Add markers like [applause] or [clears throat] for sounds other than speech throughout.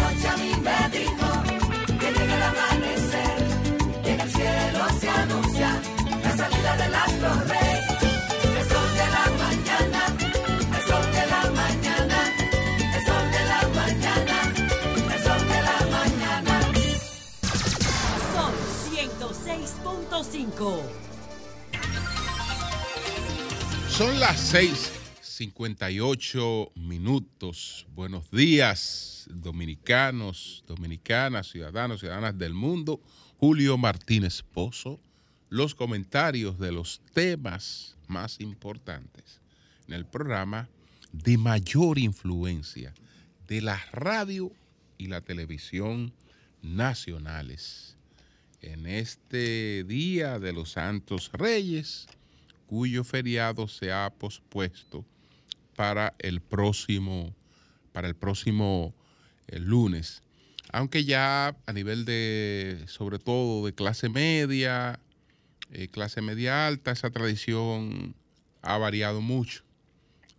noche a mí me dijo que llega el amanecer y en el cielo se anuncia la salida del astro rey. El sol de la mañana, el sol de la mañana, el sol de la mañana, el sol de la mañana. Son 106.5. Son las 6:58 minutos. Buenos días, dominicanos, dominicanas, ciudadanos, ciudadanas del mundo. Julio Martínez Pozo, los comentarios de los temas más importantes en el programa de mayor influencia de la radio y la televisión nacionales. En este Día de los Santos Reyes, cuyo feriado se ha pospuesto para el próximo, para el próximo eh, lunes. Aunque ya a nivel de, sobre todo de clase media, eh, clase media alta, esa tradición ha variado mucho.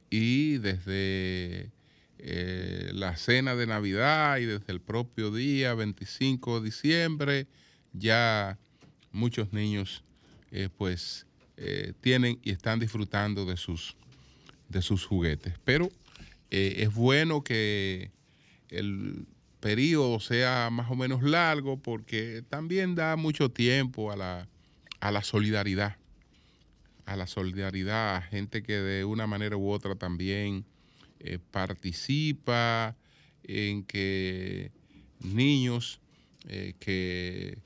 Y desde eh, la cena de Navidad y desde el propio día 25 de diciembre, ya muchos niños eh, pues tienen y están disfrutando de sus, de sus juguetes. Pero es bueno que el periodo sea más o menos largo porque también da mucho tiempo a la, a la solidaridad, a la solidaridad, gente que de una manera u otra también eh, participa en que niños eh, que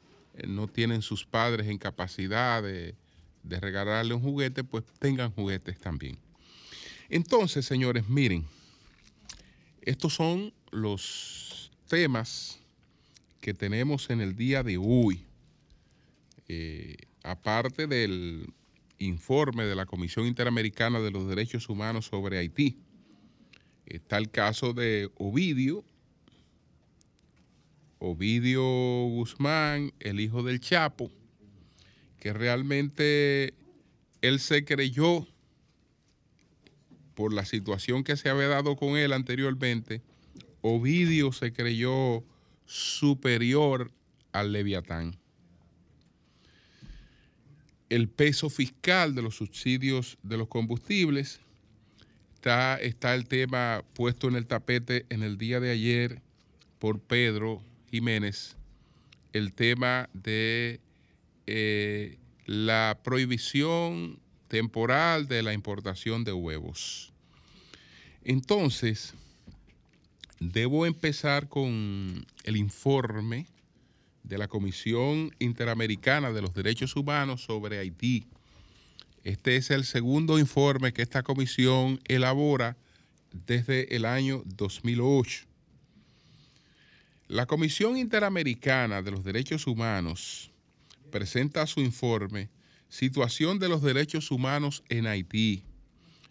no tienen sus padres en capacidad de regalarle un juguete, pues tengan juguetes también. Entonces, señores, miren, estos son los temas que tenemos en el día de hoy. Eh, aparte del informe de la Comisión Interamericana de los Derechos Humanos sobre Haití, está el caso de Ovidio, Ovidio Guzmán, el hijo del Chapo, que realmente él se creyó por la situación que se había dado con él anteriormente, Ovidio se creyó superior al Leviatán. El peso fiscal de los subsidios de los combustibles, está, está el tema puesto en el tapete en el día de ayer por Pedro Jiménez, el tema de eh, la prohibición temporal de la importación de huevos. Entonces, debo empezar con el informe de la Comisión Interamericana de los Derechos Humanos sobre Haití. Este es el segundo informe que esta comisión elabora desde el año 2008. La Comisión Interamericana de los Derechos Humanos presenta su informe Situación de los Derechos Humanos en Haití,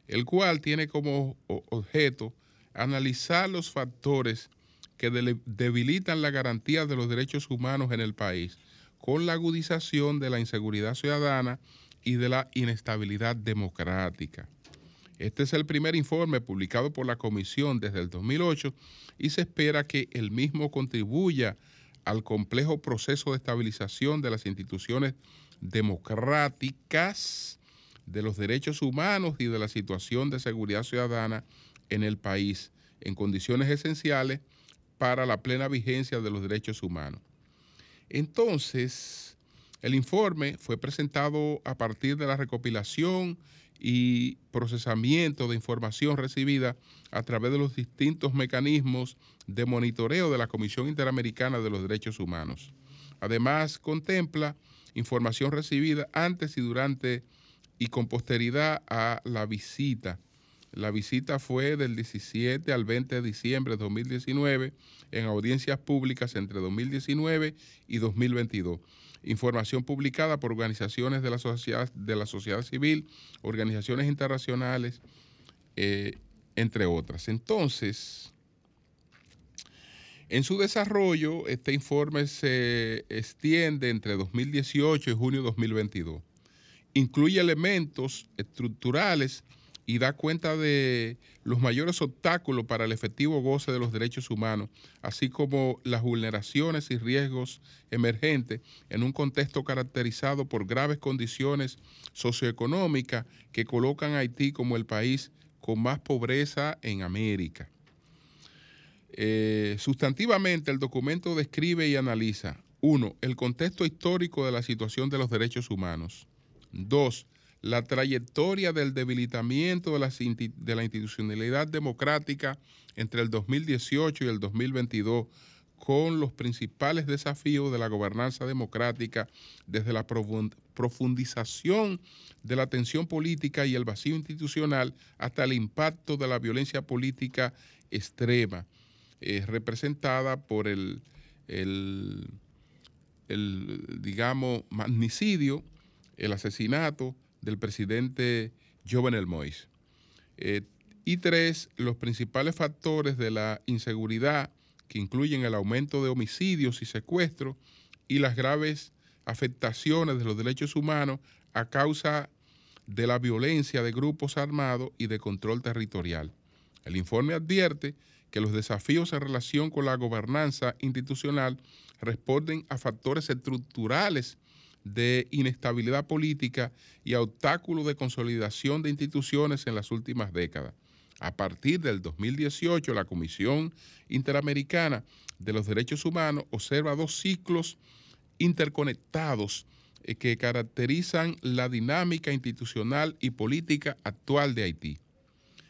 el cual tiene como objeto analizar los factores que debilitan la garantía de los derechos humanos en el país, con la agudización de la inseguridad ciudadana y de la inestabilidad democrática. Este es el primer informe publicado por la Comisión desde el 2008 y se espera que el mismo contribuya al complejo proceso de estabilización de las instituciones democráticas, de los derechos humanos y de la situación de seguridad ciudadana en el país, en condiciones esenciales para la plena vigencia de los derechos humanos. Entonces, el informe fue presentado a partir de la recopilación y procesamiento de información recibida a través de los distintos mecanismos de monitoreo de la Comisión Interamericana de los Derechos Humanos. Además, contempla información recibida antes y durante y con posteridad a la visita. La visita fue del 17 al 20 de diciembre de 2019 en audiencias públicas entre 2019 y 2022 información publicada por organizaciones de la sociedad, civil, organizaciones internacionales, eh, entre otras. Entonces, en su desarrollo, este informe se extiende entre 2018 y junio de 2022. Incluye elementos estructurales y da cuenta de los mayores obstáculos para el efectivo goce de los derechos humanos, así como las vulneraciones y riesgos emergentes en un contexto caracterizado por graves condiciones socioeconómicas que colocan a Haití como el país con más pobreza en América. Eh, sustantivamente, el documento describe y analiza, uno, el contexto histórico de la situación de los derechos humanos. Dos, la trayectoria del debilitamiento de la, de la institucionalidad democrática entre el 2018 y el 2022 con los principales desafíos de la gobernanza democrática desde la profundización de la tensión política y el vacío institucional hasta el impacto de la violencia política extrema, eh, representada por el, el, digamos, magnicidio, el asesinato del presidente Jovenel Moïse. Eh, y tres, los principales factores de la inseguridad que incluyen el aumento de homicidios y secuestros y las graves afectaciones de los derechos humanos a causa de la violencia de grupos armados y de control territorial. El informe advierte que los desafíos en relación con la gobernanza institucional responden a factores estructurales de inestabilidad política y obstáculos de consolidación de instituciones en las últimas décadas. A partir del 2018, la Comisión Interamericana de los Derechos Humanos observa dos ciclos interconectados eh, que caracterizan la dinámica institucional y política actual de Haití.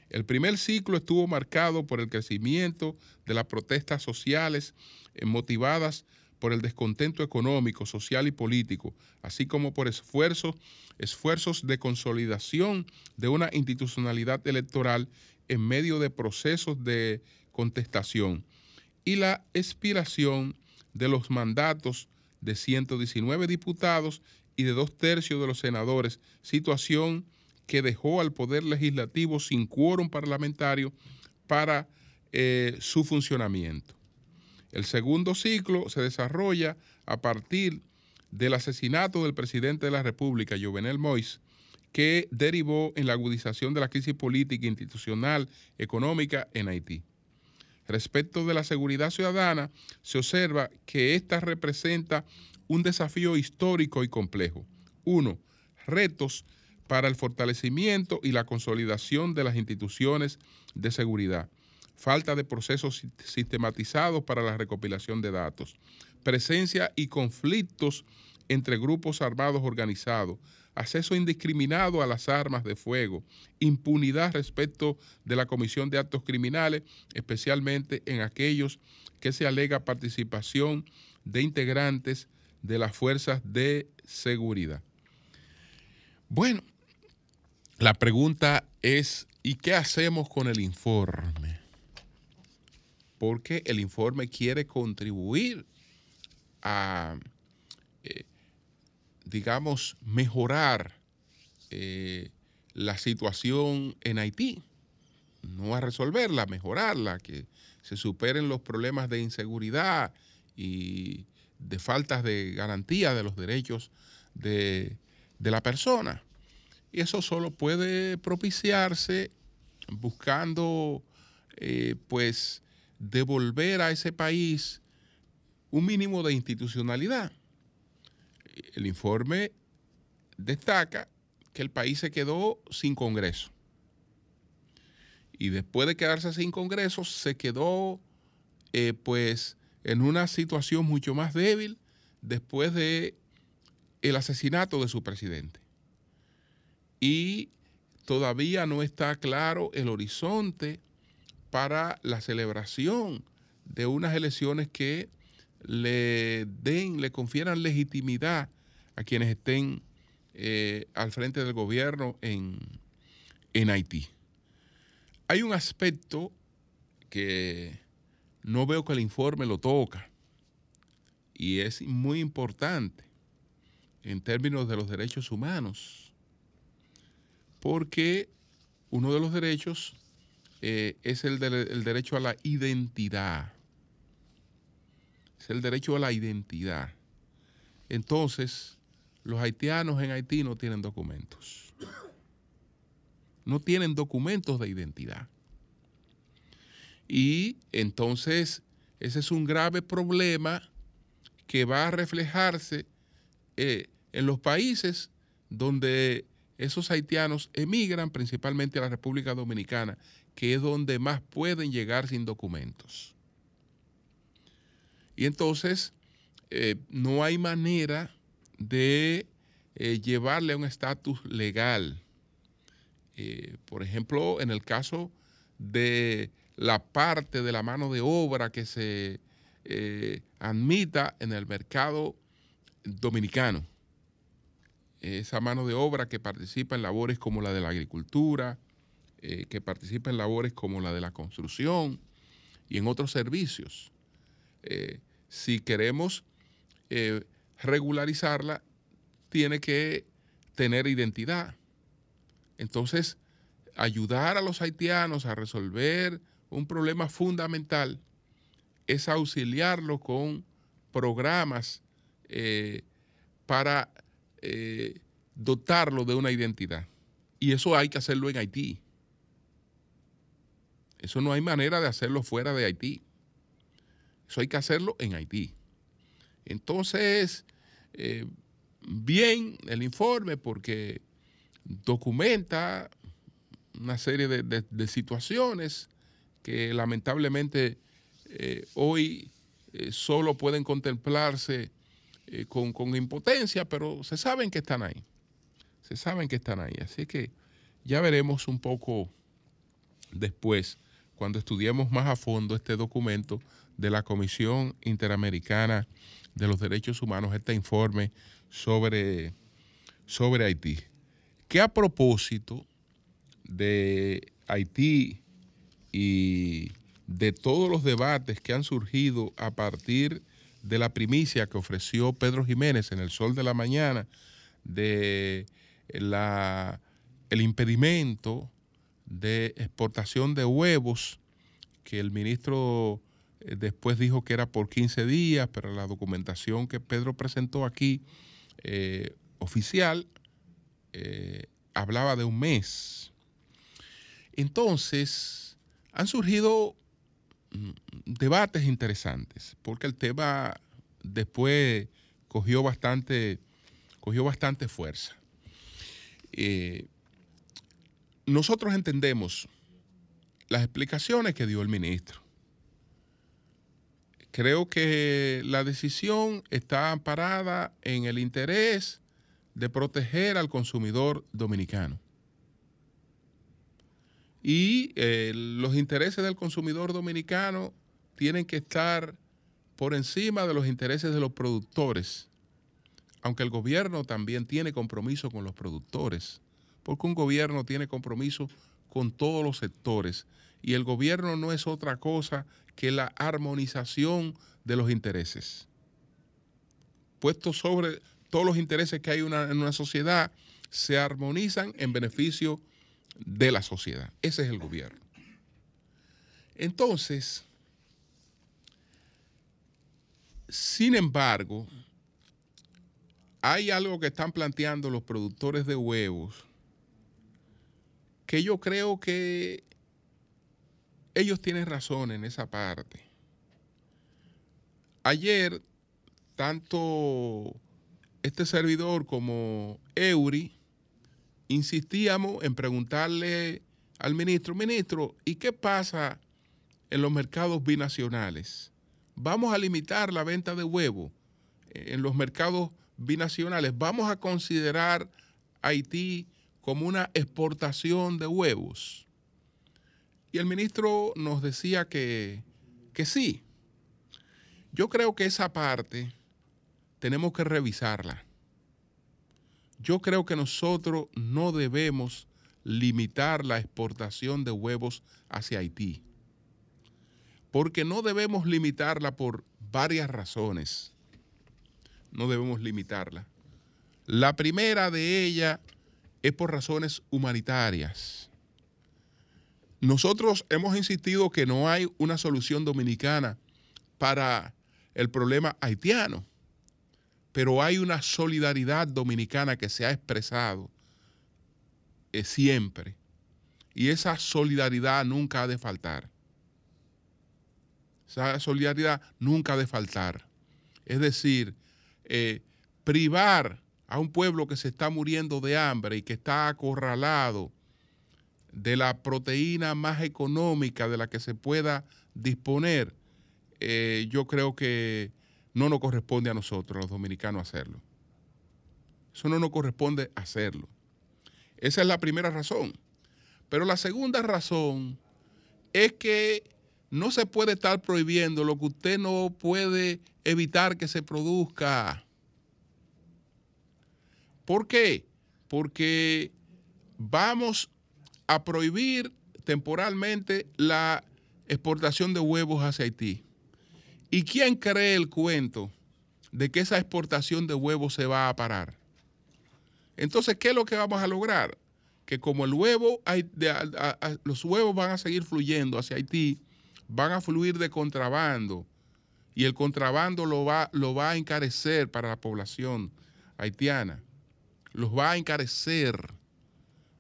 El primer ciclo estuvo marcado por el crecimiento de las protestas sociales eh, motivadas por el descontento económico, social y político, así como por esfuerzos, esfuerzos de consolidación de una institucionalidad electoral en medio de procesos de contestación y la expiración de los mandatos de 119 diputados y de dos tercios de los senadores, situación que dejó al Poder Legislativo sin quórum parlamentario para eh, su funcionamiento. El segundo ciclo se desarrolla a partir del asesinato del presidente de la República, Jovenel Moïse, que derivó en la agudización de la crisis política, institucional, económica en Haití. Respecto de la seguridad ciudadana, se observa que ésta representa un desafío histórico y complejo. Uno, retos para el fortalecimiento y la consolidación de las instituciones de seguridad falta de procesos sistematizados para la recopilación de datos, presencia y conflictos entre grupos armados organizados, acceso indiscriminado a las armas de fuego, impunidad respecto de la comisión de actos criminales, especialmente en aquellos que se alega participación de integrantes de las fuerzas de seguridad. Bueno, la pregunta es, ¿y qué hacemos con el informe? Porque el informe quiere contribuir a, eh, digamos, mejorar eh, la situación en Haití, no a resolverla, mejorarla, que se superen los problemas de inseguridad y de faltas de garantía de los derechos de, la persona. Y eso solo puede propiciarse buscando, eh, pues, devolver a ese país un mínimo de institucionalidad. El informe destaca que el país se quedó sin Congreso. Y después de quedarse sin Congreso, se quedó eh, pues en una situación mucho más débil después de el asesinato de su presidente. Y todavía no está claro el horizonte para la celebración de unas elecciones que le den, le confieran legitimidad a quienes estén eh, al frente del gobierno en, en Haití. Hay un aspecto que no veo que el informe lo toca y es muy importante en términos de los derechos humanos, porque uno de los derechos eh, es el, derecho a la identidad. Es el derecho a la identidad. Entonces, los haitianos en Haití no tienen documentos. no tienen documentos de identidad. Y entonces ese es un grave problema que va a reflejarse eh, en los países donde esos haitianos emigran, principalmente a la República Dominicana, que es donde más pueden llegar sin documentos. Y entonces eh, no hay manera de eh, llevarle a un estatus legal. por ejemplo, en el caso de la parte de la mano de obra que se eh, admita en el mercado dominicano. Esa mano de obra que participa en labores como la de la agricultura, eh, que participa en labores como la de la construcción y en otros servicios. Eh, si queremos regularizarla, tiene que tener identidad. Entonces, ayudar a los haitianos a resolver un problema fundamental es auxiliarlo con programas eh, para eh, dotarlo de una identidad. Y eso hay que hacerlo en Haití. Eso no hay manera de hacerlo fuera de Haití. Eso hay que hacerlo en Haití. Entonces, eh, bien el informe porque documenta una serie de situaciones que lamentablemente eh, hoy eh, solo pueden contemplarse con, con, impotencia, pero se saben que están ahí. Se saben que están ahí. Así que ya veremos un poco después, cuando estudiemos más a fondo este documento de la Comisión Interamericana de los Derechos Humanos, este informe sobre, sobre Haití. Que a propósito de Haití y de todos los debates que han surgido a partir de la primicia que ofreció Pedro Jiménez en el Sol de la Mañana de la, el impedimento de exportación de huevos que el ministro eh, después dijo que era por 15 días, pero la documentación que Pedro presentó aquí eh, oficial eh, hablaba de un mes. Entonces, han surgido mm, debates interesantes, porque el tema después cogió bastante, cogió bastante fuerza. Nosotros entendemos las explicaciones que dio el ministro. Creo que la decisión está amparada en el interés de proteger al consumidor dominicano y eh, los intereses del consumidor dominicano tienen que estar por encima de los intereses de los productores, aunque el gobierno también tiene compromiso con los productores, porque un gobierno tiene compromiso con todos los sectores y el gobierno no es otra cosa que la armonización de los intereses. Puesto sobre todos los intereses que hay en una sociedad, se armonizan en beneficio de la sociedad. Ese es el gobierno. Entonces, sin embargo, hay algo que están planteando los productores de huevos que yo creo que ellos tienen razón en esa parte. Ayer, tanto este servidor como Eury insistíamos en preguntarle al ministro, ministro, ¿y qué pasa en los mercados binacionales? ¿Vamos a limitar la venta de huevos en los mercados binacionales? ¿Vamos a considerar Haití como una exportación de huevos? Y el ministro nos decía que, que sí. Yo creo que esa parte tenemos que revisarla yo creo que nosotros no debemos limitar la exportación de huevos hacia Haití, porque no debemos limitarla por varias razones. No debemos limitarla. La primera de ellas es por razones humanitarias. Nosotros hemos insistido que no hay una solución dominicana para el problema haitiano pero hay una solidaridad dominicana que se ha expresado eh, siempre y esa solidaridad nunca ha de faltar. Esa solidaridad nunca ha de faltar. Es decir, eh, privar a un pueblo que se está muriendo de hambre y que está acorralado de la proteína más económica de la que se pueda disponer, eh, yo creo que no nos corresponde a nosotros, los dominicanos, hacerlo. Eso no nos corresponde hacerlo. Esa es la primera razón. Pero la segunda razón es que no se puede estar prohibiendo lo que usted no puede evitar que se produzca. ¿Por qué? Porque vamos a prohibir temporalmente la exportación de huevos hacia Haití. ¿Y quién cree el cuento de que esa exportación de huevos se va a parar? Entonces, ¿qué es lo que vamos a lograr? Que como el huevo, los huevos van a seguir fluyendo hacia Haití, van a fluir de contrabando y el contrabando lo va, lo va a encarecer para la población haitiana. Los va a encarecer.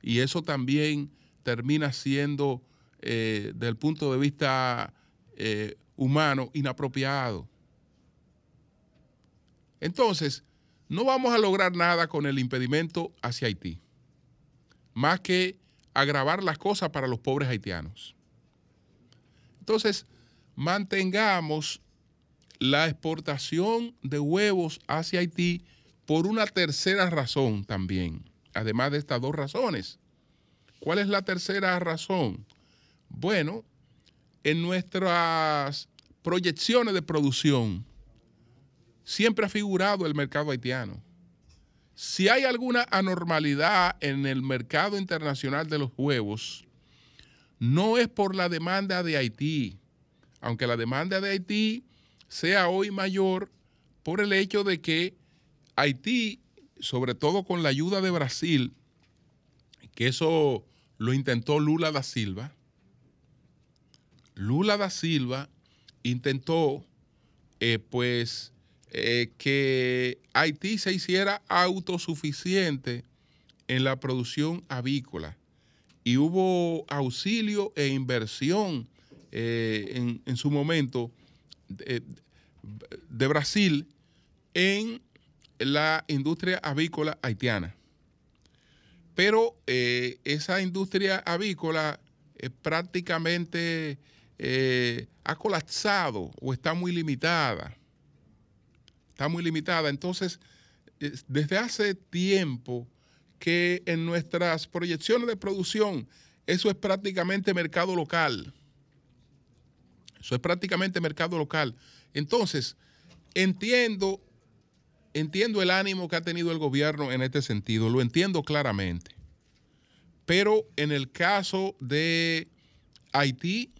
Y eso también termina siendo, eh, desde el punto de vista eh, humano, inapropiado. Entonces, no vamos a lograr nada con el impedimento hacia Haití, más que agravar las cosas para los pobres haitianos. Entonces, mantengamos la exportación de huevos hacia Haití por una tercera razón también, además de estas dos razones. ¿Cuál es la tercera razón? Bueno, en nuestras proyecciones de producción siempre ha figurado el mercado haitiano. Si hay alguna anormalidad en el mercado internacional de los huevos, no es por la demanda de Haití, aunque la demanda de Haití sea hoy mayor por el hecho de que Haití, sobre todo con la ayuda de Brasil, que eso lo intentó Lula da Silva, Lula da Silva intentó eh, pues eh, que Haití se hiciera autosuficiente en la producción avícola. Y hubo auxilio e inversión eh, en, su momento de, Brasil en la industria avícola haitiana. Pero eh, esa industria avícola eh, prácticamente ha colapsado o está muy limitada. Está muy limitada. Entonces, desde hace tiempo que en nuestras proyecciones de producción eso es prácticamente mercado local. Eso es prácticamente mercado local. Entonces, entiendo, entiendo el ánimo que ha tenido el gobierno en este sentido, lo entiendo claramente. Pero en el caso de Haití,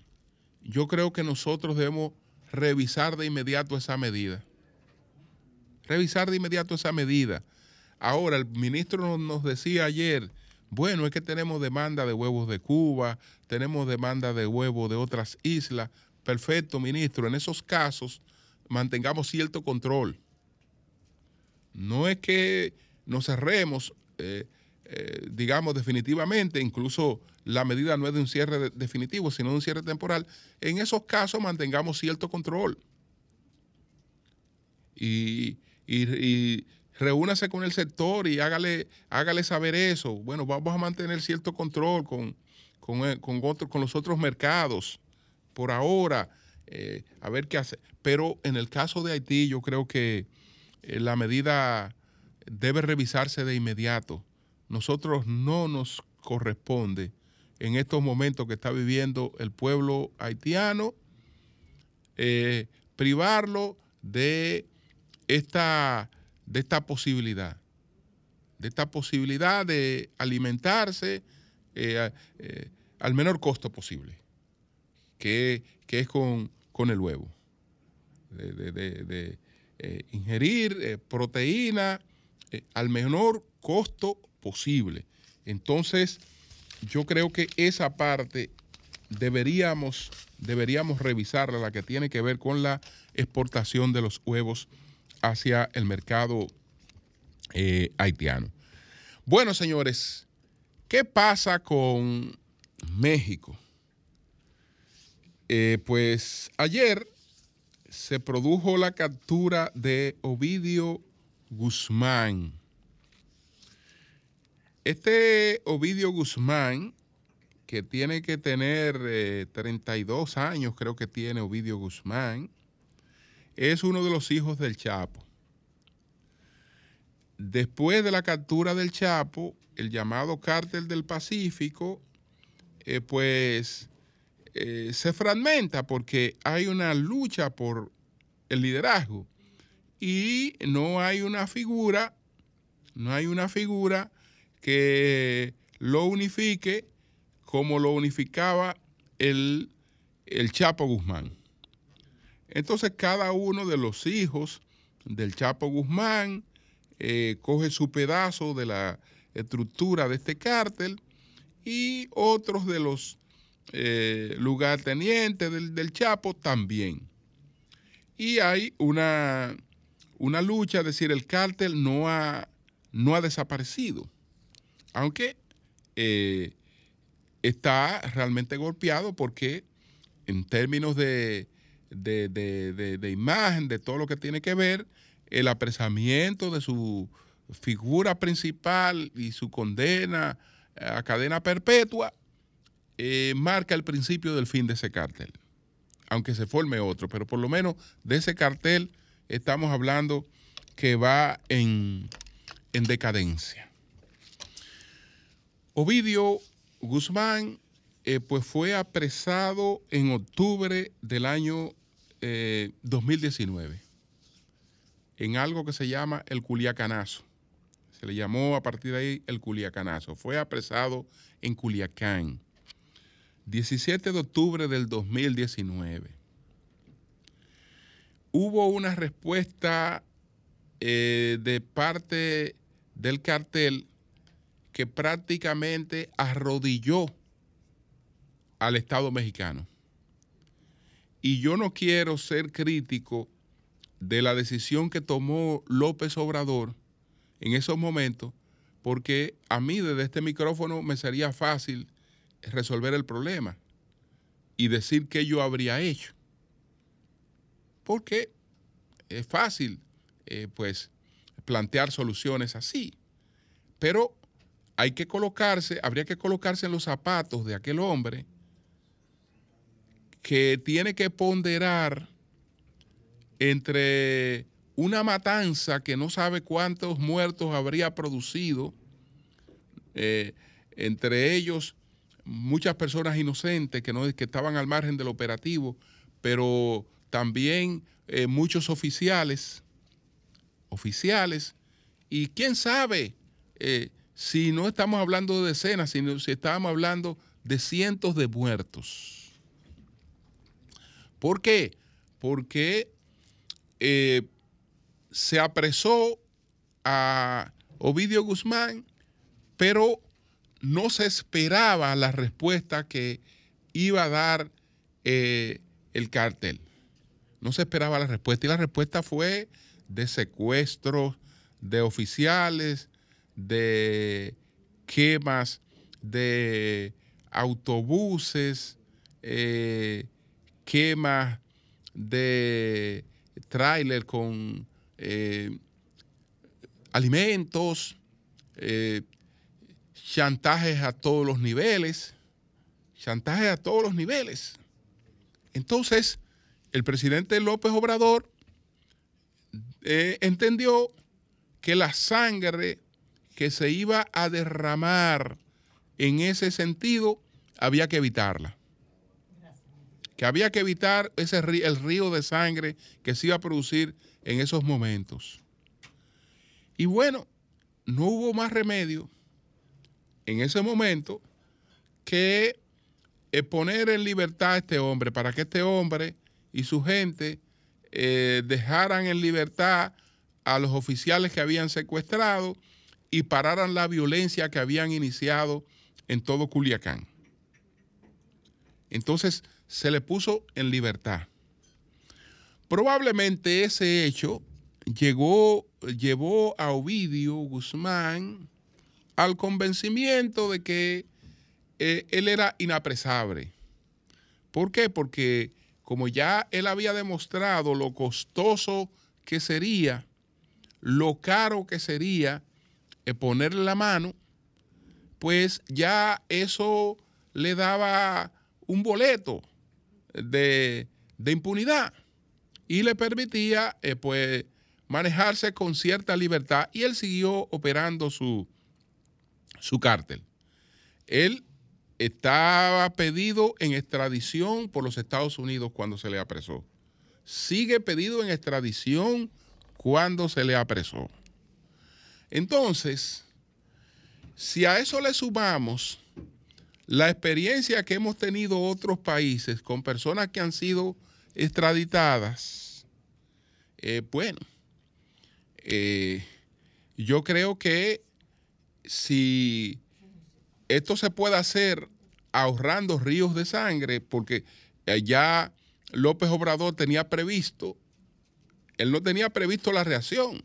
yo creo que nosotros debemos revisar de inmediato esa medida. Revisar de inmediato esa medida. Ahora, el ministro nos decía ayer, bueno, es que tenemos demanda de huevos de Cuba, tenemos demanda de huevos de otras islas. Perfecto, ministro, en esos casos mantengamos cierto control. No es que nos cerremos, eh, eh, digamos, definitivamente, incluso la medida no es de un cierre definitivo, sino de un cierre temporal. En esos casos mantengamos cierto control. y, reúnase con el sector y hágale, hágale saber eso. Bueno, vamos a mantener cierto control con, con, con, los otros mercados por ahora, eh, a ver qué hace. Pero en el caso de Haití, yo creo que eh, la medida debe revisarse de inmediato. Nosotros no nos corresponde en estos momentos que está viviendo el pueblo haitiano, eh, privarlo de esta de esta posibilidad, de esta posibilidad de alimentarse eh, eh, al menor costo posible, que, es con, el huevo, eh, ingerir proteína al menor costo posible. Entonces, yo creo que esa parte deberíamos, deberíamos revisarla, la que tiene que ver con la exportación de los huevos hacia el mercado eh, haitiano. Bueno, señores, ¿qué pasa con, México. Eh, pues ayer se produjo la captura de Ovidio Guzmán. Este Ovidio Guzmán, que tiene que tener 32 eh, años, creo que tiene Ovidio Guzmán, es uno de los hijos del Chapo. Después de la captura del Chapo, el llamado cártel del Pacífico, eh, pues eh, se fragmenta porque hay una lucha por el liderazgo y no hay una figura, no hay una figura que lo unifique como lo unificaba el, el Chapo Guzmán. Entonces cada uno de los hijos del Chapo Guzmán eh, coge su pedazo de la estructura de este cártel y otros de los eh, lugartenientes del, Chapo también. Y hay una, una lucha, es decir, el cártel no ha, no ha desaparecido, aunque eh, está realmente golpeado porque en términos de, de, de, imagen, de todo lo que tiene que ver, el apresamiento de su figura principal y su condena a cadena perpetua eh, marca el principio del fin de ese cartel, aunque se forme otro, pero por lo menos de ese cartel estamos hablando que va en, decadencia. Ovidio Guzmán eh, pues fue apresado en octubre del año 2019 eh, en algo que se llama el Culiacanazo. Se le llamó a partir de ahí el Culiacanazo. Fue apresado en Culiacán. 17 de octubre del 2019. Hubo una respuesta eh, de parte del cartel que prácticamente arrodilló al Estado mexicano. Y yo no quiero ser crítico de la decisión que tomó López Obrador en esos momentos, porque a mí desde este micrófono me sería fácil resolver el problema y decir qué yo habría hecho. Porque es fácil, eh, pues, plantear soluciones así. Pero hay que colocarse, habría que colocarse en los zapatos de aquel hombre que tiene que ponderar entre una matanza que no sabe cuántos muertos habría producido, eh, entre ellos muchas personas inocentes que, no, que estaban al margen del operativo, pero también eh, muchos oficiales, oficiales, y quién sabe eh, si no estamos hablando de decenas, sino si estamos hablando de cientos de muertos. ¿Por qué? Porque eh, se apresó a Ovidio Guzmán, pero no se esperaba la respuesta que iba a dar eh, el cártel. No se esperaba la respuesta y la respuesta fue de secuestros de oficiales, de quemas de autobuses, eh, quemas de tráiler con eh, alimentos, chantajes a todos los niveles, chantajes a todos los niveles. Entonces, el presidente López Obrador eh, entendió que la sangre que se iba a derramar en ese sentido había que evitarla. Que había que evitar ese el río de sangre que se iba a producir en esos momentos. Y bueno, no hubo más remedio en ese momento que poner en libertad a este hombre para que este hombre y su gente eh, dejaran en libertad a los oficiales que habían secuestrado y pararan la violencia que habían iniciado en todo Culiacán. Entonces se le puso en libertad. Probablemente ese hecho llegó, llevó a Ovidio Guzmán al convencimiento de que eh, él era inapresable. ¿Por qué? Porque como ya él había demostrado lo costoso que sería, lo caro que sería eh, ponerle la mano, pues ya eso le daba un boleto de, de impunidad y le permitía eh, pues manejarse con cierta libertad y él siguió operando su, su cártel. Él estaba pedido en extradición por los Estados Unidos cuando se le apresó. Sigue pedido en extradición cuando se le apresó. Entonces, si a eso le sumamos la experiencia que hemos tenido otros países con personas que han sido extraditadas, eh, bueno, eh, yo creo que si esto se puede hacer ahorrando ríos de sangre, porque ya López Obrador tenía previsto, él no tenía previsto la reacción,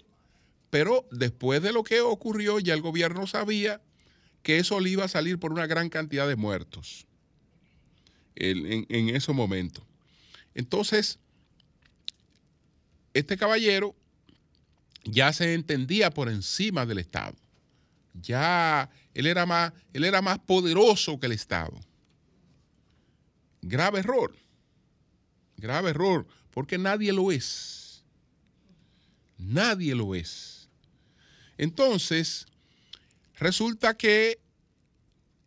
pero después de lo que ocurrió ya el gobierno sabía que eso le iba a salir por una gran cantidad de muertos en, en ese momento. Entonces, este caballero ya se entendía por encima del Estado. Ya él era más, él era más poderoso que el Estado. Grave error. Grave error, porque nadie lo es. Nadie lo es. Entonces, resulta que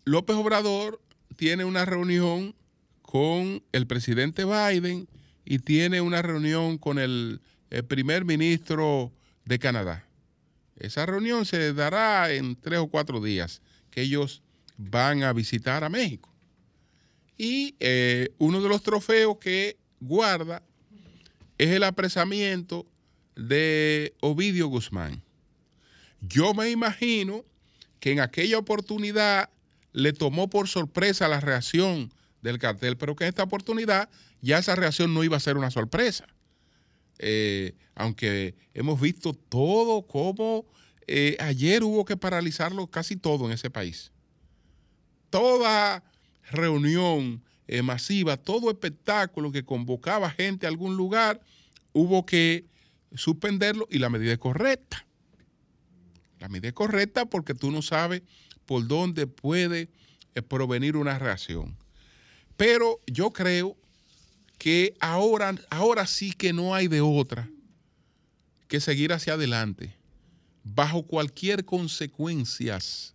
López Obrador tiene una reunión con el presidente Biden y tiene una reunión con el, el primer ministro de Canadá. Esa reunión se dará en tres o cuatro días que ellos van a visitar a México. Y eh, uno de los trofeos que guarda es el apresamiento de Ovidio Guzmán. Yo me imagino que en aquella oportunidad le tomó por sorpresa la reacción del cartel, pero que en esta oportunidad ya esa reacción no iba a ser una sorpresa. Eh, aunque hemos visto todo como eh, ayer hubo que paralizarlo casi todo en ese país. Toda reunión eh, masiva, todo espectáculo que convocaba gente a algún lugar, hubo que suspenderlo y la medida es correcta. La medida es correcta porque tú no sabes por dónde puede provenir una reacción. Pero yo creo que ahora, ahora sí que no hay de otra que seguir hacia adelante bajo cualquier consecuencias,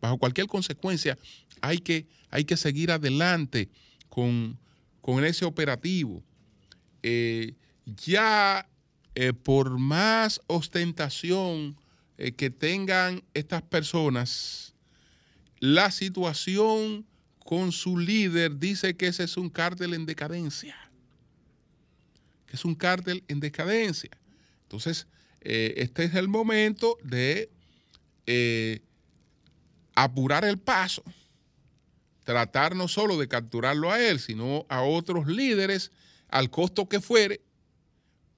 bajo cualquier consecuencia hay que, hay que seguir adelante con, ese operativo. Eh, ya eh, por más ostentación eh, que tengan estas personas, la situación con su líder dice que ese es un cártel en decadencia. Que es un cártel en decadencia. Entonces, eh, este es el momento de eh, apurar el paso, tratar no solo de capturarlo a él, sino a otros líderes al costo que fuere,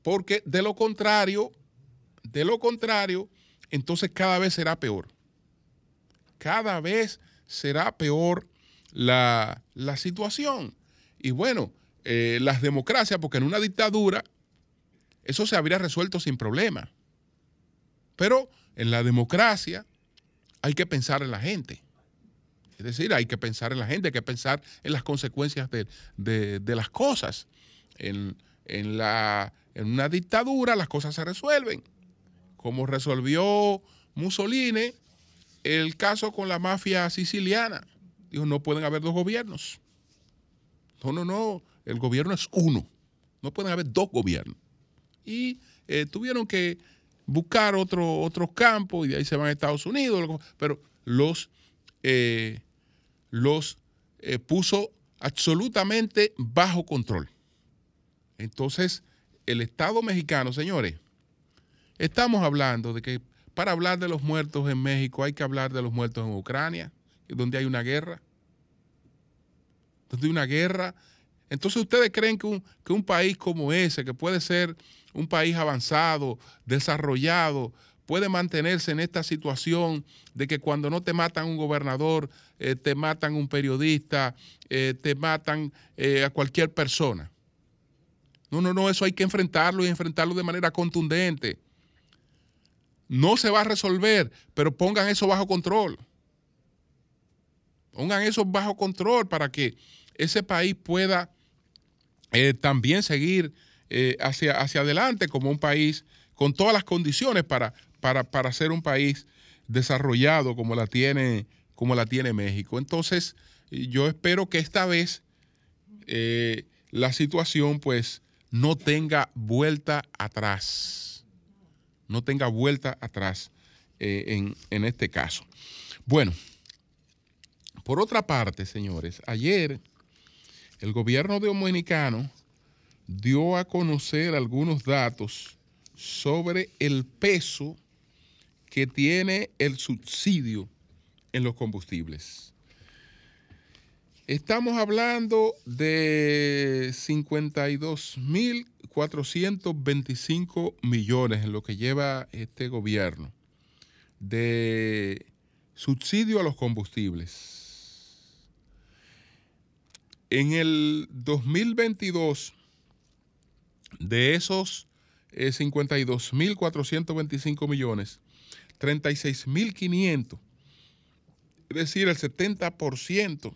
porque de lo contrario, de lo contrario, entonces cada vez será peor. Cada vez será peor la, situación. Y bueno, eh, las democracias, porque en una dictadura eso se habría resuelto sin problema. Pero en la democracia hay que pensar en la gente. Es decir, hay que pensar en la gente, hay que pensar en las consecuencias de, las cosas. En, la, en una dictadura las cosas se resuelven. Como resolvió Mussolini el caso con la mafia siciliana no pueden haber dos gobiernos. No, no, no, el gobierno es uno. No pueden haber dos gobiernos. Y eh, tuvieron que buscar otro, otros campos y de ahí se van a Estados Unidos, pero los, eh, los eh, puso absolutamente bajo control. Entonces, el Estado mexicano, señores, estamos hablando de que para hablar de los muertos en México hay que hablar de los muertos en Ucrania, donde hay una guerra de una guerra. Entonces ustedes creen que un, que un país como ese, que puede ser un país avanzado, desarrollado, puede mantenerse en esta situación de que cuando no te matan un gobernador, eh, te matan un periodista, eh, te matan eh, a cualquier persona. No, no, no, eso hay que enfrentarlo y enfrentarlo de manera contundente. No se va a resolver, pero pongan eso bajo control. Pongan eso bajo control para que ese país pueda eh, también seguir eh, hacia, hacia adelante como un país con todas las condiciones para, para, para ser un país desarrollado como la tiene, como la tiene México. Entonces, yo espero que esta vez eh, la situación pues no tenga vuelta atrás. No tenga vuelta atrás en, en este caso. Bueno, por otra parte, señores, ayer el gobierno dominicano dio a conocer algunos datos sobre el peso que tiene el subsidio en los combustibles. Estamos hablando de 52.425 millones en lo que lleva este gobierno de subsidio a los combustibles. En el 2022, de esos eh, 52.425 millones, 36.500, es decir, el 70%,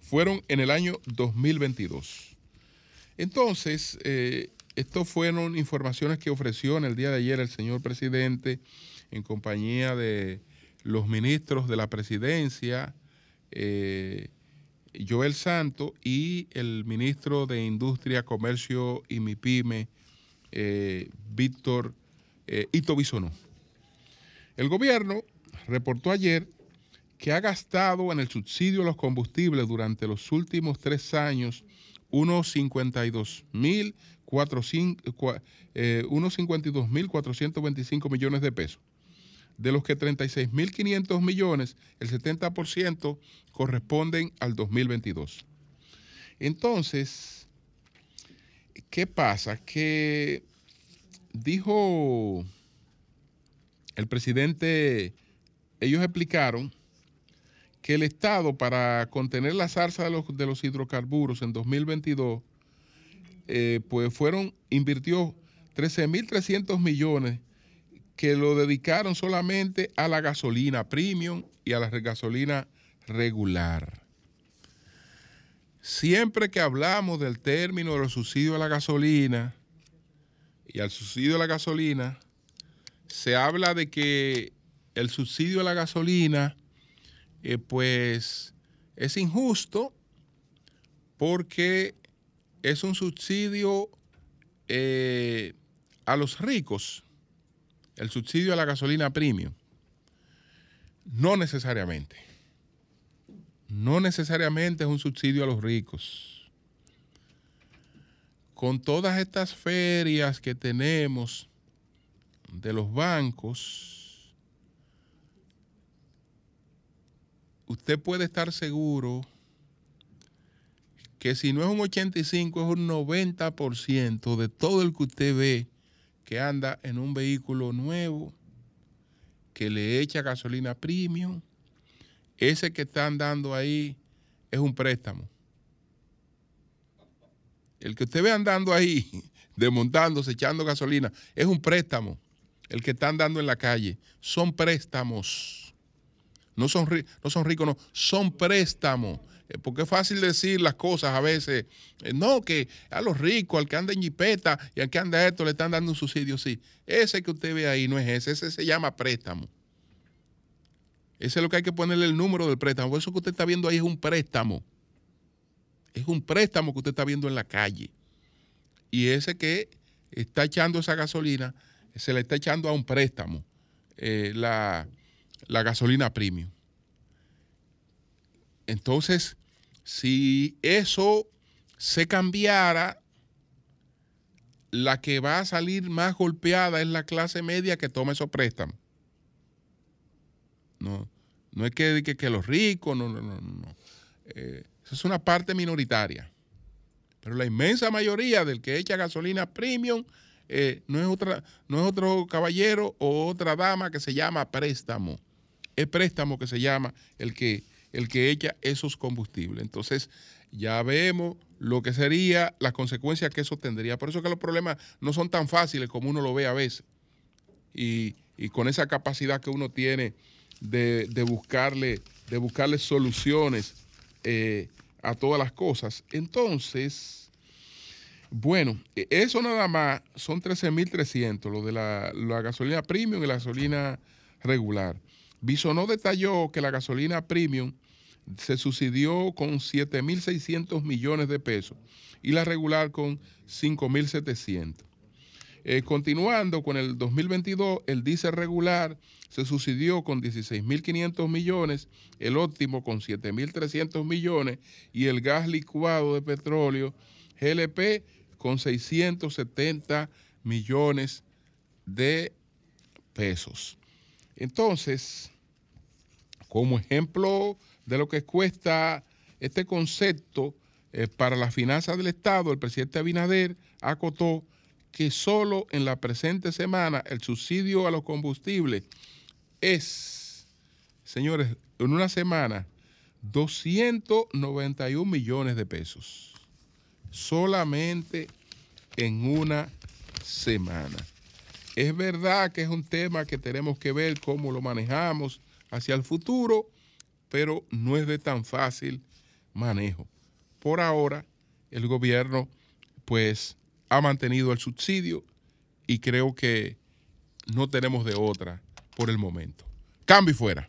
fueron en el año 2022. Entonces, eh, estas fueron informaciones que ofreció en el día de ayer el señor presidente en compañía de los ministros de la presidencia, eh, Joel Santo y el ministro de Industria, Comercio y MIPYME, eh, Víctor eh. El gobierno reportó ayer que ha gastado en el subsidio a los combustibles durante los últimos tres años unos 52.425 eh, unos 52.425 millones de pesos, de los que 36.500 millones, el 70% corresponden al 2022. Entonces, ¿qué pasa? Que dijo el presidente, ellos explicaron que el Estado para contener la zarza de los, de los hidrocarburos en 2022, eh, pues fueron, invirtió 13.300 millones que lo dedicaron solamente a la gasolina premium y a la gasolina regular. Siempre que hablamos del término de los subsidios a la gasolina y al subsidio a la gasolina, se habla de que el subsidio a la gasolina, eh, pues, es injusto porque es un subsidio eh, a los ricos, el subsidio a la gasolina premium. No necesariamente. No necesariamente es un subsidio a los ricos. Con todas estas ferias que tenemos de los bancos, usted puede estar seguro que si no es un 85, es un 90% de todo el que usted ve que anda en un vehículo nuevo, que le echa gasolina premium, ese que está andando ahí es un préstamo. El que usted ve andando ahí, [laughs] desmontándose, echando gasolina, es un préstamo. El que está andando en la calle, son préstamos. No son, no son ricos, no, son préstamos. Eh, porque es fácil decir las cosas a veces. Eh, no, que a los ricos, al que anda en jipeta y al que anda esto, le están dando un subsidio. Sí, ese que usted ve ahí no es ese, ese se llama préstamo. Ese es lo que hay que ponerle el número del préstamo. Eso que usted está viendo ahí es un préstamo. Es un préstamo que usted está viendo en la calle. Y ese que está echando esa gasolina, se le está echando a un préstamo eh, la, la gasolina premium. Entonces, si eso se cambiara, la que va a salir más golpeada es la clase media que toma esos préstamos. No, no es que, que, los ricos, no, no, no, no. Eh, eso es una parte minoritaria. Pero la inmensa mayoría del que echa gasolina premium eh, no, es no es otro caballero o otra dama que se llama préstamo. Es préstamo que se llama el que, el que echa esos combustibles. Entonces, ya vemos lo que sería las consecuencias que eso tendría. Por eso que los problemas no son tan fáciles como uno lo ve a veces. Y, y con esa capacidad que uno tiene de, de buscarle, de buscarle soluciones eh, a todas las cosas. Entonces, bueno, e, eso nada más son 13.300, lo de la, la gasolina premium y la gasolina regular. Bisonó detalló que la gasolina premium se subsidió con 7.600 millones de pesos y la regular con 5.700. Eh, continuando con el 2022, el diésel regular se subsidió con 16.500 millones, el óptimo con 7.300 millones y el gas licuado de petróleo GLP con 670 millones de pesos. Entonces, como ejemplo de lo que cuesta este concepto eh, para las finanzas del Estado, el presidente Abinader acotó que solo en la presente semana el subsidio a los combustibles es, señores, en una semana, 291 millones de pesos. Solamente en una semana. Es verdad que es un tema que tenemos que ver cómo lo manejamos hacia el futuro, pero no es de tan fácil manejo. Por ahora, el gobierno, pues, ha mantenido el subsidio y creo que no tenemos de otra por el momento. Cambio y fuera.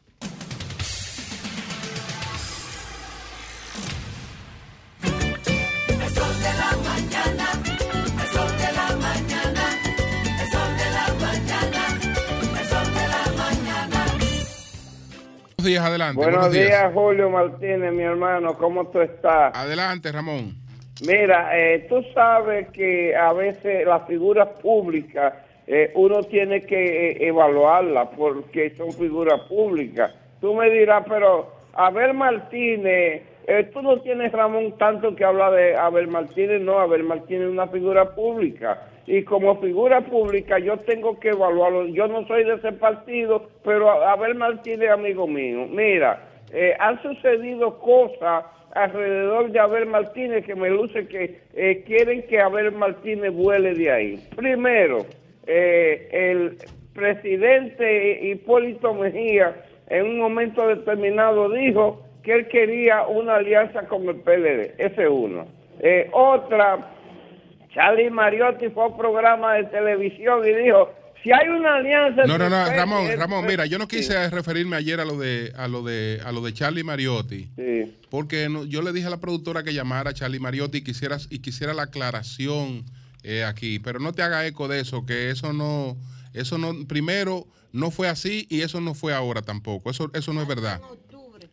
Buenos días, adelante. Buenos días, Julio Martínez, mi hermano, ¿cómo tú estás? Adelante, Ramón. Mira, eh, tú sabes que a veces las figuras públicas eh, uno tiene que eh, evaluarlas porque son figuras públicas. Tú me dirás, pero Abel Martínez, eh, tú no tienes, Ramón, tanto que hablar de Abel Martínez, no, Abel Martínez es una figura pública. Y como figura pública yo tengo que evaluarlo. Yo no soy de ese partido, pero Abel Martínez amigo mío. Mira, eh, han sucedido cosas alrededor de Abel Martínez que me luce que eh, quieren que Abel Martínez vuele de ahí. Primero, eh, el presidente Hipólito Mejía en un momento determinado dijo que él quería una alianza con el PLD. Ese es uno. Eh, otra, Charlie Mariotti fue a un programa de televisión y dijo, si hay una alianza... No, no, no, Ramón, Ramón, mira, yo no Sí, quise referirme ayer a lo de a lo de a lo de Charlie Mariotti, sí. porque no- yo le dije a la productora que llamara a Charlie Mariotti y quisiera y quisiera la aclaración eh, aquí, pero no te haga eco de eso, que eso no eso no primero no fue así y eso no fue ahora tampoco. Eso eso no es verdad.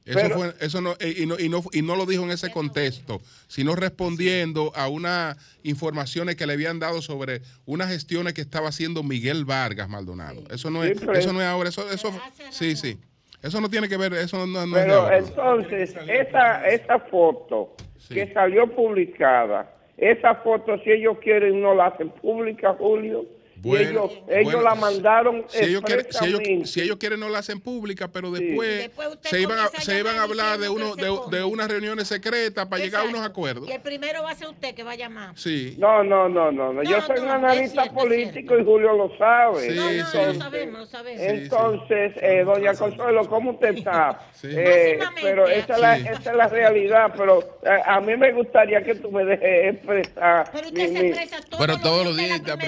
Eso Pero- fue, eso no, y no, y no, y no lo dijo en ese contexto, sino respondiendo a unas informaciones que le habían dado sobre unas gestiones que estaba haciendo Miguel Vargas Maldonado. Eso no es, eso no es ahora, eso, eso, sí, sí. Eso no tiene que ver, eso no, no Pero entonces, esa, esa foto Sí. que salió publicada, esa foto, si ellos quieren, no la hacen pública, Julio. Bueno, y ellos, ellos bueno, la mandaron si ellos, quieren, si, ellos, si ellos quieren no la hacen pública, pero Sí. después, se, iban a, a se iban a hablar de, uno, de, de unas reuniones secretas para llegar a unos acuerdos. Y el primero va a ser usted que va a llamar. Sí. No, no, no, no, no. Yo No, soy un analista cierto, político y Julio lo sabe. Sí, no, no, sí. lo sabemos, lo sabemos. Entonces, eh, doña Consuelo, ¿cómo usted está? Sí. Eh, pero esa es, la, esa es la realidad, pero eh, a mí me gustaría que tú me dejes expresar. Pero usted mi- se expresa todos Pero los todos los días. días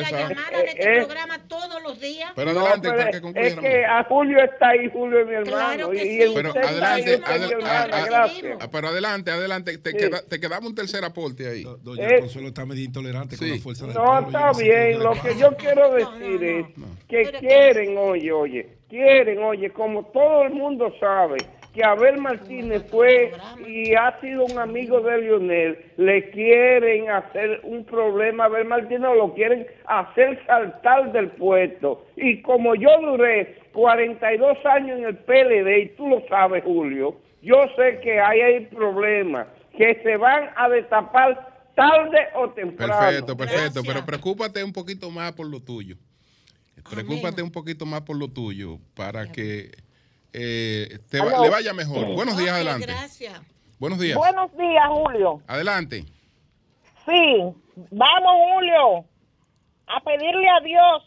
es Eh, eh. programa todos los días. Pero No, adelante, pero para que es concluya. Ramón. que a Julio está ahí, Julio es mi hermano. Claro que y, sí. Pero adelante, ahí, usted es mi adel- hermana, a- a- gracias. Ah, Pero adelante, adelante, te, Sí. queda- te quedaba un tercer aporte ahí. Do- Doña Eh, Consuelo está medio intolerante sí. con la fuerza del No, pueblo. está no bien. Lo que yo quiero No, decir no, es no. que Pero- quieren, oye, oye, quieren, oye, como todo el mundo sabe que Abel Martínez fue y ha sido un amigo de Lionel, le quieren hacer un problema a Abel Martínez o lo quieren hacer saltar del puesto. Y como yo duré 42 años en el PLD, y tú lo sabes, Julio, yo sé que ahí hay problemas que se van a destapar tarde o temprano. Perfecto, perfecto. Gracias. Pero preocúpate un poquito más por lo tuyo. Preocúpate un poquito más por lo tuyo para que eh, te va- le vaya mejor. Buenos días, adelante. Gracias. Buenos días. Buenos días, Julio. Adelante. Sí, vamos, Julio, a pedirle a Dios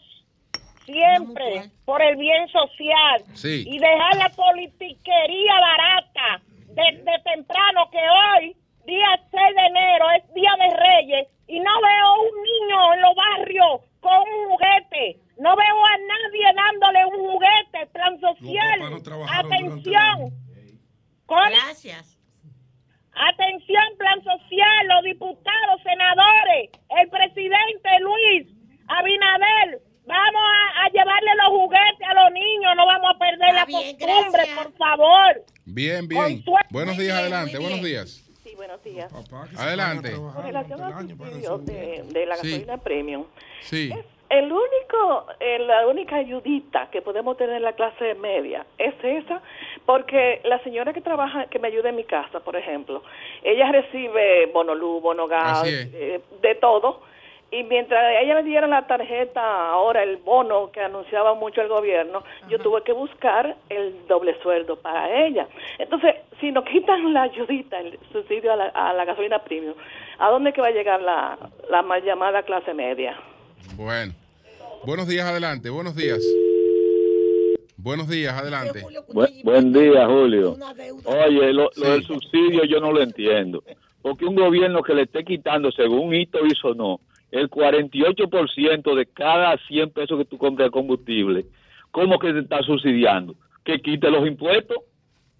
siempre por el bien social Sí. y dejar la politiquería barata desde temprano que hoy, día 6 de enero, es día de Reyes y no veo un niño en los barrios con un juguete. No veo a nadie dándole un juguete, plan social. no Atención. ¿Cómo? Gracias. Atención, plan social, los diputados, senadores, el presidente Luis Abinader. Vamos a, a llevarle los juguetes a los niños, no vamos a perder la bien, costumbre, gracias. por favor. Bien, bien. Buenos días, bien, adelante. Buenos días. Sí, buenos días. Papá, Adelante. Con relación al subsidio de, de la Sí. gasolina premium, Sí. El único, eh, la única ayudita que podemos tener en la clase media es esa, porque la señora que trabaja, que me ayuda en mi casa, por ejemplo, ella recibe bono luz, bono gas, Así es. eh, de todo, y mientras ella le dieron la tarjeta, ahora el bono que anunciaba mucho el gobierno, yo tuve que buscar el doble sueldo para ella. Entonces, si nos quitan la ayudita, el subsidio a la, a la gasolina premium, ¿a dónde que va a llegar la, la mal llamada clase media? Bueno. Buenos días, adelante. Buenos días. Buenos días, adelante. Bu- buen día, Julio. Oye, lo, lo Sí. del subsidio yo no lo entiendo. Porque un gobierno que le esté quitando, según Hito hizo no, el 48% de cada 100 pesos que tú compras de combustible, ¿cómo que te está subsidiando? Que quite los impuestos.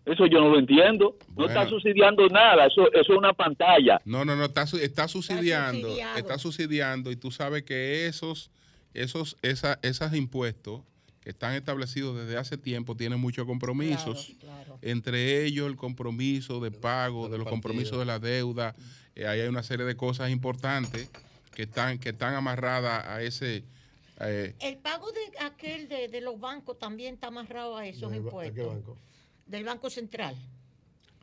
Eso yo no lo entiendo. No está subsidiando nada. Eso, eso es una pantalla. No, no, no, está, su- está subsidiando, subsidiado. está subsidiando y tú sabes que esos, esos, esa, esos impuestos que están establecidos desde hace tiempo tienen muchos compromisos. Claro, claro. Entre ellos el compromiso de pago, de los compromisos de la deuda. Eh, ahí hay una serie de cosas importantes que están, que están amarradas a ese... eh, El pago de aquel de, de los bancos también está amarrado a esos ¿De- de impuestos. qué banco? Del Banco Central.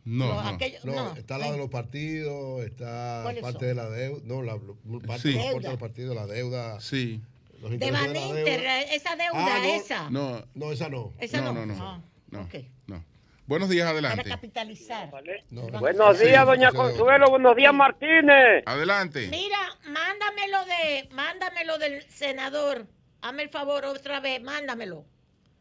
no, no. aquellos- No, no, está la de los partidos, está ¿Cuáles parte son? de la deuda, no, la parte Sí. Deuda. de los partidos, la deuda, Sí. De Baninter, esa deuda, Ah, no. esa. No, No, esa no. Esa no, no. no, no. Ah, no, ok. no. Buenos días, Para adelante. capitalizar. no. Buenos Sí, días, sí, doña sí, Consuelo. Buenos días, Martínez. Adelante. Mira, mándamelo de, mándamelo del senador. Hazme el favor otra vez, mándamelo.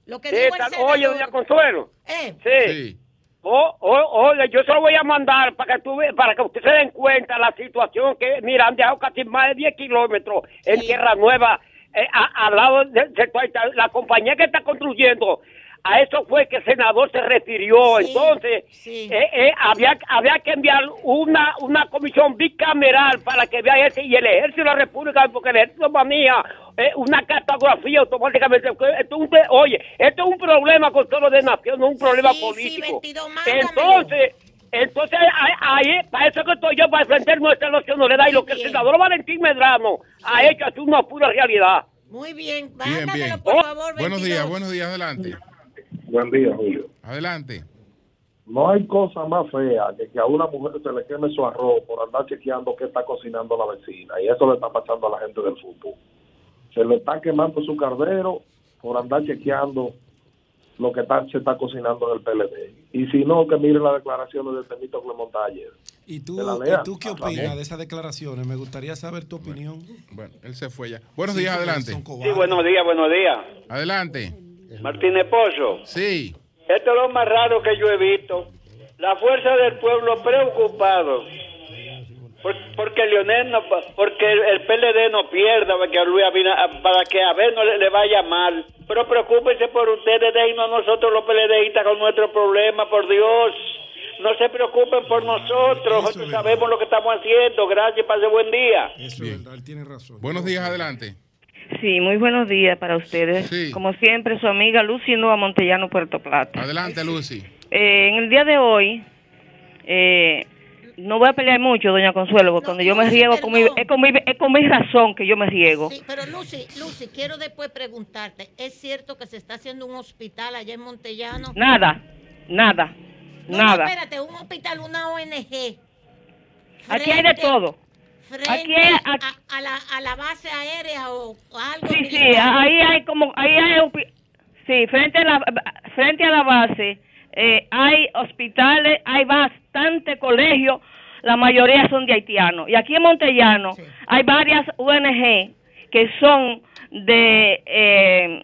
Lo que Sí, dijo el tal- senador. oye, doña Consuelo. Eh, Sí. Sí. Oh, oh, oye, yo se lo voy a mandar para que tú para que usted se den cuenta la situación que, mira, han dejado casi más de 10 kilómetros en Sí. Tierra Nueva, al lado de, de- la compañía que está construyendo. A eso fue que el senador se refirió. Sí, Entonces, sí. eh, eh, había, había que enviar una, una comisión bicameral para que vea ese y el ejército de la República, porque el ejército manía eh, una cartografía automáticamente. Esto oye, esto es un problema con todo lo de nación, no es un problema Sí, político. 22, mándamelo. Entonces, entonces ahí, ahí, para eso que estoy yo, para defender nuestra nacionalidad y lo que el senador Valentín Medrano ha hecho es una pura realidad. muy bien, Bien, mándamelo bien. por Oh, favor. Buenos 22. días, buenos días, adelante. Buen día, Julio. Adelante. No hay cosa más fea que que a una mujer se le queme su arroz por andar chequeando qué está cocinando la vecina. Y eso le está pasando a la gente del fútbol. Se le está quemando su cardero por andar chequeando lo que está, se está cocinando en el PLD. Y si no, que mire las declaraciones de Temito Clemente ayer. ¿Y tú, ¿y tú qué opinas de esas declaraciones? Me gustaría saber tu opinión. Bueno, él se fue ya. Buenos Sí, días, adelante. Sí, buenos días, buenos días. Adelante. Martínez Pozo, Sí. esto es lo más raro que yo he visto. La fuerza del pueblo preocupado. Por- porque Leonel no, porque el, el PLD no pierda, para que, a Luis Abina- para que a ver no le, le vaya mal. Pero preocúpense por ustedes, déjenos nosotros los PLDistas con nuestro problema, por Dios. No se preocupen por nosotros, nosotros verdad. sabemos lo que estamos haciendo. Gracias, pase buen día. Eso Bien. es verdad, él tiene razón. Buenos días, adelante. Sí, muy buenos días para ustedes. Sí. Como siempre, su amiga Lucy Nova Montellano, Puerto Plata. Adelante, Lucy. Eh, en el día de hoy, eh, no voy a pelear mucho, doña Consuelo, porque No, cuando yo me riego, con mi- es, con mi, es con mi razón que yo me riego. Sí, pero Lucy, Lucy, quiero después preguntarte, ¿es cierto que se está haciendo un hospital allá en Montellano? Nada, nada, No, nada. No, espérate, un hospital, una ONG. Aquí hay de todo. Frente Aquí hay- aquí- a, a la, a la base aérea o, o algo Sí, sí, ahí hay como, ahí hay, sí, frente a la, frente a la base eh, hay hospitales, hay bastante colegios, la mayoría son de haitianos. Y aquí en Montellano hay varias ONG que son de, eh,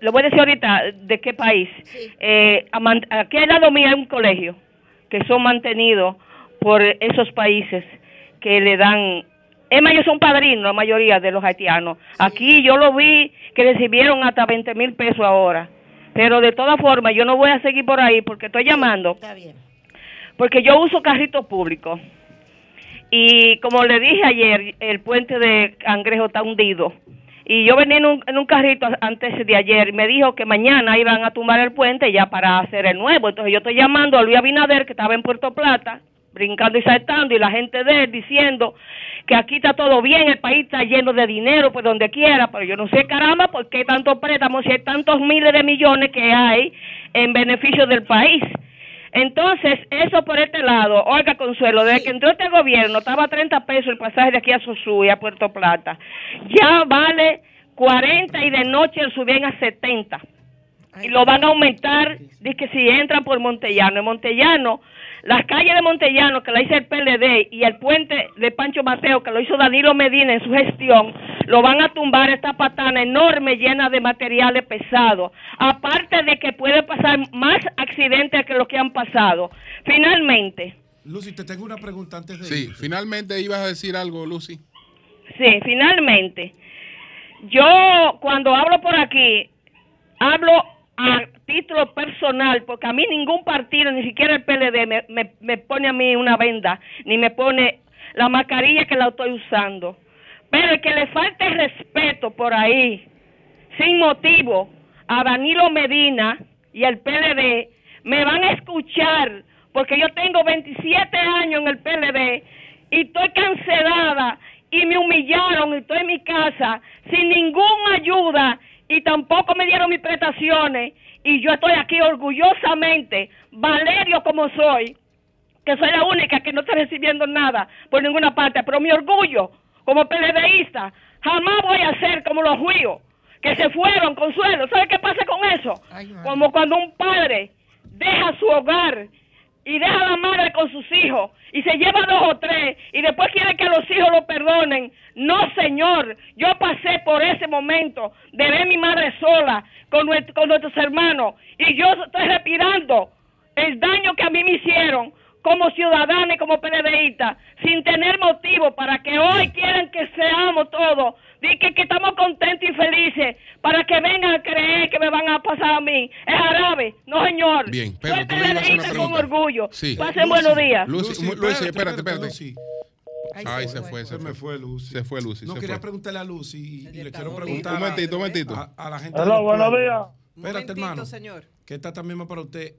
lo voy a decir ahorita, ¿de qué país? Eh, a man- aquí al lado mío hay un colegio que son mantenidos por esos países que le dan es ellos son padrinos, la mayoría de los haitianos. Aquí yo lo vi que recibieron hasta 20 mil pesos ahora. Pero de todas formas, yo no voy a seguir por ahí porque estoy llamando. Está bien. Porque yo uso carrito público. Y como le dije ayer, el puente de Cangrejo está hundido. Y yo venía en un, en un carrito antes de ayer y me dijo que mañana iban a tumbar el puente ya para hacer el nuevo. Entonces yo estoy llamando a Luis Abinader, que estaba en Puerto Plata, brincando y saltando, y la gente de él diciendo que aquí está todo bien, el país está lleno de dinero por donde quiera, pero yo no sé, caramba, por qué tantos préstamos si hay tantos miles de millones que hay en beneficio del país. Entonces, eso por este lado, oiga Consuelo, desde que entró este gobierno estaba a 30 pesos el pasaje de aquí a Sosúa a Puerto Plata. Ya vale 40 y de noche subían a 70. Y lo van a aumentar, dice que si entran por Montellano. En Montellano, las calles de Montellano que la hizo el PLD y el puente de Pancho Mateo que lo hizo Danilo Medina en su gestión, lo van a tumbar esta patana enorme llena de materiales pesados. Aparte de que puede pasar más accidentes que los que han pasado. Finalmente, Lucy, te tengo una pregunta antes de Sí, finalmente ibas a decir algo, Lucy. Sí, finalmente. Yo cuando hablo por aquí, hablo a título personal, porque a mí ningún partido, ni siquiera el PLD, me, me, me pone a mí una venda, ni me pone la mascarilla que la estoy usando. Pero el que le falte respeto por ahí, sin motivo, a Danilo Medina y al PLD, me van a escuchar, porque yo tengo 27 años en el PLD y estoy cancelada y me humillaron y estoy en mi casa sin ninguna ayuda y tampoco me dieron mis prestaciones y yo estoy aquí orgullosamente, Valerio como soy, que soy la única que no está recibiendo nada por ninguna parte, pero mi orgullo como PLDista, jamás voy a ser como los juíos que se fueron, Consuelo. ¿Sabe qué pasa con eso? Como cuando un padre deja su hogar y deja a la madre con sus hijos y se lleva dos o tres y después quiere que los hijos lo perdonen. No, señor, yo pasé por ese momento de ver mi madre sola con nuestros hermanos y yo estoy respirando el daño que a mí me hicieron como ciudadana y como PLDista, sin tener motivo para que hoy quieran que seamos todos, di que, que estamos contentos y felices, para que vengan a creer que me van a pasar a mí. Es árabe, no señor. Bien, Soy Pedro, tú me ibas a hacer una PLDista con orgullo. Sí. Pasen buenos días. Lucy, mu- Lucy, espérate, espérate. Lucy. Ay, se fue, se me fue. fue Lucy. Se fue Lucy. No, se quería fue. preguntarle a Lucy y, y le quiero Un preguntar. un momentito, un momentito. A, a la gente. Los buenos días. Espérate, Momentito, hermano. señor. Que esta también va para usted.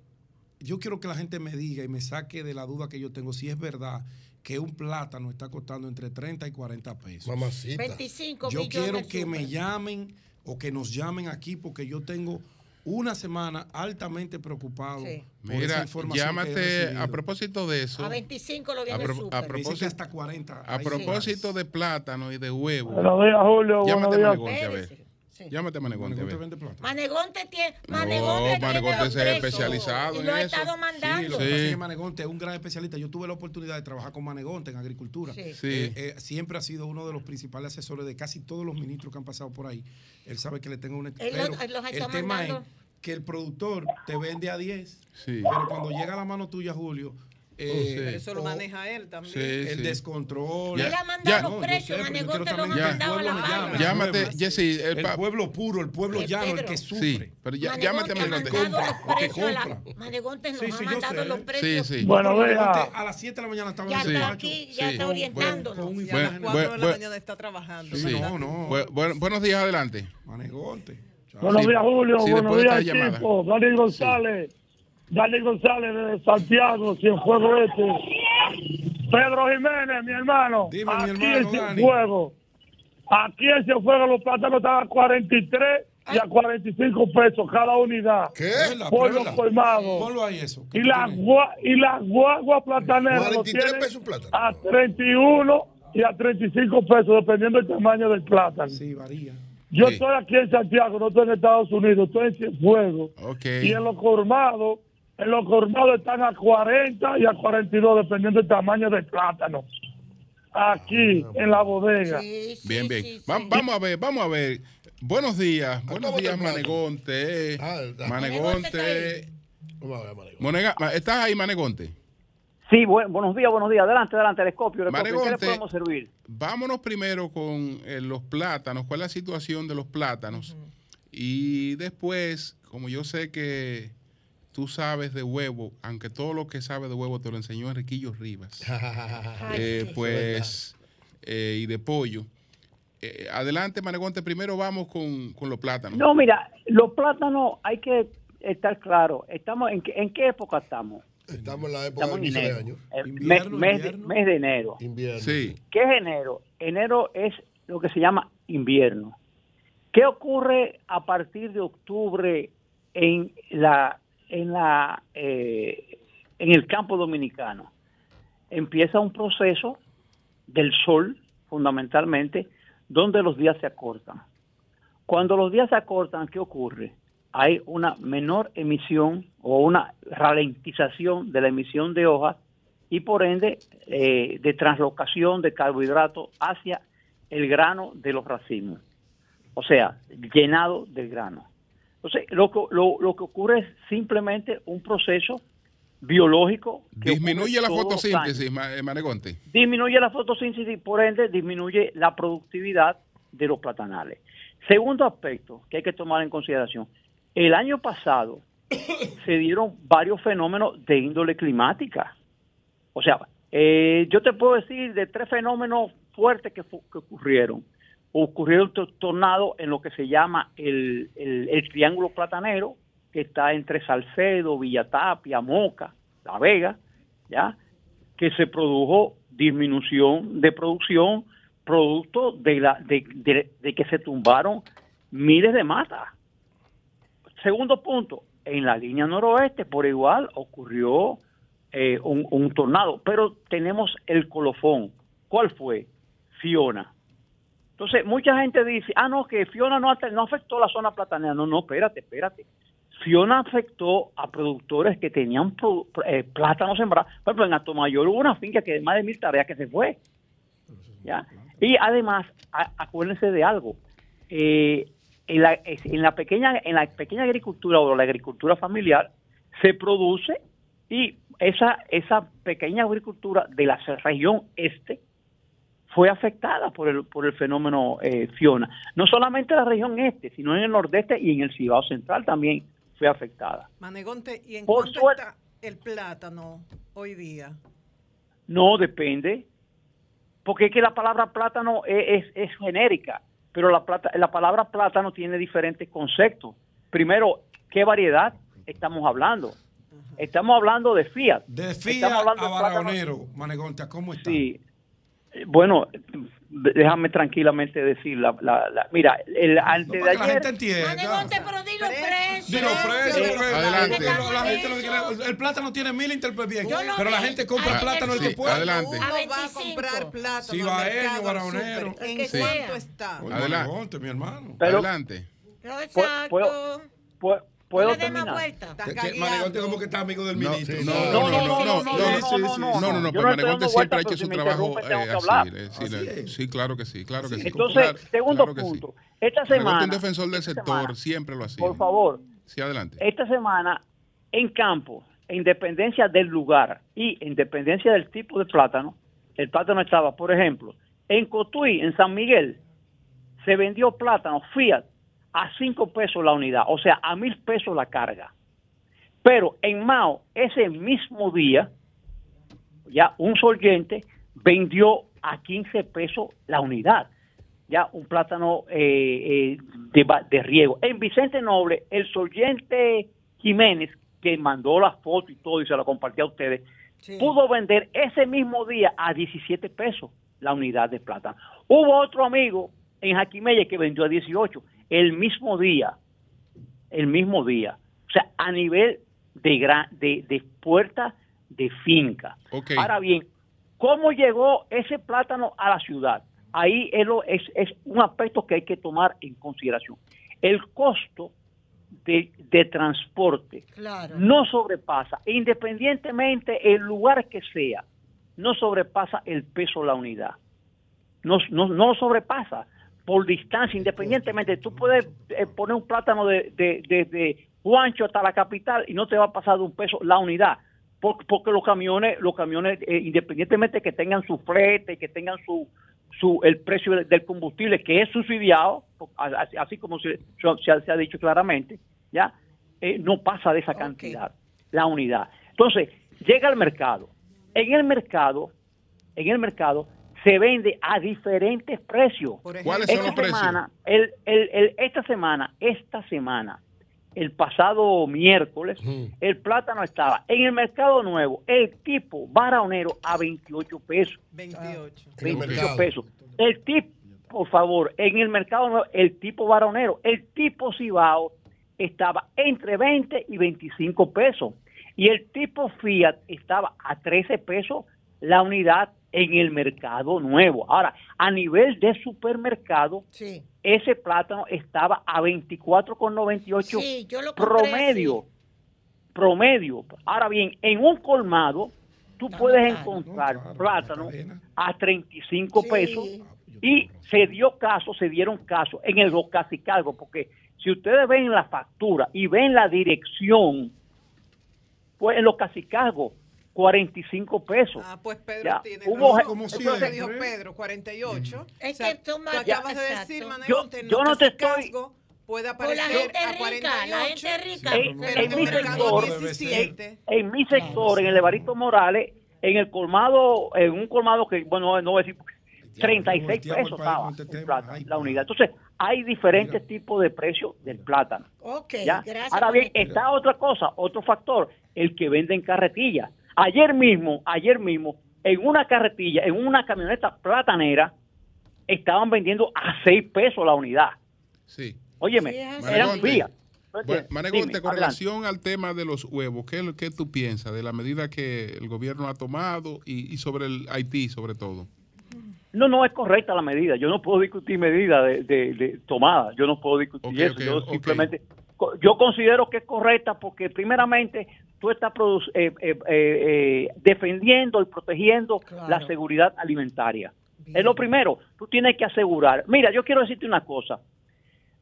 Yo quiero que la gente me diga y me saque de la duda que yo tengo si es verdad que un plátano está costando entre 30 y 40 pesos. Mamacita. 25 Yo quiero que me llamen o que nos llamen aquí porque yo tengo una semana altamente preocupado por esa Mira, información que he llámate a propósito de eso. A 25 lo A, viene pro- a Dicen que propósito, hasta 40. a propósito de plátano y de huevo. Buenos días, Julio. Llámate a Buenos días. Manegonte a ver. Llámate a Manegonte. Manegonte tiene. No, Manegonte, tiene Manegonte se ha precios especializado y en lo ha eso. estado Sí, mandando. lo que pasa es que Manegonte es un gran especialista. Yo tuve la oportunidad de trabajar con Manegonte en agricultura. Sí. Sí. Eh, eh, siempre ha sido uno de los principales asesores de casi todos los ministros que han pasado por ahí. Él sabe que le tengo un... Él pero los- él los ha el tema mandando. es que el productor te vende a 10, Sí. pero cuando llega a la mano tuya, Julio... eh, Oh, sí. Eso lo o maneja él también. Sí, el sí. descontrol. Ya. Él ha mandado No, precios, sé, Manegonte quiero los ha el mandado a la el Llámate. Jesse, el El pueblo puro, el pueblo Eh, llano, el que Sí, sufre. pero ya, llámate a ha Manegonte. mandado los el que precios a la- compra. Manegonte nos Sí, ha mandado sé. los Sí, precios. sí. Bueno, vea. A las 7 de la mañana estaba Ya en ese está aquí, ya está orientándonos. A las Bueno, 4 de la mañana está trabajando. No, no. Bu- bu- buenos días, adelante. Manegonte. Buenos días, Julio. Buenos días, chicos. Dani González. Dani González de Santiago, Cienfuegos Este. Pedro Jiménez, mi hermano. Dime, mi aquí hermano, en Dani. Cienfuegos. Aquí en Cienfuegos los plátanos estaban a 43 y a 45 pesos cada unidad. ¿Qué? Por los colmados. Ponlo ahí eso. ¿Qué Y las y las guaguas plataneras lo 43 tienen pesos un plátano. a 31 y a 35 pesos, dependiendo del tamaño del plátano. Sí, varía. Yo Sí. estoy aquí en Santiago, no estoy en Estados Unidos, estoy en Cienfuegos. Ok. Y en los colmados, en los colmados están a 40 y a 42, dependiendo del tamaño del plátano. Aquí, en la bodega. Bien, bien. Va- vamos a ver, vamos a ver. Buenos días, buenos días, Manegonte. Ah, Manegonte. Monega- ¿Estás ahí, Manegonte? Sí, buen- buenos días, buenos días. Adelante, adelante, telescopio. telescopio. ¿En ¿Qué le podemos servir? Vámonos primero con eh, los plátanos. ¿Cuál es la situación de los plátanos? Y después, como yo sé que tú sabes de huevo, aunque todo lo que sabe de huevo te lo enseñó Enriquillo Rivas, [laughs] eh, pues, eh, y de pollo. Eh, adelante, Manegonte. Primero vamos con, con los plátanos. No, mira, los plátanos hay que estar claro. Estamos en qué, en qué época estamos? Estamos en la época Estamos de inicio de enero. año. Mes, mes de, mes de enero. Invierno. Sí. ¿Qué es enero? Enero es lo que se llama invierno. ¿Qué ocurre a partir de octubre en la en la eh, en el campo dominicano? Empieza un proceso del sol, fundamentalmente, donde los días se acortan. Cuando los días se acortan, ¿qué ocurre? Hay una menor emisión o una ralentización de la emisión de hojas y por ende eh, de translocación de carbohidratos hacia el grano de los racimos, o sea, llenado del grano. Entonces, lo que, lo, lo que ocurre es simplemente un proceso biológico. que Disminuye la fotosíntesis, eh, Manegonte. Disminuye la fotosíntesis y por ende disminuye la productividad de los platanales. Segundo aspecto que hay que tomar en consideración, el año pasado [coughs] se dieron varios fenómenos de índole climática. O sea, eh, yo te puedo decir de tres fenómenos fuertes que, que ocurrieron. Ocurrieron to- tornados en lo que se llama el, el- triángulo platanero, que está entre Salcedo, Villatapia, Moca, La Vega, ¿ya? que se produjo disminución de producción producto de, la, de, de- de que se tumbaron miles de matas. Segundo punto, en la línea noroeste por igual ocurrió eh, un, un tornado, pero tenemos el colofón. ¿Cuál fue? Fiona. Entonces, mucha gente dice, ah, no, que Fiona no, no afectó la zona platanera. No, no, espérate, espérate. Fiona afectó a productores que tenían pro- eh, plátanos sembrados. Por ejemplo, en Atomayor hubo una finca que de más de mil tareas que se fue. ¿ya? Y además, a- acuérdense de algo. eh, en, la, en, la pequeña, en la pequeña agricultura o la agricultura familiar se produce y esa, esa pequeña agricultura de la región este fue afectada por el, por el fenómeno eh, Fiona. No solamente la región este, sino en el nordeste y en el Cibao Central también fue afectada. Manegonte, ¿y en Por cuánto suerte- está el plátano hoy día? No depende, porque es que la palabra plátano es, es- es genérica, pero la, plata, la palabra plátano tiene diferentes conceptos. Primero, ¿qué variedad estamos hablando? Estamos hablando de Fiat. De Estamos FIA hablando a de plátano- Baraonero, Manegonte, ¿cómo está? Sí. Eh, Bueno, déjame tranquilamente decir la, la- la- mira, el antes de para que la ayer gente entienda. Manegonte, pero dilo precio. Dilo precio, Eh, adelante. la- la gente quiere- el plátano tiene mil interpretaciones, pero la vi. gente compra Ah, plátano el sí, que puede. adelante. Uno A va a 25. comprar plátano Sí, mercado, al Baraonero. súper. ¿En que cuánto está? Oye, Adelante. Mi hermano. Pero- Adelante. No, ¿Puedo- exacto. puedo- ¿Puedo, puedo terminar. Manegote como que está amigo del ministro. No, no, no, no, no, no, no, pero Manegote siempre ha hecho su trabajo así. Sí, claro que sí, claro que sí. Entonces, segundo punto, esta semana. Un defensor del sector siempre lo hacía. Por favor. Sí, adelante. Esta semana en campo, en dependencia del lugar y en dependencia del tipo de plátano, el plátano estaba, por ejemplo, en Cotuí, en San Miguel, se vendió plátano Fiat a 5 pesos la unidad, o sea, a mil pesos la carga. Pero en Mao, ese mismo día, ya un solvente vendió a 15 pesos la unidad. Ya un plátano eh, eh, de, riego. En Vicente Noble, el solvente Jiménez, que mandó la foto y todo y se la compartió a ustedes, pudo vender ese mismo día a 17 pesos la unidad de plátano. Hubo otro amigo en Jaquimelle que vendió a 18 el mismo día, el mismo día. O sea, a nivel de, gran, de, de puerta de finca. Ok. Ahora bien, ¿cómo llegó ese plátano a la ciudad? ahí es, lo- es, es un aspecto que hay que tomar en consideración. El costo de, de transporte Claro. no sobrepasa, independientemente el lugar que sea, no sobrepasa el peso de la unidad. No, no, no sobrepasa por distancia, independientemente. Tú puedes eh, poner un plátano de, de, desde Juancho hasta la capital y no te va a pasar de un peso la unidad. Por- Porque los camiones, los camiones, eh, independientemente que tengan su flete, que tengan su, su el precio del, combustible que es subsidiado, así, así como se, se ha- se ha dicho claramente, ya Eh, no pasa de esa cantidad la unidad. Entonces llega al mercado. En el mercado, en el mercado se vende a diferentes precios. ¿Cuáles son Esta los precios? semana, el- el- el- esta semana, esta semana, el pasado miércoles, el plátano estaba en el mercado nuevo, el tipo baronero a 28 pesos. 28. 28 pesos. El tipo, por favor, en el mercado nuevo, el tipo baronero, el tipo Cibao estaba entre 20 y 25 pesos. Y el tipo Fiat estaba a 13 pesos la unidad en el mercado nuevo. Ahora, a nivel de supermercado, Sí. ese plátano estaba a 24,98 Sí, promedio. Promedio. Ahora bien, en un colmado, tú puedes encontrar plátano a 35 pesos y se dio caso, se dieron caso en el los casicargos, porque si ustedes ven la factura y ven la dirección, pues en los casicargos, 45 pesos. Ah, pues Pedro Ya, tiene hubo razón. como que dijo Pedro, 48. Es O sea, que tú acabas de decir, Yo- en yo no te estoy- puede Por la aparecer gente a rica, 48. la gente rica. en, pero en en mi sector, 17. en, en mi sector, en el Evarito Morales, en el colmado, en un colmado que, bueno, no voy a decir, 36 pesos estaba el plátano, la unidad. Entonces, hay diferentes tipos de precios del plátano. Ok, ¿ya? gracias. Ahora bien, está otra cosa, otro factor, el que vende en carretilla. Ayer mismo, ayer mismo, en una carretilla, en una camioneta platanera, estaban vendiendo a 6 pesos la unidad. Sí. Óyeme, eran Manegonte, frías. Bueno, Manegonte, con adelante. relación al tema de los huevos, ¿qué, es lo que tú piensas de la medida que el gobierno ha tomado y, y sobre el Haití, sobre todo? No, no es correcta la medida. Yo no puedo discutir medidas de, de, de tomada. Yo no puedo discutir Ok, eso. ok, yo simplemente, yo considero que es correcta porque primeramente tú estás eh, eh, eh, defendiendo y protegiendo la seguridad alimentaria. Es lo primero. Tú tienes que asegurar. Mira, yo quiero decirte una cosa.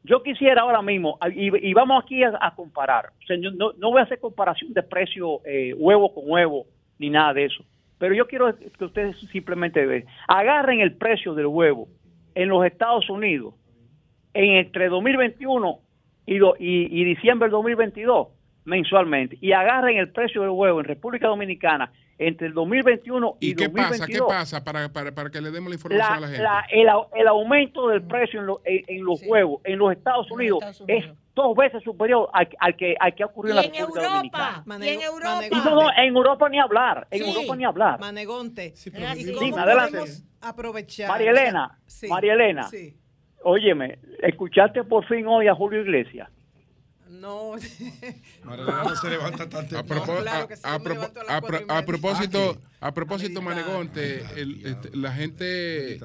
Yo quisiera ahora mismo, y, y vamos aquí a, a comparar, O sea, yo no, no voy a hacer comparación de precio huevo con huevo, ni nada de eso, pero yo quiero que ustedes simplemente vean, agarren el precio del huevo en los Estados Unidos en entre 2021 y, do- y, y diciembre del 2022 mensualmente, y agarren el precio del huevo en República Dominicana entre el 2021 y, ¿Y qué pasa? 2022 ¿Qué pasa para, para, para que le demos la información la- a la gente? la- el, el aumento del precio en, lo- en- en los huevos en los Estados Unidos es dos veces superior al, al que, al que ha ocurrido en la República Dominicana. y en Europa. Y no, no, en Europa ni hablar, en Sí. Europa ni hablar. Manegonte. pero ¿Y cómo adelante. aprovechar? María Elena, Sí. María Elena, Sí. Óyeme, ¿escuchaste por fin hoy a Julio Iglesias? No. [laughs] no se levanta tan A, claro sí, a- propósito, a propósito, este, la gente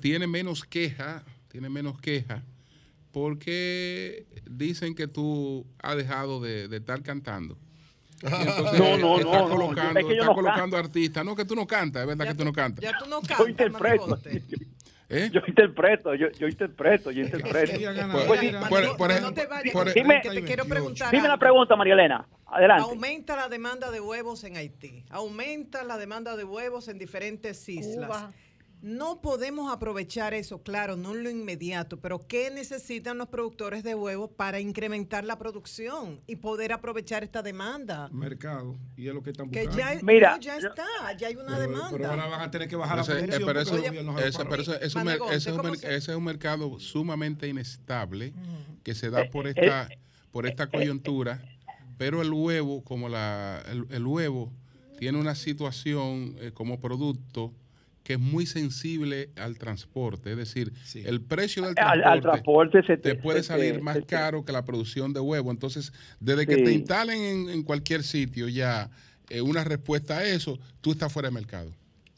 tiene menos queja, tiene menos queja, porque dicen que tú has dejado de, de estar cantando. [laughs] Entonces, No, no, está no, no, colocando, es que yo está no colocando artistas. No, que tú no cantas, es verdad que tú no cantas. Ya tú no Yo cantas, interpreto. [laughs] ¿Eh? Yo interpreto, yo, yo interpreto, yo interpreto. Te quiero preguntar Dime algo. pregunta, María Elena. Adelante. Aumenta la demanda de huevos en Haití, aumenta la demanda de huevos en diferentes islas. Cuba. No podemos aprovechar eso, claro, no en lo inmediato, pero ¿qué necesitan los productores de huevos para incrementar la producción y poder aprovechar esta demanda? Mercado. Y es lo que están Que buscando. ya, Mira, no, ya está, ya hay una Pero- demanda. pero ahora van a tener que bajar la eh, producción. pero eso- pero eso- es un ese es un ¿cómo mer- se- ese es un mercado sumamente inestable que se Eh, da por esta por esta coyuntura, pero el huevo como la el, el huevo tiene una situación eh, como producto que es muy sensible al transporte, es decir, el precio del transporte, al transporte se te te- puede salir te- más te- caro que la producción de huevo. Entonces, desde que Sí. te instalen en, en cualquier sitio ya eh, una respuesta a eso, tú estás fuera de mercado.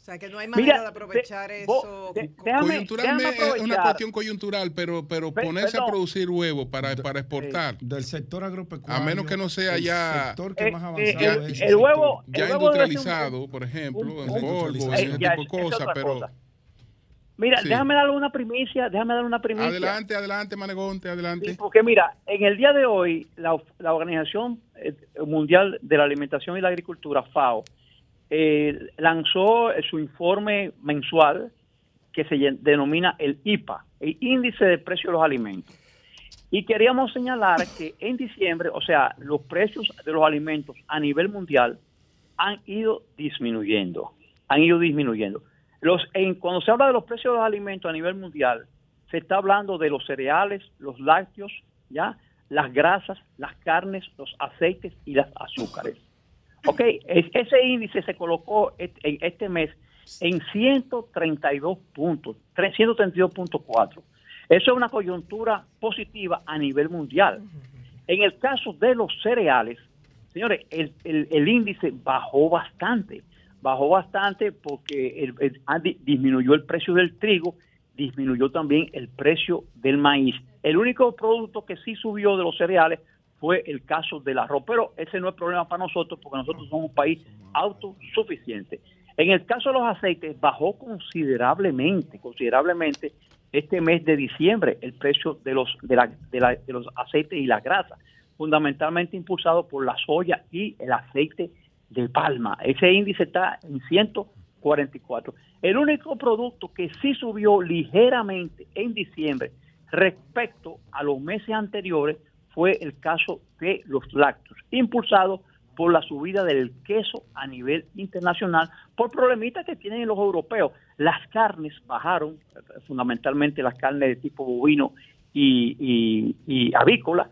Sea, que no hay Mira, manera de aprovechar de- eso. vos- de- déjame- Coyunturalmente déjame es una cuestión coyuntural, pero, pero Pe- ponerse a producir huevos para, para exportar. Del sector agropecuario. A menos que no sea el ya. sector que más Eh, avanzado el- es el huevo- Ya el huevo industrializado, por ejemplo, un- en Eh, ese ya, tipo de cosas, pero. cosa. Mira, Sí. déjame darle una primicia, déjame darle una primicia. Adelante, adelante, Manegonte, adelante. Porque mira, en el día de hoy, la, la Organización eh, Mundial de la Alimentación y la Agricultura, FAO, eh, lanzó su informe mensual que se denomina el IPA, el Índice de Precio de los Alimentos. Y queríamos señalar que en diciembre, o sea, los precios de los alimentos a nivel mundial han ido disminuyendo, han ido disminuyendo. Los, en, cuando se habla de los precios de los alimentos a nivel mundial, se está hablando de los cereales, los lácteos, ya, las grasas, las carnes, los aceites y las azúcares. Ok, es- ese índice se colocó este mes en 132 puntos, 132.4. Eso es una coyuntura positiva a nivel mundial. En el caso de los cereales, señores, el, índice bajó bastante. Bajó bastante porque el- el- di- disminuyó el precio del trigo, disminuyó también el precio del maíz. El único producto que sí subió de los cereales fue el caso del arroz, pero ese no es problema para nosotros porque nosotros somos un país autosuficiente. En el caso de los aceites, bajó considerablemente, considerablemente este mes de diciembre el precio de los, de, la- de la- de los aceites y las grasas, fundamentalmente impulsado por la soya y el aceite de palma. Ese índice está en 144. El único producto que sí subió ligeramente en diciembre respecto a los meses anteriores fue el caso de los lácteos, impulsado por la subida del queso a nivel internacional, por problemitas que tienen los europeos. Las carnes bajaron, fundamentalmente las carnes de tipo bovino y, avícola.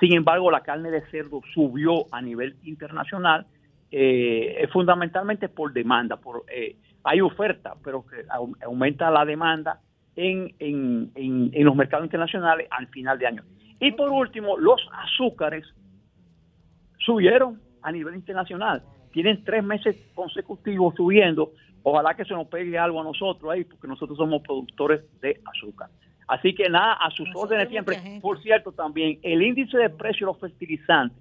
Sin embargo, la carne de cerdo subió a nivel internacional, eh, fundamentalmente por demanda. Por, eh, hay oferta, pero que au- aumenta la demanda en los mercados internacionales al final de año. Y por último, los azúcares subieron a nivel internacional. Tienen tres meses consecutivos subiendo. Ojalá que se nos pegue algo a nosotros ahí, porque nosotros somos productores de azúcar. Así que nada, a sus órdenes siempre. Por cierto, también el índice de precio de los fertilizantes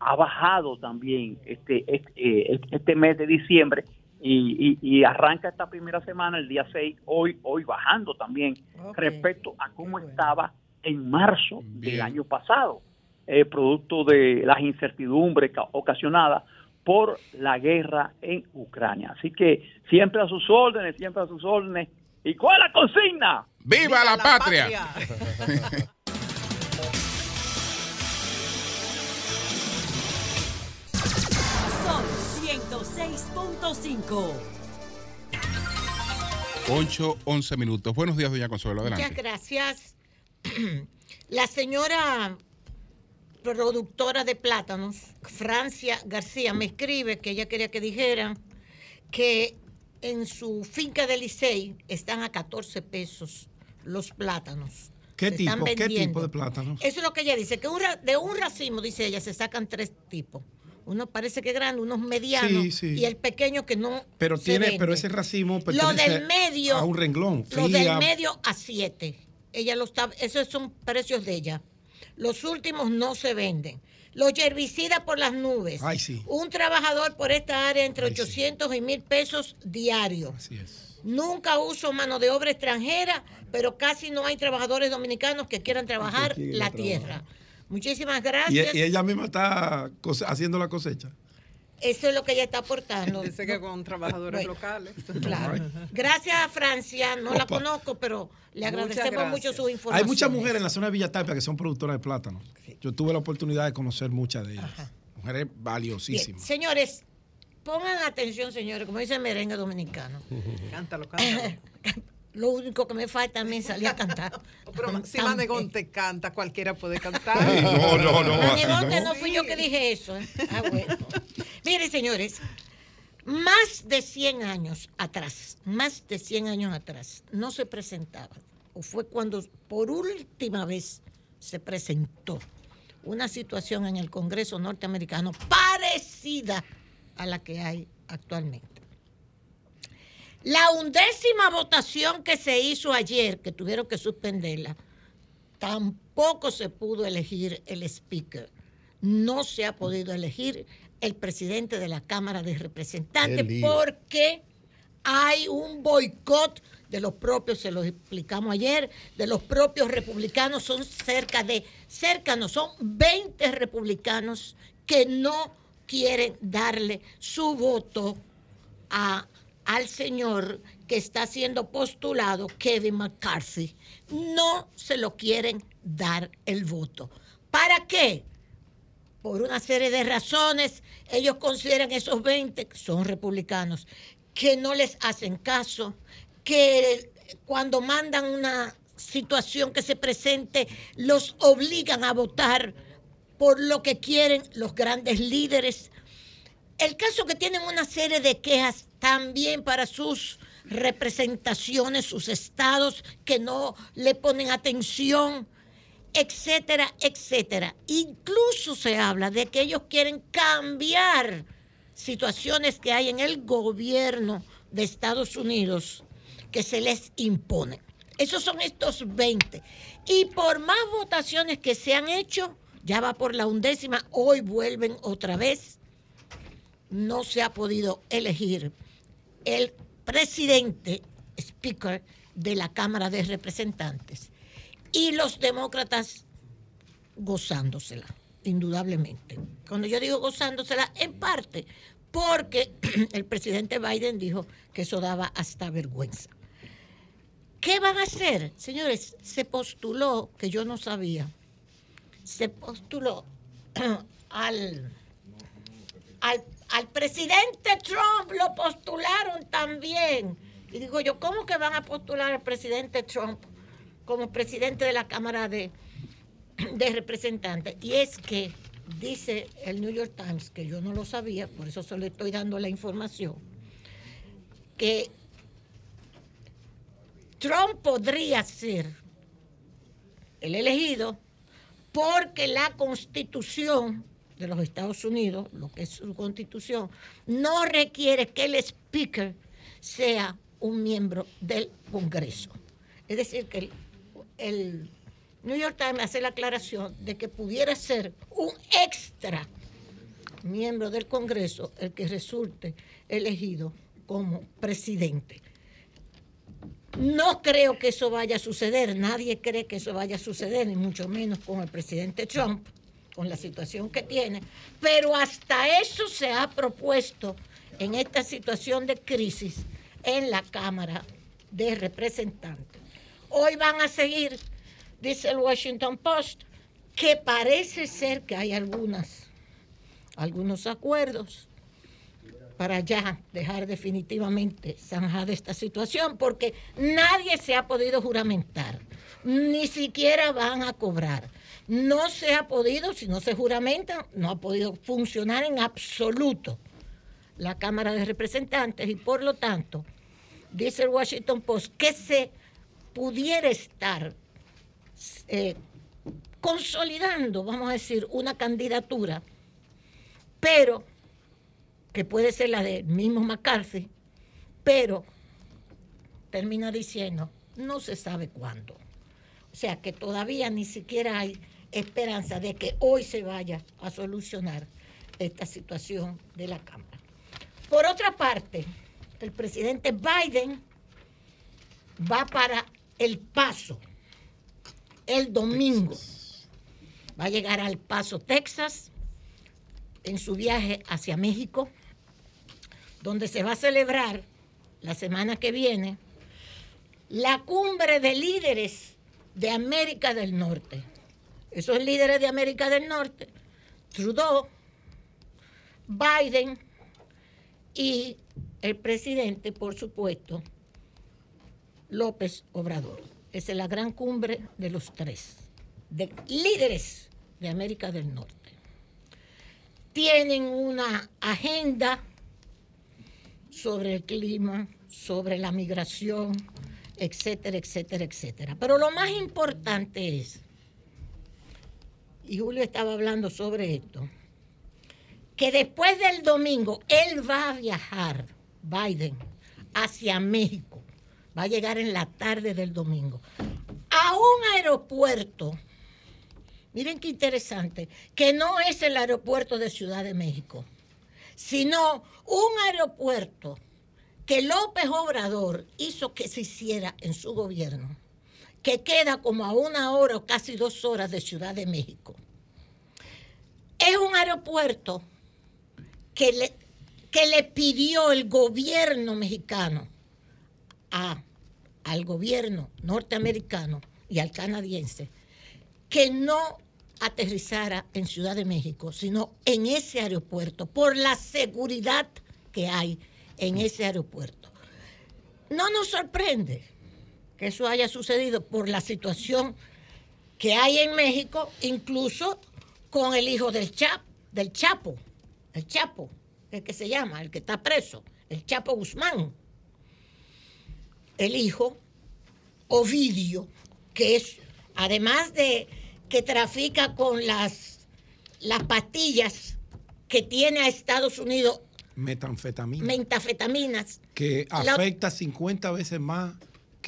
ha bajado también este, este, eh, este mes de diciembre y, y- y arranca esta primera semana, el día 6, hoy, hoy bajando también respecto a cómo estaba en marzo del año pasado, eh, producto de las incertidumbres ca- ocasionadas por la guerra en Ucrania. Así que siempre a sus órdenes, siempre a sus órdenes. ¿Y cuál es la consigna? ¡Viva, la, patria! [laughs] Son 106.5. 8, 11 minutos. Buenos días, doña Consuelo. Muchas Adelante. gracias. [clears throat] La señora productora de plátanos, Francia García, me escribe que ella quería que dijera que en su finca de Licey están a 14 pesos los plátanos. ¿Qué Se tipo, ¿Qué tipo de plátanos? Eso es lo que ella dice, que un ra- de un racimo, dice ella, se sacan tres tipos. Uno parece que es grande, unos medianos Sí, sí. y el pequeño que no Pero se tiene, vende. pero ese racimo Lo del medio. a un renglón. Lo del medio a 7. Ella lo está, esos son precios de ella. Los últimos no se venden. Los herbicidas por las nubes. Ay, sí. Un trabajador por esta área entre 800 y 1000 pesos diarios. Así es. Nunca uso mano de obra extranjera, pero casi no hay trabajadores dominicanos que quieran trabajar la trabajar. tierra. Muchísimas Y, gracias. y ella misma está haciendo la cosecha. Eso es lo que ella está aportando. Dice que con trabajadores Bueno, locales. Claro. Gracias a Francia, no la conozco, pero le agradecemos mucho su información. Hay muchas mujeres en la zona de Villa Tapia que son productoras de plátano. Yo tuve la oportunidad de conocer muchas de ellas. Mujeres Bien, valiosísimas. señores, pongan atención, señores, como dice el merengue dominicano. Cántalo, [coughs] cántalo. Lo único que me falta a mí es salir a cantar. [laughs] Pero si Tan- Manegonte canta, cualquiera puede [laughs] cantar. no, no, no, Manegonte así no fui yo que dije eso. ¿eh? Ah, bueno. Miren, señores, más de 100 años atrás, más de 100 años atrás, no se presentaba, o fue cuando por última vez se presentó una situación en el Congreso norteamericano parecida a la que hay actualmente. La undécima votación que se hizo ayer, que tuvieron que suspenderla, tampoco se pudo elegir el speaker. No se ha podido elegir el presidente de la Cámara de Representantes porque hay un boicot de los propios, se los explicamos ayer, de los propios republicanos, son cerca de, cerca no, son 20 republicanos que no quieren darle su voto a, al señor que está siendo postulado, Kevin McCarthy. No se lo quieren dar el voto. ¿Para qué? Por una serie de razones, ellos consideran esos 20 que son republicanos, que no les hacen caso, que cuando mandan una situación que se presente, los obligan a votar por lo que quieren los grandes líderes. El caso que tienen una serie de quejas también para sus representaciones, sus estados que no le ponen atención, etcétera, etcétera. Incluso se habla de que ellos quieren cambiar situaciones que hay en el gobierno de Estados Unidos que se les imponen. Esos son estos 20. Y por más votaciones que se han hecho, ya va por la undécima, hoy vuelven otra vez, no se ha podido elegir el presidente, speaker de la Cámara de Representantes. Y los demócratas gozándosela, indudablemente. Cuando yo digo gozándosela, en parte, porque [clears throat] el presidente Biden dijo que eso daba hasta vergüenza. ¿Qué van a hacer? Señores, se postuló, que yo no sabía, se postuló [clears throat] al, al, al presidente Trump, lo postularon también. Y digo yo, ¿cómo que van a postular al presidente Trump como presidente de la Cámara de, Representantes? Y es que dice el New York Times, que yo no lo sabía, por eso solo estoy dando la información, que Trump podría ser el elegido porque la constitución de los Estados Unidos, lo que es su constitución, no requiere que el speaker sea un miembro del Congreso. Es decir, que el, New York Times hace la aclaración de que pudiera ser un extra miembro del Congreso el que resulte elegido como presidente. No creo que eso vaya a suceder, nadie cree que eso vaya a suceder, ni mucho menos con el presidente Trump, con la situación que tiene, pero hasta eso se ha propuesto en esta situación de crisis en la Cámara de Representantes. Hoy van a seguir, dice el Washington Post, que parece ser que hay algunas, algunos acuerdos para ya dejar definitivamente zanjada esta situación, porque nadie se ha podido juramentar, ni siquiera van a cobrar. No se ha podido, si no se juramentan, no ha podido funcionar en absoluto la Cámara de Representantes y por lo tanto, dice el Washington Post, que se pudiera estar eh, consolidando, vamos a decir, una candidatura, pero que puede ser la del mismo McCarthy, pero termina diciendo, no se sabe cuándo. O sea que todavía ni siquiera hay esperanza de que hoy se vaya a solucionar esta situación de la Cámara. Por otra parte, el presidente Biden va para el paso el domingo. Va a llegar al Paso, Texas, en su viaje hacia México, donde se va a celebrar la semana que viene la cumbre de líderes de América del Norte. Esos líderes de América del Norte, Trudeau, Biden y el presidente, por supuesto, López Obrador. Esa es la gran cumbre de los tres, de líderes de América del Norte. Tienen una agenda sobre el clima, sobre la migración, etcétera, etcétera, etcétera. Pero lo más importante es, y Julio estaba hablando sobre esto, que después del domingo él va a viajar, Biden, hacia México. Va a llegar en la tarde del domingo. A un aeropuerto, miren qué interesante, que no es el aeropuerto de Ciudad de México, sino un aeropuerto que López Obrador hizo que se hiciera en su gobierno, que queda como a una hora o casi dos horas de Ciudad de México. Es un aeropuerto que le, que le pidió el gobierno mexicano a, al gobierno norteamericano y al canadiense que no aterrizara en Ciudad de México, sino en ese aeropuerto, por la seguridad que hay en ese aeropuerto. No nos sorprende que eso haya sucedido por la situación que hay en México, incluso con el hijo del, Chap, del Chapo, el Chapo, el que se llama, el que está preso, el Chapo Guzmán. El hijo, Ovidio, que es, además de que trafica con las, las pastillas que tiene a Estados Unidos, Metanfetamina. metafetaminas, que La- afecta 50 veces más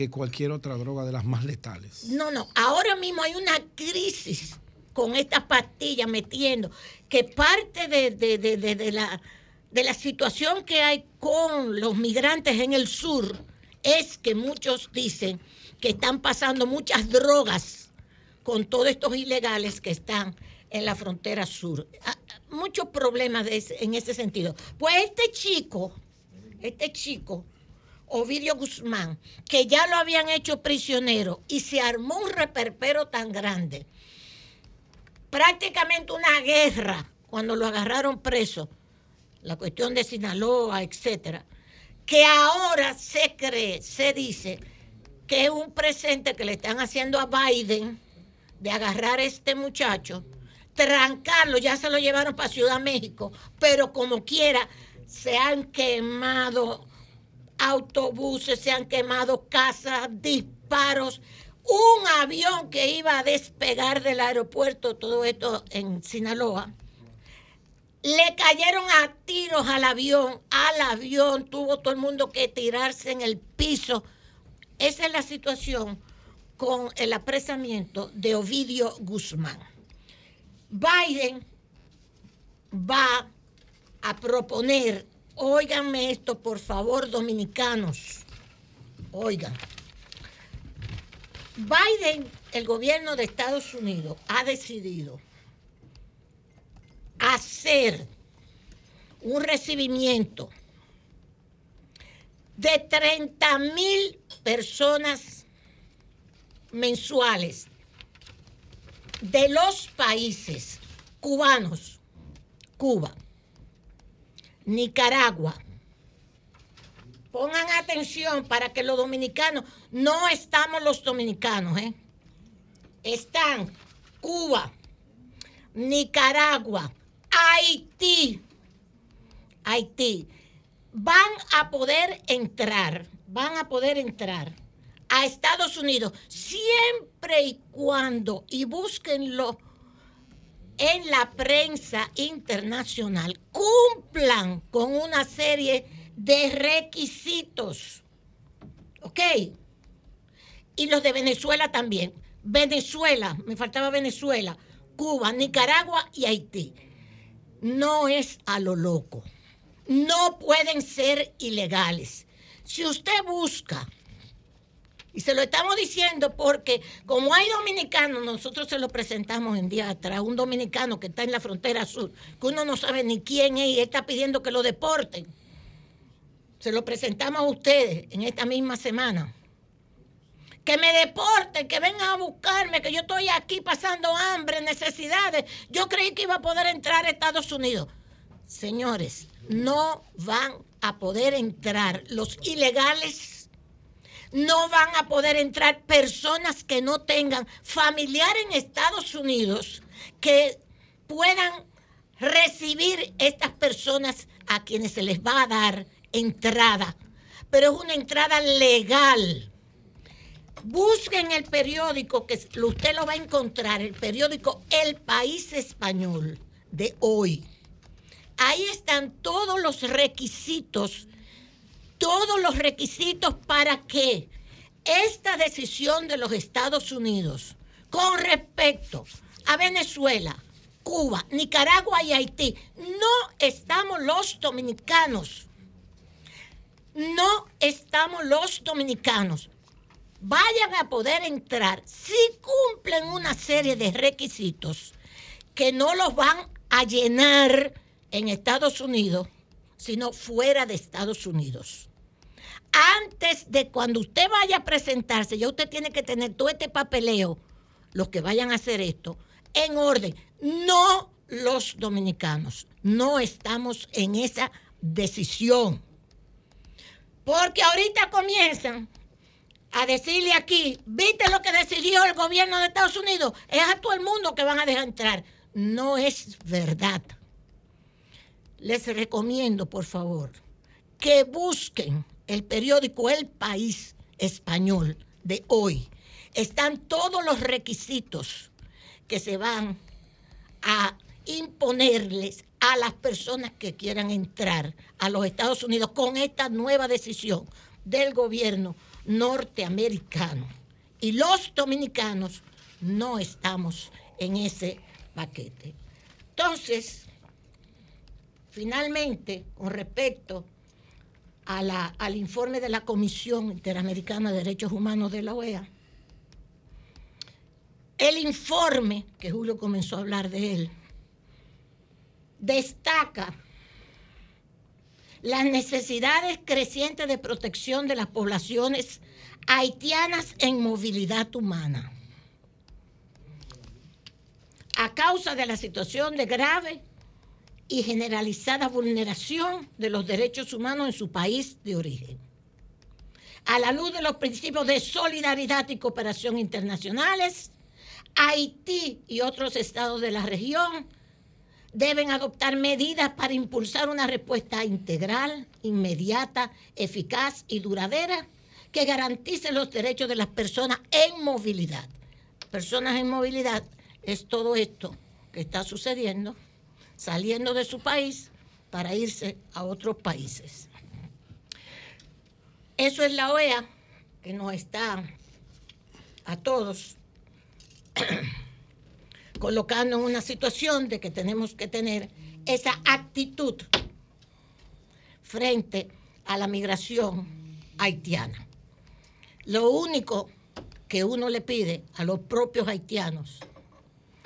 que cualquier otra droga de las más letales. No, no, ahora mismo hay una crisis con estas pastillas metiendo, que parte de, de- de- de- la, de la situación que hay con los migrantes en el sur es que muchos dicen que están pasando muchas drogas con todos estos ilegales que están en la frontera sur. Ah, Muchos problemas en ese sentido. Pues este chico, este chico, Ovidio Guzmán, que ya lo habían hecho prisionero y se armó un reperpero tan grande, prácticamente una guerra cuando lo agarraron preso, la cuestión de Sinaloa, etcétera, que ahora se cree, se dice que es un presente que le están haciendo a Biden de agarrar a este muchacho, trancarlo, ya se lo llevaron para Ciudad México, pero como quiera, se han quemado autobuses, se han quemado casas, disparos, un avión que iba a despegar del aeropuerto, todo esto en Sinaloa, le cayeron a tiros al avión, al avión, tuvo todo el mundo que tirarse en el piso. Esa es la situación con el apresamiento de Ovidio Guzmán. Biden va a proponer, óiganme esto por favor, dominicanos, oigan. Biden, el gobierno de Estados Unidos, ha decidido hacer un recibimiento de 30 mil personas mensuales de los países cubanos, Cuba, Nicaragua. Pongan atención para que los dominicanos, no estamos los dominicanos, ¿eh? están Cuba, Nicaragua, Haití, Haití, van a poder entrar, van a poder entrar a Estados Unidos siempre y cuando, y búsquenlo en la prensa internacional, cumplan con una serie de requisitos. ¿Ok? Y los de Venezuela también. Venezuela, me faltaba Venezuela, Cuba, Nicaragua y Haití. No es a lo loco. No pueden ser ilegales. Si usted busca, y se lo estamos diciendo porque como hay dominicanos, nosotros se lo presentamos en día atrás, un dominicano que está en la frontera sur, que uno no sabe ni quién es y está pidiendo que lo deporten. Se lo presentamos a ustedes en esta misma semana. Que me deporten, que vengan a buscarme, que yo estoy aquí pasando hambre, necesidades. Yo creí que iba a poder entrar a Estados Unidos. Señores, no van a poder entrar los ilegales no van a poder entrar personas que no tengan familiar en Estados Unidos que puedan recibir estas personas a quienes se les va a dar entrada, pero es una entrada legal. Busquen el periódico que usted lo va a encontrar, el periódico El País Español de hoy. Ahí están todos los requisitos todos los requisitos para que esta decisión de los Estados Unidos con respecto a Venezuela, Cuba, Nicaragua y Haití, no estamos los dominicanos, no estamos los dominicanos, vayan a poder entrar si cumplen una serie de requisitos que no los van a llenar en Estados Unidos, sino fuera de Estados Unidos. Antes de cuando usted vaya a presentarse, ya usted tiene que tener todo este papeleo, los que vayan a hacer esto, en orden. No los dominicanos, no estamos en esa decisión. Porque ahorita comienzan a decirle aquí, ¿viste lo que decidió el gobierno de Estados Unidos? Es a todo el mundo que van a dejar entrar. No es verdad. Les recomiendo, por favor, que busquen el periódico El País español de hoy. Están todos los requisitos que se van a imponerles a las personas que quieran entrar a los Estados Unidos con esta nueva decisión del gobierno norteamericano. Y los dominicanos no estamos en ese paquete. Entonces, finalmente, con respecto a la- al informe de la Comisión Interamericana de Derechos Humanos de la OEA, el informe, que Julio comenzó a hablar de él, destaca las necesidades crecientes de protección de las poblaciones haitianas en movilidad humana. A causa de la situación de grave y generalizada vulneración de los derechos humanos en su país de origen. A la luz de los principios de solidaridad y cooperación internacionales, Haití y otros estados de la región deben adoptar medidas para impulsar una respuesta integral, inmediata, eficaz y duradera que garantice los derechos de las personas en movilidad. Personas en movilidad es todo esto que está sucediendo, saliendo de su país para irse a otros países. Eso es la OEA que nos está a todos [clears throat] colocando en una situación de que tenemos que tener esa actitud frente a la migración haitiana. Lo único que uno le pide a los propios haitianos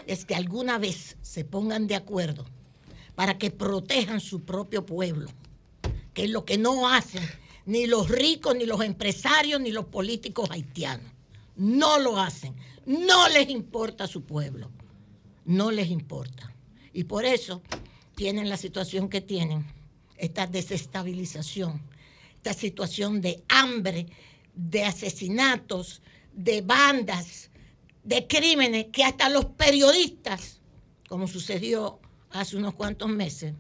es que alguna vez se pongan de acuerdo para que protejan su propio pueblo, que es lo que no hacen ni los ricos, ni los empresarios, ni los políticos haitianos. No lo hacen. No les importa su pueblo. No les importa. Y por eso tienen la situación que tienen, esta desestabilización, esta situación de hambre, de asesinatos, de bandas, de crímenes, que hasta los periodistas, como sucedió hace unos cuantos meses,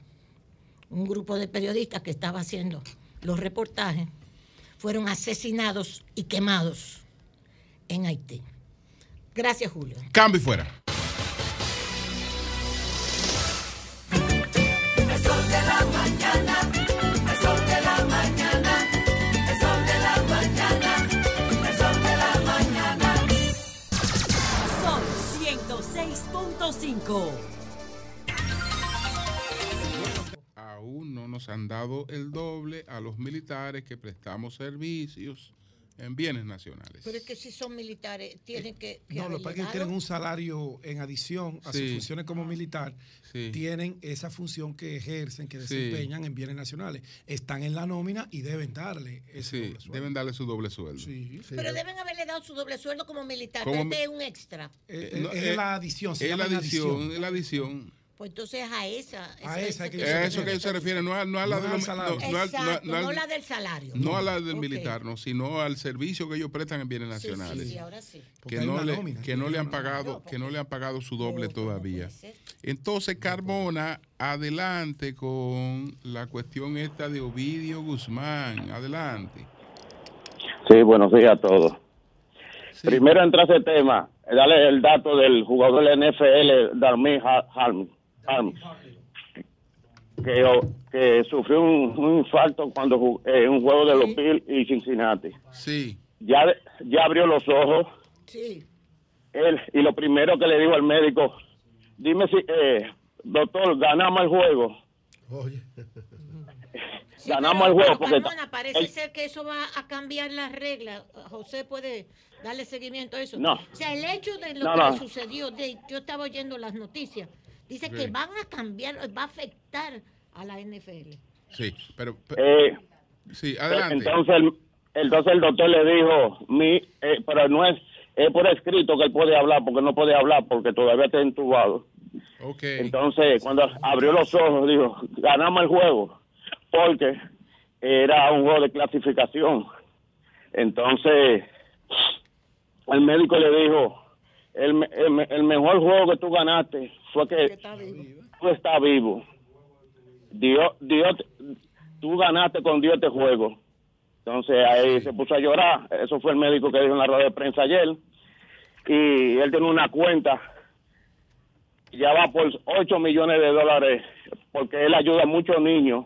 un grupo de periodistas que estaba haciendo los reportajes, fueron asesinados y quemados en Haití. Gracias, Julio. Cambio y fuera. El sol de la mañana, el sol de la mañana, el sol de la mañana, el sol de la mañana. Sol 106.5. Aún no nos han dado el doble a los militares que prestamos servicios en bienes nacionales. Pero es que si son militares, tienen que... que No, lo que pasa es que tienen un salario en adición a sus funciones como militar. Tienen esa función que ejercen, que Sí. desempeñan en bienes nacionales. Están en la nómina y deben darle ese Sí, doble sueldo. deben darle su doble sueldo. Pero deben haberle dado su doble sueldo como militar, Como este es un extra. Eh, No, es eh, la adición, se Es la adición. es la adición. Pues entonces a esa... A esa que Es a eso que ellos se refieren, no a, no a la No de al los- salario. no- no al- Exacto, no al- no la del salario. no a la del militar, no, sino al servicio que ellos prestan en bienes Sí, sí, nacionales. sí, ahora sí. Porque Que no, le, nómina, que no le han pagado, que no le han pagado su doble todavía. Entonces, Carmona, adelante con la cuestión esta de Ovidio Guzmán. Adelante. Sí, buenos días a todos. Primero entra ese tema, dale el dato del jugador del NFL, Darmin Harm. Que, que sufrió un, un infarto cuando jugó en un juego de los Bills y Cincinnati. Sí. Ya, ya abrió los ojos. Sí. Él, y lo primero que le dijo al médico, dime si, eh, doctor, ganamos el juego. ganamos el juego. Porque Carmona, parece ser que eso va a cambiar las reglas. José puede darle seguimiento a eso. No. O sea, el hecho de lo No, que no. le sucedió, de, yo estaba oyendo las noticias, dice que van a cambiar, va a afectar a la NFL. Sí, pero... Eh, sí, adelante. Entonces el, entonces el doctor le dijo, mi, eh, pero no es, es por escrito que él puede hablar, porque no puede hablar, porque todavía está entubado. Ok. Entonces, cuando abrió los ojos, dijo, ganamos el juego, porque era un juego de clasificación. Entonces, el médico le dijo, el, me- el, me- el mejor juego que tú ganaste fue que tú estás vivo. Dios, Dios, tú ganaste con Dios este juego. Entonces ahí se puso a llorar. Eso fue el médico que dijo en la rueda de prensa ayer. Y él tiene una cuenta, ya va por 8 millones de dólares, porque él ayuda a muchos niños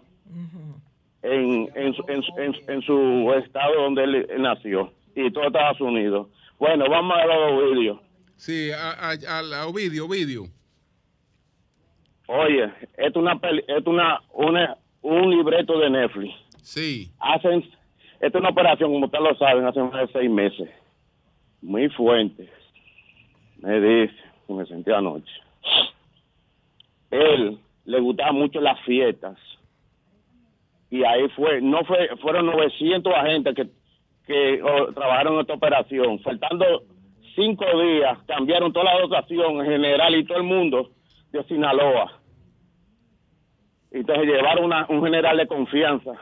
en, en, su- en, su- en, en su estado donde él, nació y todo Estados Unidos. Bueno, vamos a ver los vídeos. Sí, a, a, a- a Ovidio, Ovidio. Oye, esto es una, peli- esto es una, una, un libreto de Netflix. Sí. Hacen, esto es una operación, como ustedes lo saben, hace más de seis meses. Muy fuerte. Me dice, me sentí anoche. Él le gustaban mucho las fiestas. Y ahí fue, no fue, fueron 900 agentes que, que trabajaron en esta operación. Faltando cinco días, cambiaron toda la dotación en general y todo el mundo de Sinaloa. Entonces llevaron una- un general de confianza.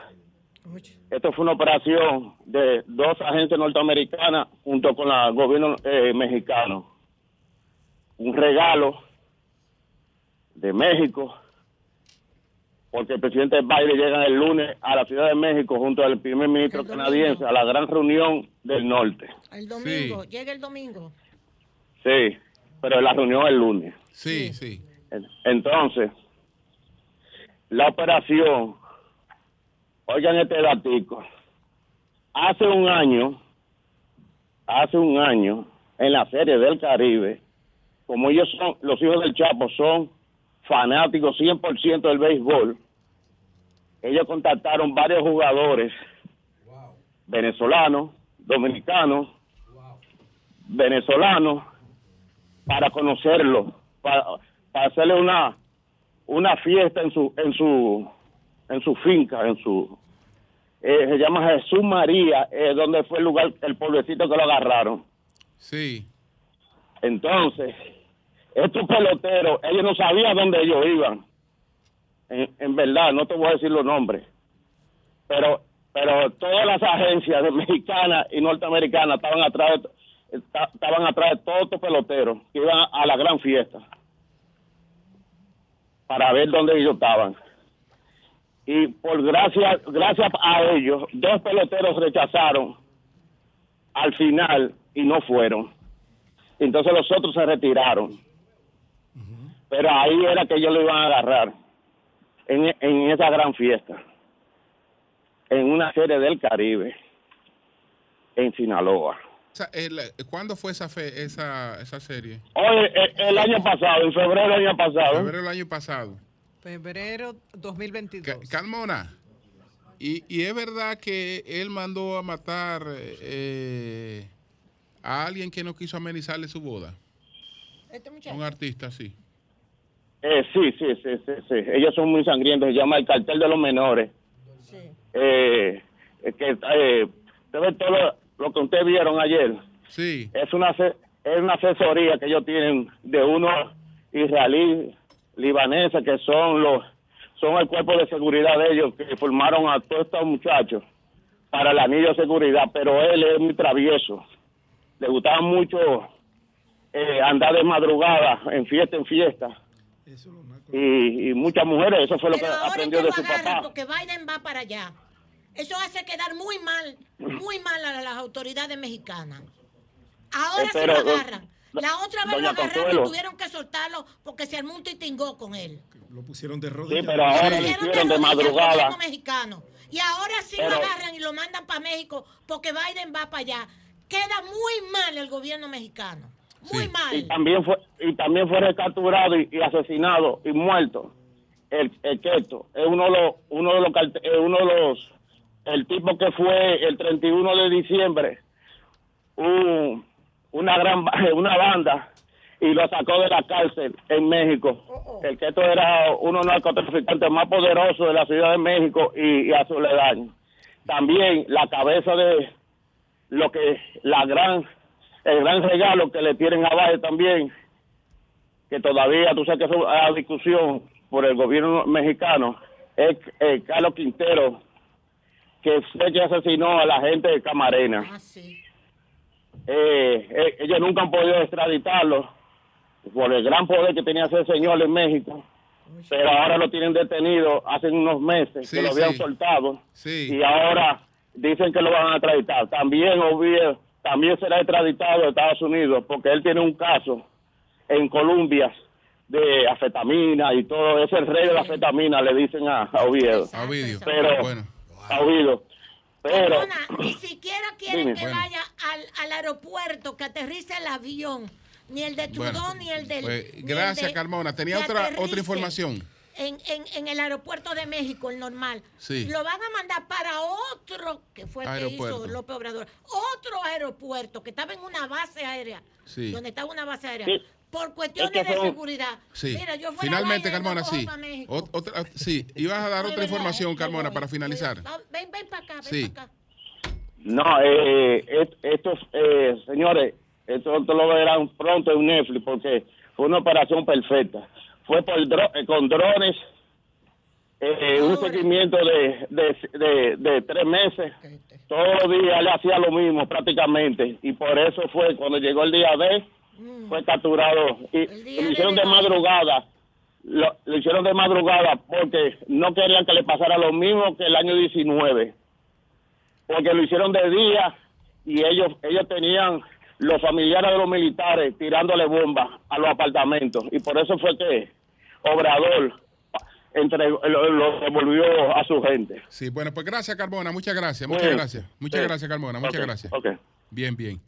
Esto fue una operación de dos agencias norteamericanas junto con el gobierno eh, mexicano. Un regalo de México, porque el presidente Biden llega el lunes a la Ciudad de México junto al primer ministro El domingo. canadiense a la gran reunión del norte. El domingo, llega el domingo. Sí, pero la reunión es el lunes. Sí, sí. En- Entonces, la operación, oigan este datico, hace un año, hace un año, en la serie del Caribe, como ellos son, los hijos del Chapo son fanáticos 100% del béisbol, ellos contactaron varios jugadores venezolanos, dominicanos, venezolanos, para conocerlo, para, para hacerle una una fiesta en su en su en su finca, en su eh, se llama Jesús María, eh, donde fue el lugar, el pueblecito que lo agarraron. Sí. Entonces, estos peloteros, ellos no sabían dónde ellos iban. En, en verdad, no te voy a decir los nombres. Pero pero todas las agencias mexicanas y norteamericanas estaban atrás de, estaban atrás de todos estos peloteros que iban a la gran fiesta para ver dónde ellos estaban. Y por gracias gracias a ellos, dos peloteros rechazaron al final y no fueron. Entonces los otros se retiraron. Pero ahí era que ellos lo iban a agarrar, en, en esa gran fiesta, en una serie del Caribe, en Sinaloa. O sea, el- ¿Cuándo fue esa, fe- esa, esa serie? Oye, el, el año pasado, en febrero del año pasado. Febrero del año pasado. Febrero 2022. Ca- Carmona, y, y es verdad que él mandó a matar eh, a alguien que no quiso amenizarle su boda. Este Un artista, sí. Eh, sí, sí, sí, sí, sí. Ellos son muy sangrientos. Se llama el cartel de los menores. Eh, es que eh, usted ve todo lo, que ustedes vieron ayer. Sí. Es una es una asesoría que ellos tienen de unos israelíes libaneses que son los son el cuerpo de seguridad de ellos que formaron a todos estos muchachos para el anillo de seguridad, pero él es muy travieso. Le gustaba mucho eh, andar de madrugada, en fiesta en fiesta. Y, y muchas mujeres, eso fue lo que Pero ahora es aprendió que de su agarran papá. porque Biden va para allá. Eso hace quedar muy mal, muy mal a las autoridades mexicanas. Ahora se pero, lo agarran. La otra vez lo agarraron Consuelo. y tuvieron que soltarlo porque se armó un titingó con él. Lo pusieron de Sí, rodillas. pero ahora lo Pusieron hicieron de madrugada. mexicano. Y ahora sí Pero- lo agarran y lo mandan para México porque Biden va para allá. Queda muy mal el gobierno mexicano. Muy Y mal. también fue y también fue recapturado y, y asesinado y muerto. El, el Keto es uno de los uno de los uno de los el tipo que fue el 31 de diciembre un- una gran [laughs] una banda y lo sacó de la cárcel en México. El Keto era uno de los narcotraficantes más poderosos de la Ciudad de México y, y a su ledaño. También la cabeza de lo que la gran el gran regalo que le tienen a Biden también que todavía tú sabes que es una discusión por el gobierno mexicano es eh, Carlos Quintero que fue que asesinó a la gente de Camarena Ah, sí. eh, eh, ellos nunca han podido extraditarlo por el gran poder que tenía ese señor en México pero ahora lo tienen detenido hace unos meses Sí, que lo habían sí. soltado Sí. y ahora dicen que lo van a extraditar. También Oviedo, también será extraditado a Estados Unidos porque él tiene un caso en Colombia de afetamina y todo. Es el rey de la afetamina, le dicen a, a Oviedo. A Ovidio. Pero, Bueno. A Oviedo. Pero, Perdona, ni siquiera quieren Dime. que Bueno. vaya al, al aeropuerto, que aterrice el avión. Ni el de Trudeau, Bueno, ni el del. pues, ni el gracias, de- Carmona. ¿Tenía otra, otra información? En, en, en el aeropuerto de México, el normal. Sí. Lo van a mandar para otro, que fue el que hizo López Obrador. Otro aeropuerto que estaba en una base aérea. Sí. Donde estaba una base aérea. Sí. Por cuestiones Es que de seguridad. Sí. Mira, yo fuera Finalmente, Carmona, sí. Ot- otra, sí, ibas a dar otra información, Carmona, voy. para finalizar. Ven, ven para acá, ven Sí. para acá. no, eh, est- estos, eh, señores, esto te lo verán pronto en Netflix porque fue una operación perfecta. Fue por dro- eh, con drones, eh, un seguimiento de, de, de, de tres meses. Todos los días le hacía lo mismo prácticamente. Y por eso fue cuando llegó el día D, fue capturado. Y lo hicieron de madrugada. Lo, lo hicieron de madrugada porque no querían que le pasara lo mismo que el año 19. Porque lo hicieron de día y ellos ellos tenían los familiares de los militares tirándole bombas a los apartamentos. Y por eso fue que Obrador entregó- lo, lo devolvió a su gente. Sí, bueno, pues gracias, Carmona. Muchas gracias, muchas Bien. gracias. Muchas Sí. gracias, Carmona. Muchas gracias. Bien, bien.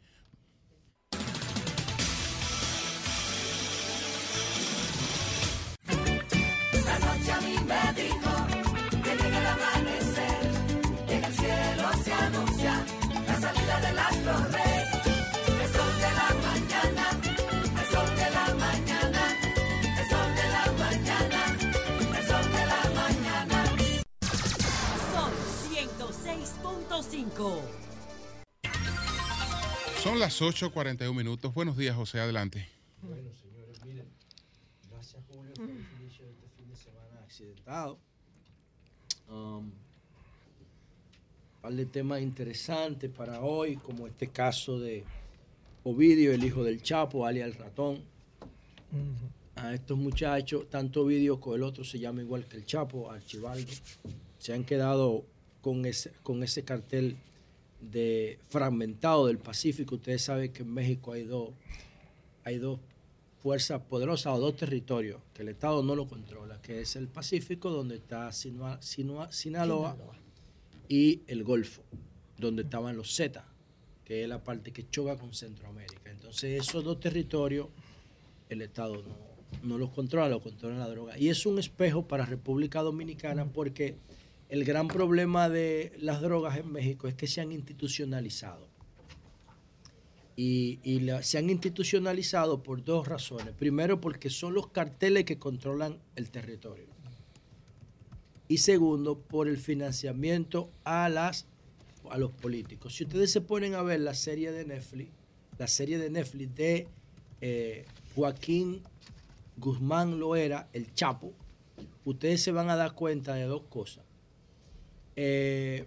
Son las 8.41 minutos. Buenos días, José. Adelante. Bueno, señores, miren, gracias Julio por el inicio de este fin de semana accidentado. Um, un par de temas interesantes para hoy, como este caso de Ovidio, el hijo del Chapo, alias el ratón. A estos muchachos, tanto Ovidio como el otro se llama igual que el Chapo, Archibaldo, se han quedado con ese, con ese cartel de fragmentado del Pacífico. Ustedes saben que en México hay dos, hay dos fuerzas poderosas o dos territorios que el Estado no lo controla, que es el Pacífico, donde está Sinua- Sinua- Sinaloa, y el Golfo, donde estaban los Z, que es la parte que choca con Centroamérica. Entonces esos dos territorios el Estado no, los controla, lo controla la droga. Y es un espejo para República Dominicana porque el gran problema de las drogas en México es que se han institucionalizado. Y, se han institucionalizado por dos razones. Primero, porque son los carteles que controlan el territorio. Y segundo, por el financiamiento a, las, a los políticos. Si ustedes se ponen a ver la serie de Netflix, la serie de Netflix de eh, Joaquín Guzmán Loera, el Chapo, ustedes se van a dar cuenta de dos cosas. Eh,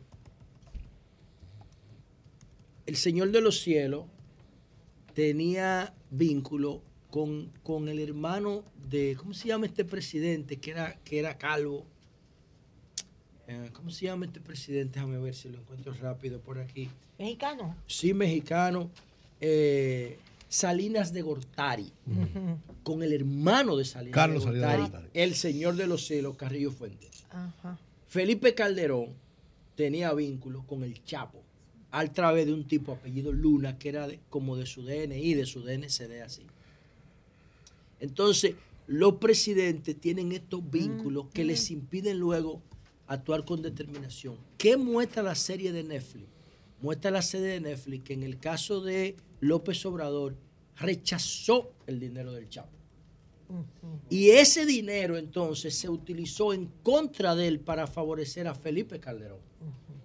el Señor de los Cielos tenía vínculo con, con el hermano de, ¿cómo se llama este presidente? Que era, que era calvo. Eh, ¿Cómo se llama este presidente? Déjame ver si lo encuentro rápido por aquí. Mexicano. Sí, mexicano. Eh, Salinas de Gortari, con el hermano de Salinas Carlos de Salinas de Gortari, Gortari. el señor de los celos, Carrillo Fuentes. Felipe Calderón tenía vínculos con el Chapo a través de un tipo apellido Luna, que era de- como de su DNI, de su DNCD así. Entonces, los presidentes tienen estos vínculos que les impiden luego actuar con determinación. ¿Qué muestra la serie de Netflix? Muestra la serie de Netflix que en el caso de López Obrador rechazó el dinero del Chapo. Y ese dinero entonces se utilizó en contra de él para favorecer a Felipe Calderón.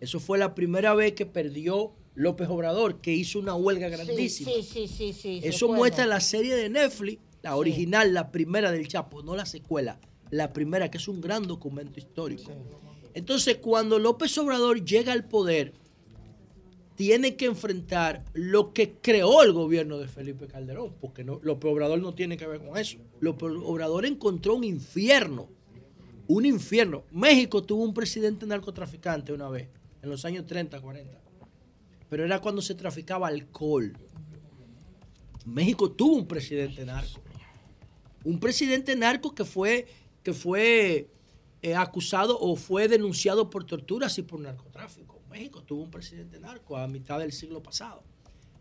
Eso fue la primera vez que perdió López Obrador, que hizo una huelga grandísima. Sí, sí, sí, sí. Eso muestra la serie de Netflix, la original, la primera del Chapo, no la secuela, la primera, que es un gran documento histórico. Entonces, cuando López Obrador llega al poder, tiene que enfrentar lo que creó el gobierno de Felipe Calderón, porque no, López Obrador no tiene que ver con eso. López Obrador encontró un infierno, un infierno. México tuvo un presidente narcotraficante una vez, en los años 30, 40, pero era cuando se traficaba alcohol. México tuvo un presidente narco. Un presidente narco que fue, que fue eh, acusado o fue denunciado por torturas y por narcotráfico. México tuvo un presidente narco a mitad del siglo pasado.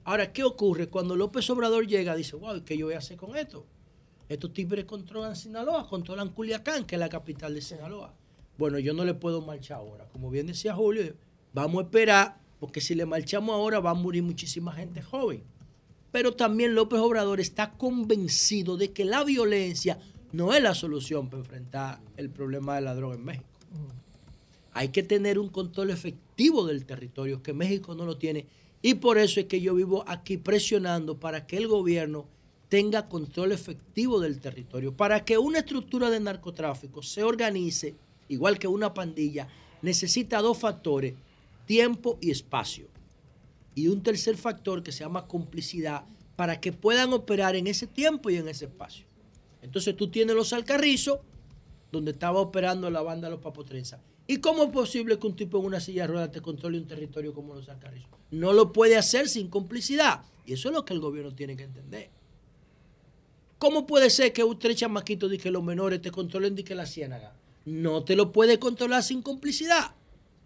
Ahora, ¿qué ocurre? Cuando López Obrador llega, dice, wow, ¿qué yo voy a hacer con esto? Estos tigres controlan Sinaloa, controlan Culiacán, que es la capital de Sinaloa. Bueno, yo no le puedo marchar ahora. Como bien decía Julio, vamos a esperar, porque si le marchamos ahora va a morir muchísima gente joven. Pero también López Obrador está convencido de que la violencia no es la solución para enfrentar el problema de la droga en México. Hay que tener un control efectivo del territorio, que México no lo tiene. Y por eso es que yo vivo aquí presionando para que el gobierno tenga control efectivo del territorio. Para que una estructura de narcotráfico se organice, igual que una pandilla, necesita dos factores, tiempo y espacio. Y un tercer factor que se llama complicidad, para que puedan operar en ese tiempo y en ese espacio. Entonces tú tienes los alcarrizos, donde estaba operando la banda de los papotrenzas. ¿Y cómo es posible que un tipo en una silla de ruedas te controle un territorio como los alcarrizos? No lo puede hacer sin complicidad. Y eso es lo que el gobierno tiene que entender. ¿Cómo puede ser que un tres chamaquitos que los menores te controlen de que la ciénaga? No te lo puede controlar sin complicidad.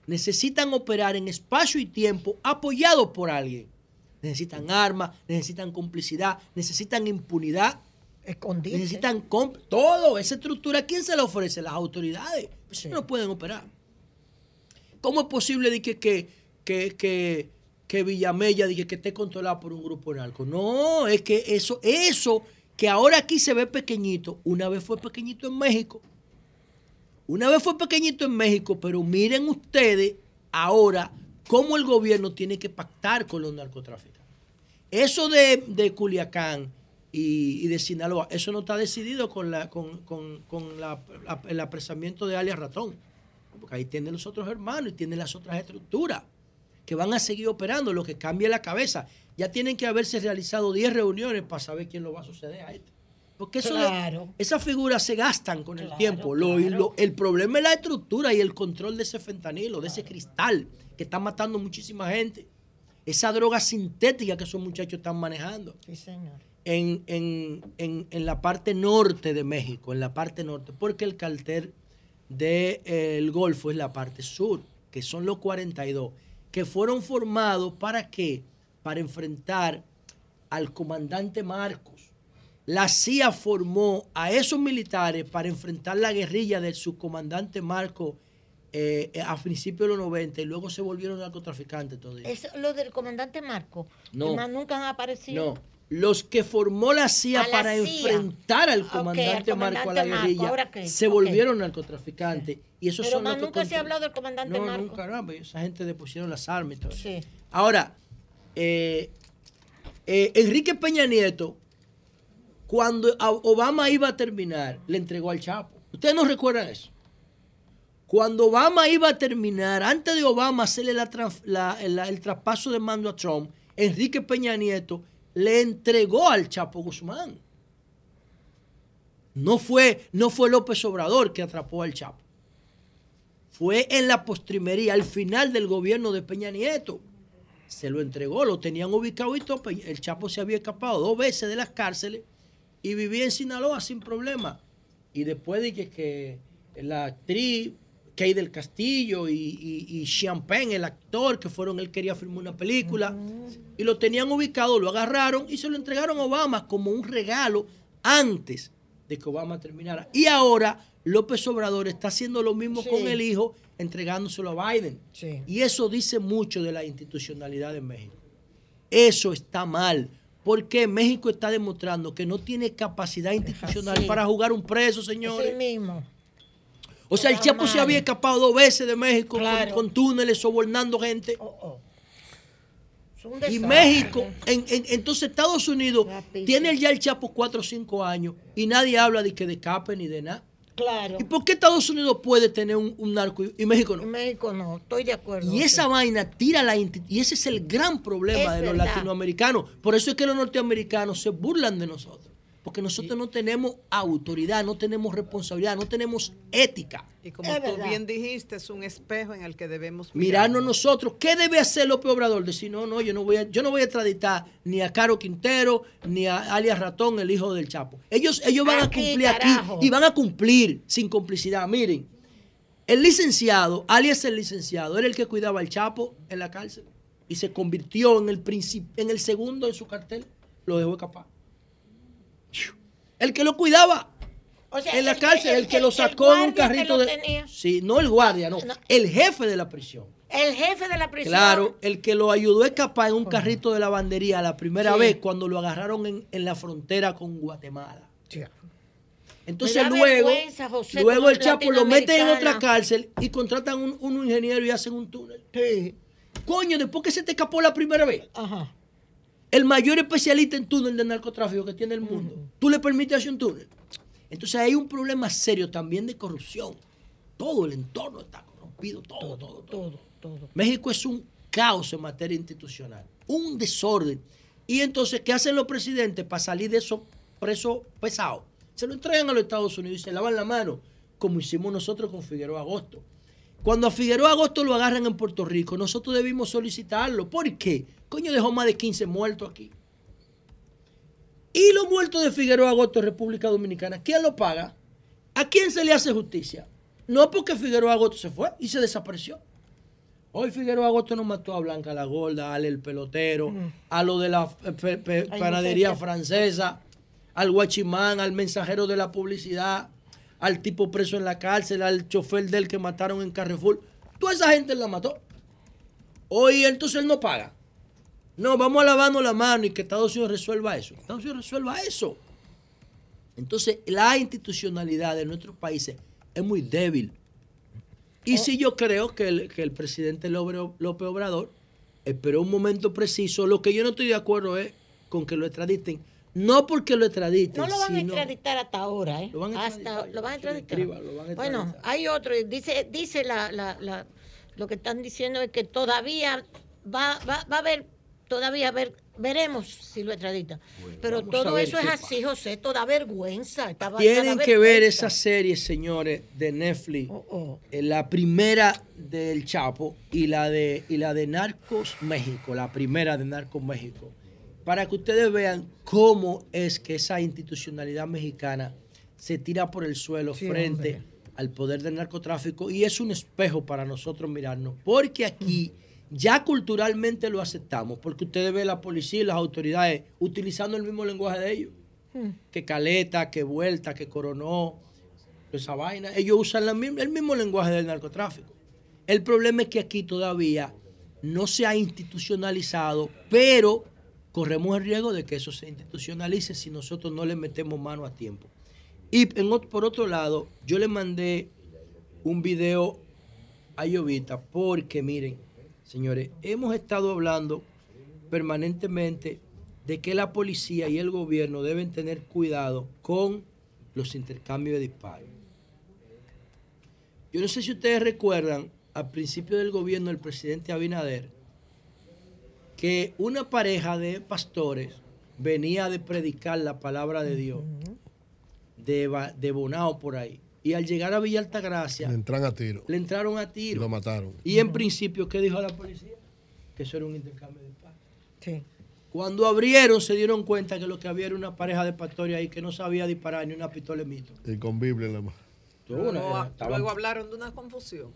Necesitan operar en espacio y tiempo apoyados por alguien. Necesitan armas, necesitan complicidad, necesitan impunidad. Escondido. Necesitan todo. Esa estructura, ¿quién se la ofrece? Las autoridades. Pues no pueden operar. ¿Cómo es posible de que, que, que, que, que Villamella de que, que esté controlada por un grupo narco? No, es que eso, eso que ahora aquí se ve pequeñito, una vez fue pequeñito en México. Una vez fue pequeñito en México, pero miren ustedes ahora cómo el gobierno tiene que pactar con los narcotraficantes. Eso de, de Culiacán y, y de Sinaloa, eso no está decidido con, la, con, con- con la- la- el apresamiento de alias Ratón. Porque ahí tienen los otros hermanos y tienen las otras estructuras que van a seguir operando, lo que cambia la cabeza. Ya tienen que haberse realizado 10 reuniones para saber quién lo va a suceder a este. Porque eso de- esas figuras se gastan con el tiempo. Lo- lo- el problema es la estructura y el control de ese fentanilo, de ese cristal que está matando muchísima gente. Esa droga sintética que esos muchachos están manejando Sí, señor. En, en- en- en la parte norte de México, en la parte norte, porque el cartel del Golfo es la parte sur, que son los 42, que fueron formados para qué? Para enfrentar al comandante Marcos. La CIA formó a esos militares para enfrentar la guerrilla del subcomandante Marcos eh, a principios de los 90 y luego se volvieron narcotraficantes todavía. Es lo del comandante Marco. No. que más nunca han aparecido. No, los que formó la CIA la para CIA. enfrentar al comandante al Marco a la Marco. guerrilla se volvieron narcotraficantes. Y esos Pero son los que nunca se ha hablado del comandante no, Marco. nunca, no, pues esa gente depusieron las armas y todo. eso. Ahora, eh, eh, Enrique Peña Nieto, cuando Obama iba a terminar, le entregó al Chapo. ¿Ustedes no recuerdan eso? Cuando Obama iba a terminar, antes de Obama hacerle la el traspaso de mando a Trump, Enrique Peña Nieto le entregó al Chapo Guzmán. No fue, no fue López Obrador que atrapó al Chapo. Fue en la postrimería, al final del gobierno de Peña Nieto. se lo entregó, lo tenían ubicado y todo. El Chapo se había escapado dos veces de las cárceles y vivía en Sinaloa sin problema. Y después de que, que la actriz Kay del Castillo y, y, y Champagne, el actor, que fueron, él quería filmar una película, y lo tenían ubicado, lo agarraron y se lo entregaron a Obama como un regalo antes de que Obama terminara. Y ahora López Obrador está haciendo lo mismo Sí. con el hijo, entregándoselo a Biden. Sí. Y eso dice mucho de la institucionalidad de México. Eso está mal. Porque México está demostrando que no tiene capacidad institucional para jugar un preso, señores. mismo. O sea, el Chapo se había escapado dos veces de México con- Claro. con, túneles, sobornando gente. Es un Y. México, en- en- entonces Estados Unidos tiene ya el Chapo cuatro o cinco años y nadie habla de que de escape ni de nada. Claro. ¿Y por qué Estados Unidos puede tener un, un narco y, y México no? México no, estoy de acuerdo. Y esa sí. vaina tira la y ese es el gran problema Es de los latinoamericanos. Por eso es que los norteamericanos se burlan de nosotros. Porque nosotros no tenemos autoridad, no tenemos responsabilidad, no tenemos ética. Y como tú bien dijiste, es un espejo en el que debemos Mirarnos nosotros. ¿Qué debe hacer López Obrador? Decir, no, no, yo no voy a, yo no voy a extraditar ni a Caro Quintero ni a alias Ratón, el hijo del Chapo. Ellos, ellos van Aquí, a cumplir carajo. aquí y van a cumplir sin complicidad. Miren, el licenciado, alias el licenciado, era el que cuidaba al Chapo en la cárcel y se convirtió en el, en el segundo en su cartel. Lo dejó escapar. El que lo cuidaba O sea, en la el- cárcel, el, el- que lo sacó en un carrito lo de... tenía. Sí, no el guardia, no. El jefe de la prisión. El jefe de la prisión. Claro, el que lo ayudó a escapar en un carrito de lavandería la primera Sí. vez cuando lo agarraron en, en la frontera con Guatemala. Entonces Me da luego, José, luego el Chapo lo mete en otra cárcel y contratan un, un ingeniero y hacen un túnel. Coño, después que se te escapó la primera vez. El mayor especialista en túnel de narcotráfico que tiene el mundo. Tú le permites hacer un túnel. Entonces hay un problema serio también de corrupción. Todo el entorno está corrompido, todo, todo, todo. todo. México es un caos en materia institucional, un desorden. Y entonces, ¿qué hacen los presidentes para salir de esos presos pesados? Se lo entregan a los Estados Unidos y se lavan la mano, como hicimos nosotros con Figueroa Agosto. Cuando a Figueroa Agosto lo agarran en Puerto Rico, nosotros debimos solicitarlo. ¿Por qué? Coño, dejó más de 15 muertos aquí. Y los muertos de Figueroa Agosto en República Dominicana, ¿quién lo paga? ¿A quién se le hace justicia? No porque Figueroa Agosto se fue y se desapareció. Hoy Figueroa Agosto nos mató a Blanca la Gorda, a Ale el pelotero, a lo de la panadería francesa, al guachimán, al mensajero de la publicidad, al tipo preso en la cárcel, al chofer del que mataron en Carrefour. Toda esa gente la mató. Hoy entonces él no paga. No, vamos a lavarnos la mano y que Estados Unidos resuelva eso. Estados Unidos resuelva eso. Entonces, la institucionalidad de nuestros países es muy débil. Y sí yo creo que el, que el presidente López Obrador esperó un momento preciso. Lo que yo no estoy de acuerdo es con que lo extraditen. No porque lo extraditen, No lo van a extraditar hasta ahora, ¿eh? Lo van a Hasta, lo van a extraditar. escriba, lo van a bueno, extraditar. hay otro. Dice, dice la, la, la- lo que están diciendo es que todavía va, va, va a haber, todavía a ver, veremos si lo extradita. Pero vamos a todo eso es así, José, toda vergüenza. esta vaina Tienen que ver esa serie, señores, de Netflix. Oh, Eh, La primera del Chapo y la de y la de Narcos México, la primera de Narcos México, para que ustedes vean cómo es que esa institucionalidad mexicana se tira por el suelo Sí, frente hombre. al poder del narcotráfico y es un espejo para nosotros mirarnos, porque aquí ya culturalmente lo aceptamos, porque ustedes ven la policía y las autoridades utilizando el mismo lenguaje de ellos que Caleta, que Vuelta, que Coronó, esa vaina. Ellos usan la el mismo lenguaje del narcotráfico. El problema es que aquí todavía no se ha institucionalizado, pero corremos el riesgo de que eso se institucionalice si nosotros no le metemos mano a tiempo. Y por otro lado, yo le mandé un video a Llovita porque, miren, señores, hemos estado hablando permanentemente de que la policía y el gobierno deben tener cuidado con los intercambios de disparos. Yo no sé si ustedes recuerdan, al principio del gobierno del presidente Abinader, que una pareja de pastores venía de predicar la palabra de Dios, de, de Bonao por ahí. Y al llegar a Villa Altagracia, Le entran a tiro. le entraron a Y tiro. lo mataron. Y en principio, ¿qué dijo la policía? que eso era un intercambio de disparos. Sí. Cuando abrieron, se dieron cuenta que lo que había era una pareja de pastores ahí que no sabía disparar ni una pistola de mito. Y con Biblia en la mano. Luego hablaron de una confusión.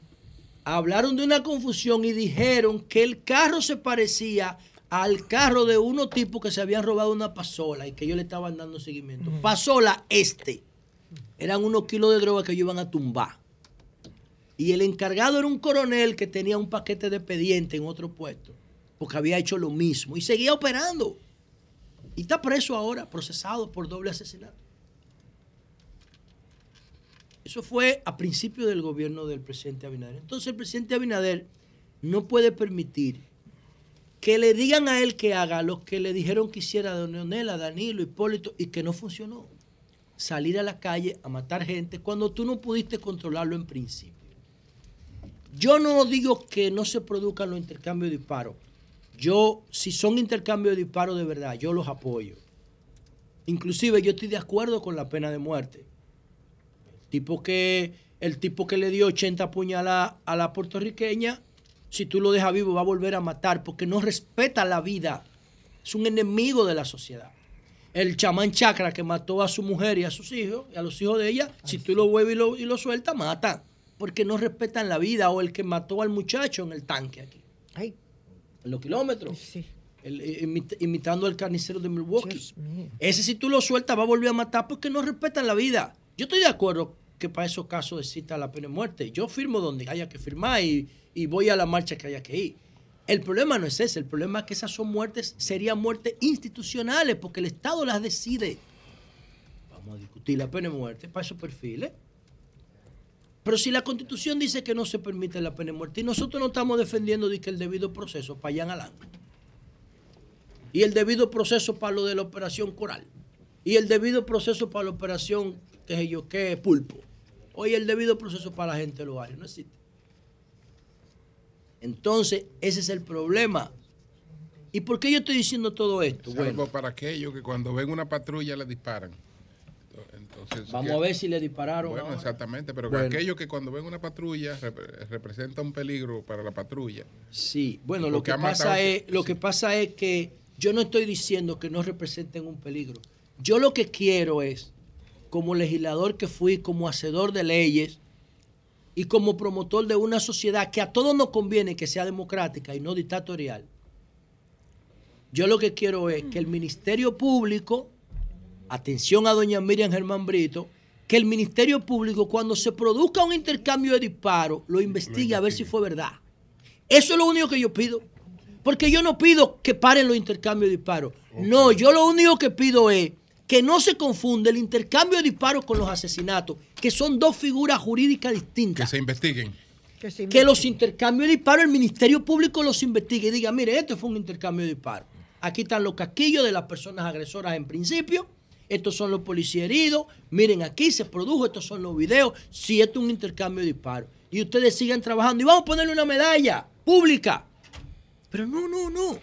Hablaron de una confusión y dijeron que el carro se parecía al carro de unos tipos que se habían robado una pasola y que ellos le estaban dando seguimiento. Pasola este. Eran unos kilos de droga que ellos iban a tumbar. Y el encargado era un coronel que tenía un paquete de expediente en otro puesto, porque había hecho lo mismo y seguía operando. Y está preso ahora, procesado por doble asesinato. Eso fue a principio del gobierno del presidente Abinader. Entonces el presidente Abinader no puede permitir que le digan a él que haga lo que le dijeron que hiciera a Don Leonel, a Danilo, Hipólito, y que no funcionó. Salir a la calle a matar gente cuando tú no pudiste controlarlo en principio. Yo no digo que no se produzcan los intercambios de disparos. Yo, si son intercambios de disparos de verdad, yo los apoyo. Inclusive yo estoy de acuerdo con la pena de muerte. Tipo que el tipo que le dio 80 puñaladas a la puertorriqueña, si tú lo dejas vivo va a volver a matar porque no respeta la vida. Es un enemigo de la sociedad. El chamán chacra que mató a su mujer y a sus hijos, y a los hijos de ella, si tú lo vuelves y lo, y lo sueltas, mata. Porque no respetan la vida. O el que mató al muchacho en el tanque aquí. En los kilómetros. El- eh, imit- imitando al carnicero de Milwaukee. Ese si tú lo sueltas va a volver a matar porque no respetan la vida. Yo estoy de acuerdo que para esos casos exista la pena de muerte. Yo firmo donde haya que firmar y, y voy a la marcha que haya que ir. El problema no es ese, el problema es que esas son muertes, serían muertes institucionales porque el Estado las decide. Vamos a discutir la pena de muerte para esos perfiles. Pero si la constitución dice que no se permite la pena de muerte y nosotros no estamos defendiendo de que el debido proceso para allá en y el debido proceso para lo de la operación coral y el debido proceso para la operación qué sé yo qué pulpo hoy el debido proceso para la gente de los barrios no existe entonces ese es el problema y por qué yo estoy diciendo todo esto Salvo bueno para aquellos que cuando ven una patrulla le disparan. Entonces, vamos que- a ver si le dispararon Bueno, ahora. exactamente, pero Bueno. aquellos que cuando ven una patrulla rep- representa un peligro para la patrulla. Sí, bueno, lo Porque que ha matado- pasa es, lo que pasa es que yo no estoy diciendo que no representen un peligro. Yo lo que quiero es, como legislador que fui, como hacedor de leyes y como promotor de una sociedad que a todos nos conviene que sea democrática y no dictatorial. Yo lo que quiero es que el Ministerio Público, atención a doña Miriam Germán Brito, que el Ministerio Público cuando se produzca un intercambio de disparos lo investigue a ver si fue verdad. Eso es lo único que yo pido. Porque yo no pido que paren los intercambios de disparos. No, yo lo único que pido es que no se confunde el intercambio de disparos con los asesinatos, que son dos figuras jurídicas distintas. Que se investiguen. Que los intercambios de disparos, el Ministerio Público los investigue y diga, mire, este fue un intercambio de disparos. Aquí están los casquillos de las personas agresoras en principio. Estos son los policías heridos. Miren, aquí se produjo, estos son los videos. Si esto es un intercambio de disparos. Y ustedes sigan trabajando. Y vamos a ponerle una medalla pública. Pero no, no, no.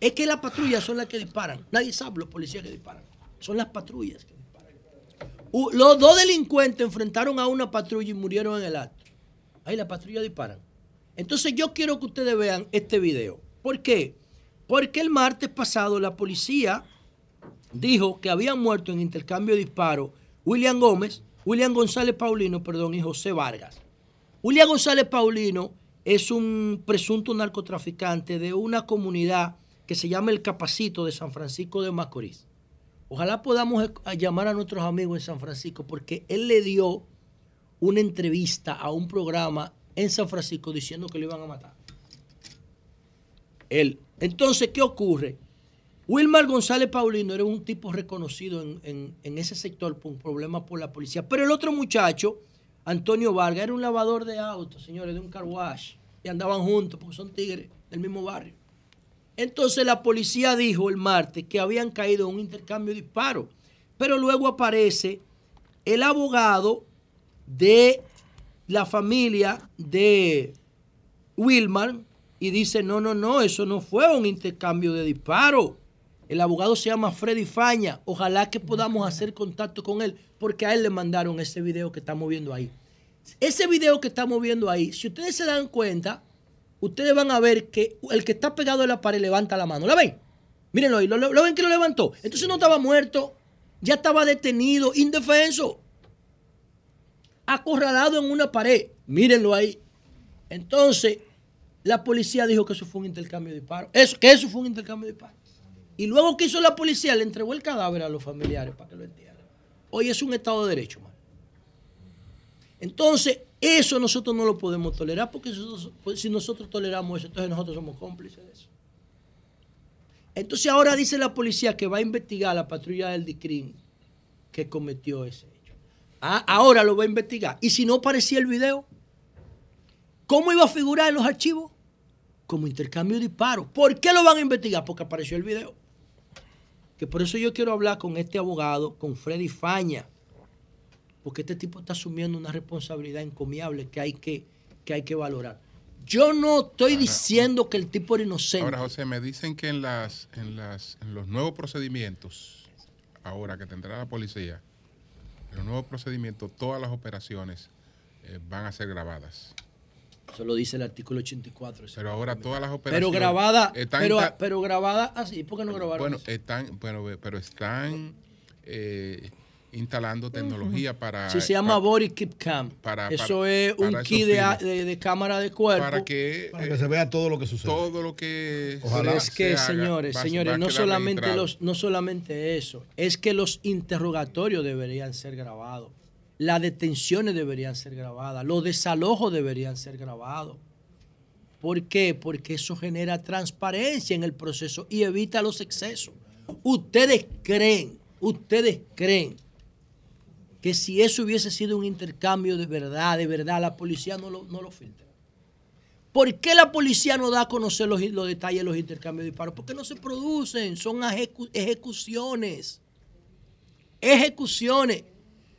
Es que las patrullas son las que disparan. Nadie sabe los policías que disparan. Son las patrullas Los dos delincuentes enfrentaron a una patrulla y murieron en el acto. Ahí las patrullas disparan. Entonces yo quiero que ustedes vean este video. ¿Por qué? Porque el martes pasado la policía dijo que habían muerto en intercambio de disparos William Gómez, William González Paulino, perdón, y José Vargas. William González Paulino es un presunto narcotraficante de una comunidad que se llama El Capacito de San Francisco de Macorís. Ojalá podamos llamar a nuestros amigos en San Francisco porque él le dio una entrevista a un programa en San Francisco diciendo que lo iban a matar. Él. Entonces, ¿qué ocurre? Wilmar González Paulino era un tipo reconocido en, ese sector por problemas por la policía. Pero el otro muchacho, Antonio Vargas, era un lavador de autos, señores, de un car wash. Y andaban juntos porque son tigres del mismo barrio. Entonces la policía dijo el martes que habían caído en un intercambio de disparos. Pero luego aparece el abogado de la familia de Wilmar y dice, no, no, no, eso no fue un intercambio de disparos. El abogado se llama Freddy Faña. Ojalá que podamos hacer contacto con él, porque a él le mandaron ese video que estamos viendo ahí. Ese video que estamos viendo ahí, si ustedes se dan cuenta, ustedes van a ver que el que está pegado a la pared levanta la mano. ¿La ven? Mírenlo ahí, ¿lo, ven que lo levantó? Entonces no estaba muerto, ya estaba detenido, indefenso, acorralado en una pared. Mírenlo ahí. Entonces, la policía dijo que eso fue un intercambio de disparos. Eso, que eso fue un intercambio de disparos. Y luego que hizo la policía, le entregó el cadáver a los familiares para que lo entierren. Hoy es un Estado de Derecho. Entonces, eso nosotros no lo podemos tolerar porque pues, si nosotros toleramos eso, entonces nosotros somos cómplices de eso. Entonces ahora dice la policía que va a investigar a la patrulla del DICRIN que cometió ese hecho. Ah, ahora lo va a investigar. Y si no aparecía el video, ¿cómo iba a figurar en los archivos? Como intercambio de disparos. ¿Por qué lo van a investigar? Porque apareció el video. Que por eso yo quiero hablar con este abogado, con Freddy Faña, porque este tipo está asumiendo una responsabilidad encomiable que hay que, que, hay que valorar. Yo no estoy diciendo que el tipo era inocente. Ahora, José, me dicen que en las, en las, en los nuevos procedimientos, ahora que tendrá la policía, en los nuevos procedimientos, todas las operaciones eh, van a ser grabadas. Eso lo dice el artículo 84. ese Pero ahora todas las Pero operaciones grabada, están pero, inta- pero grabada así, ¿por qué no grabaron bueno, están, bueno, pero están eh, instalando tecnología para Sí, se llama Body Keep Cam. para- Eso para- es un esos de, fines. de- de cámara de cuerpo. para que, Para que se vea todo lo que sucede. todo lo que Pero es que, se haga señores, va- señores, va no solamente, registrado. los, no solamente eso, es que los interrogatorios deberían ser grabados, las detenciones deberían ser grabadas, los desalojos deberían ser grabados. ¿Por qué? Porque eso genera transparencia en el proceso y evita los excesos. Ustedes creen, ustedes creen que si eso hubiese sido un intercambio de verdad, de verdad, la policía no lo, no lo filtra. ¿Por qué la policía no da a conocer los, los detalles de los intercambios de disparos? Porque no se producen, son ejecu- ejecuciones. Ejecuciones.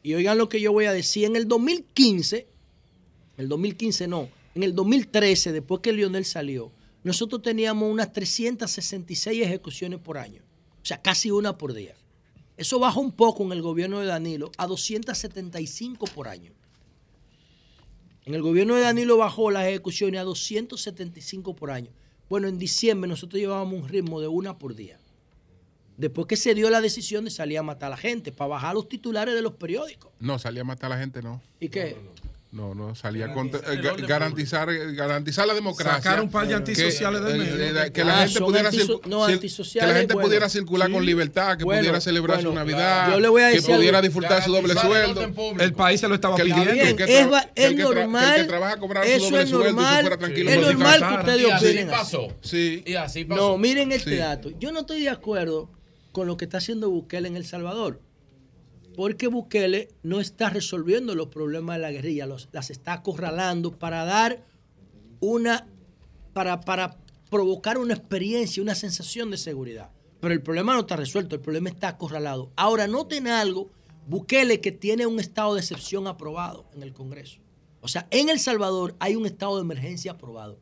Y oigan lo que yo voy a decir. En el 2015, el 2015 no, en el 2013, después que Lionel salió, nosotros teníamos unas 366 ejecuciones por año. O sea, casi una por día. Eso bajó un poco en el gobierno de Danilo a 275 por año. En el gobierno de Danilo bajó las ejecuciones a 275 por año. Bueno, en diciembre nosotros llevábamos un ritmo de una por día. Después que se dio la decisión de salir a matar a la gente, para bajar los titulares de los periódicos. No, salía a matar a la gente, no. ¿Y qué? No, no, salía con Garantizar el ga- orden garantizar, garantizar la democracia. Sacar un par de Que- antisociales del eh, medio. eh, Que la Ah, gente pudiera, no, que la gente bueno. pudiera circular Sí. con libertad, que Bueno, pudiera celebrar bueno, su Navidad, yo le voy a que decir pudiera algo. disfrutar su doble el sueldo. El país se lo estaba Que el- pidiendo. que el que es, que es que que normal. que eso es normal. Es normal que ustedes opinen así. pasó. Sí. Y así pasó. No, miren este dato. Yo no estoy de acuerdo con lo que está haciendo Bukele en El Salvador. Porque Bukele no está resolviendo los problemas de la guerrilla, los, las está acorralando para dar una, para, para provocar una experiencia, una sensación de seguridad. Pero el problema no está resuelto, el problema está acorralado. Ahora, noten algo, Bukele que tiene un estado de excepción aprobado en el Congreso. O sea, en El Salvador hay un estado de emergencia aprobado,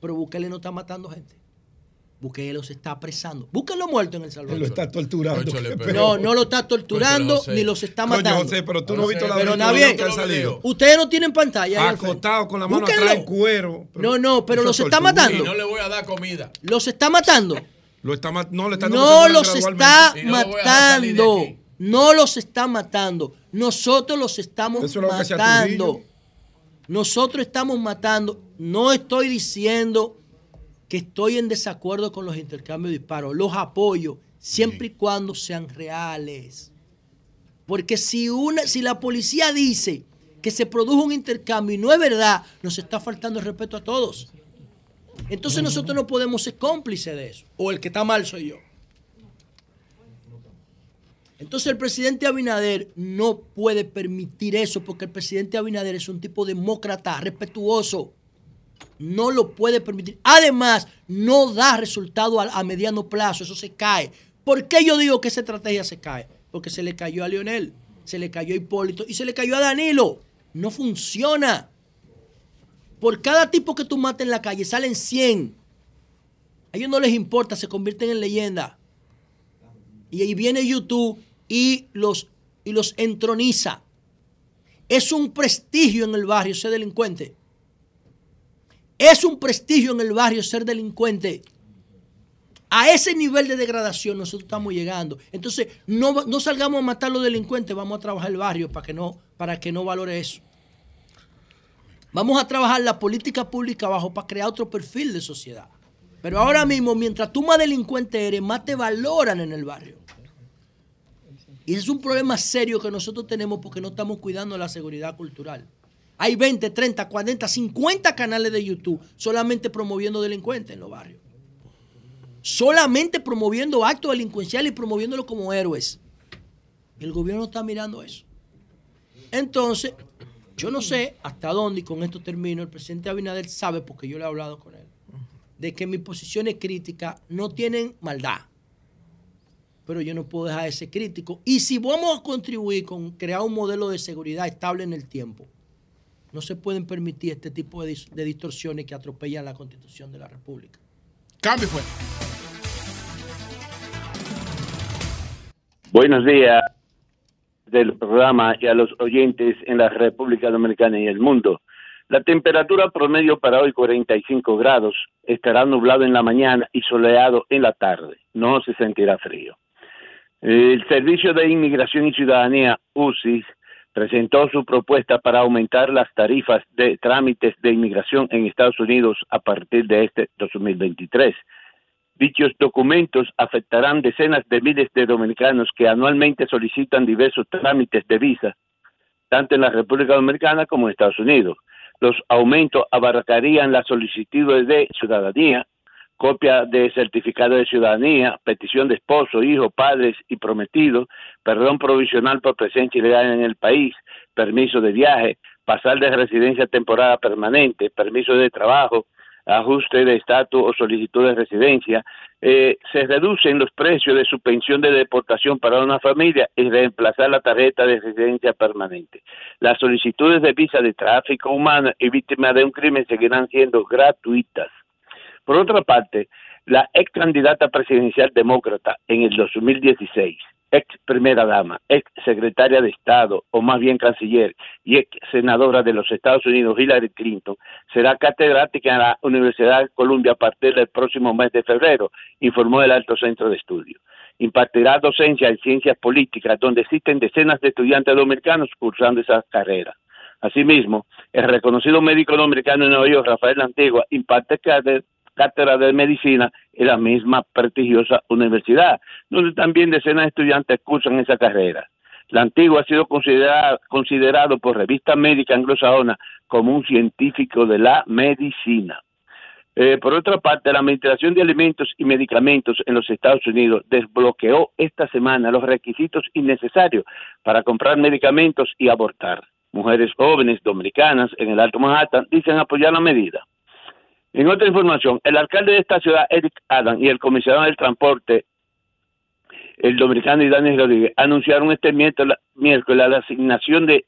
pero Bukele no está matando gente. Bukele los está apresando. Búsquenlo muerto en El Salvador. Lo está torturando. No, no lo está torturando ni los está Coño, matando. José, pero tú no has visto la Pero versión está bien. que ha salido. Ustedes no tienen pantalla. ahí al frente. Acostado con la mano Búsquenlo. atrás en cuero. No, no, pero los es está tortura. matando. Y no le voy a dar comida. Los está matando. Lo está ma- no, está dando No los está no lo matando. No los está matando. Nosotros los estamos Eso es lo que hacía matando. Nosotros estamos matando. No estoy diciendo que estoy en desacuerdo con los intercambios de disparos. Los apoyo siempre y cuando sean reales. Porque si, una, si la policía dice que se produjo un intercambio y no es verdad, nos está faltando el respeto a todos. Entonces nosotros no podemos ser cómplices de eso. O el que está mal soy yo. Entonces el presidente Abinader no puede permitir eso porque el presidente Abinader es un tipo demócrata, respetuoso. No lo puede permitir. Además, no da resultado a, mediano plazo. Eso se cae. ¿Por qué yo digo que esa estrategia se cae? Porque se le cayó a Lionel, se le cayó a Hipólito y se le cayó a Danilo. No funciona. Por cada tipo que tú mates en la calle salen 100. A ellos no les importa, se convierten en leyenda. Y ahí viene YouTube y los, y los entroniza. Es un prestigio en el barrio ser delincuente. Es un prestigio en el barrio ser delincuente. A ese nivel de degradación nosotros estamos llegando. Entonces, no, no salgamos a matar a los delincuentes, vamos a trabajar el barrio para que no, para que no valore eso. Vamos a trabajar la política pública abajo para crear otro perfil de sociedad. Pero ahora mismo, mientras tú más delincuente eres, más te valoran en el barrio. Y ese es un problema serio que nosotros tenemos porque no estamos cuidando la seguridad cultural. Hay 20, 30, 40, 50 canales de YouTube solamente promoviendo delincuentes en los barrios. Solamente promoviendo actos delincuenciales y promoviéndolos como héroes. El gobierno está mirando eso. Entonces, yo no sé hasta dónde, y con esto termino, el presidente Abinader sabe, porque yo le he hablado con él, de que mis posiciones críticas no tienen maldad. Pero yo no puedo dejar de ser crítico. Y si vamos a contribuir con crear un modelo de seguridad estable en el tiempo, no se pueden permitir este tipo de, dis- de distorsiones que atropellan la constitución de la República. Cambio fue. Buenos días del programa y a los oyentes en la República Dominicana y el mundo. La temperatura promedio para hoy 45 grados, estará nublado en la mañana y soleado en la tarde. No se sentirá frío. El Servicio de Inmigración y Ciudadanía, UCI, presentó su propuesta para aumentar las tarifas de trámites de inmigración en Estados Unidos a partir de este 2023. Dichos documentos afectarán decenas de miles de dominicanos que anualmente solicitan diversos trámites de visa, tanto en la República Dominicana como en Estados Unidos. Los aumentos abarcarían las solicitudes de ciudadanía, copia de certificado de ciudadanía, petición de esposo, hijo, padres y prometidos, perdón provisional por presencia ilegal en el país, permiso de viaje, pasar de residencia temporada permanente, permiso de trabajo, ajuste de estatus o solicitud de residencia, eh, se reducen los precios de su pensión de deportación para una familia y reemplazar la tarjeta de residencia permanente. Las solicitudes de visa de tráfico humano y víctimas de un crimen seguirán siendo gratuitas. Por otra parte, la ex candidata presidencial demócrata en el 2016, ex primera dama, ex secretaria de Estado, o más bien canciller, y ex senadora de los Estados Unidos, Hillary Clinton, será catedrática en la Universidad de Columbia a partir del próximo mes de febrero, informó el Alto Centro de Estudios. Impartirá docencia en ciencias políticas, donde existen decenas de estudiantes dominicanos cursando esa carrera. Asimismo, el reconocido médico dominicano en Nueva York, Rafael Antigua, imparte cátedra de medicina en la misma prestigiosa universidad, donde también decenas de estudiantes cursan esa carrera. La antigua ha sido considerada, considerado por revista médica anglosajona como un científico de la medicina. Eh, por otra parte, la Administración de Alimentos y Medicamentos en los Estados Unidos desbloqueó esta semana los requisitos innecesarios para comprar medicamentos y abortar. Mujeres jóvenes dominicanas en el Alto Manhattan dicen apoyar la medida. En otra información, el alcalde de esta ciudad, Eric Adam, y el comisionado del transporte, el dominicano Daniel Rodríguez, anunciaron este miércoles la asignación de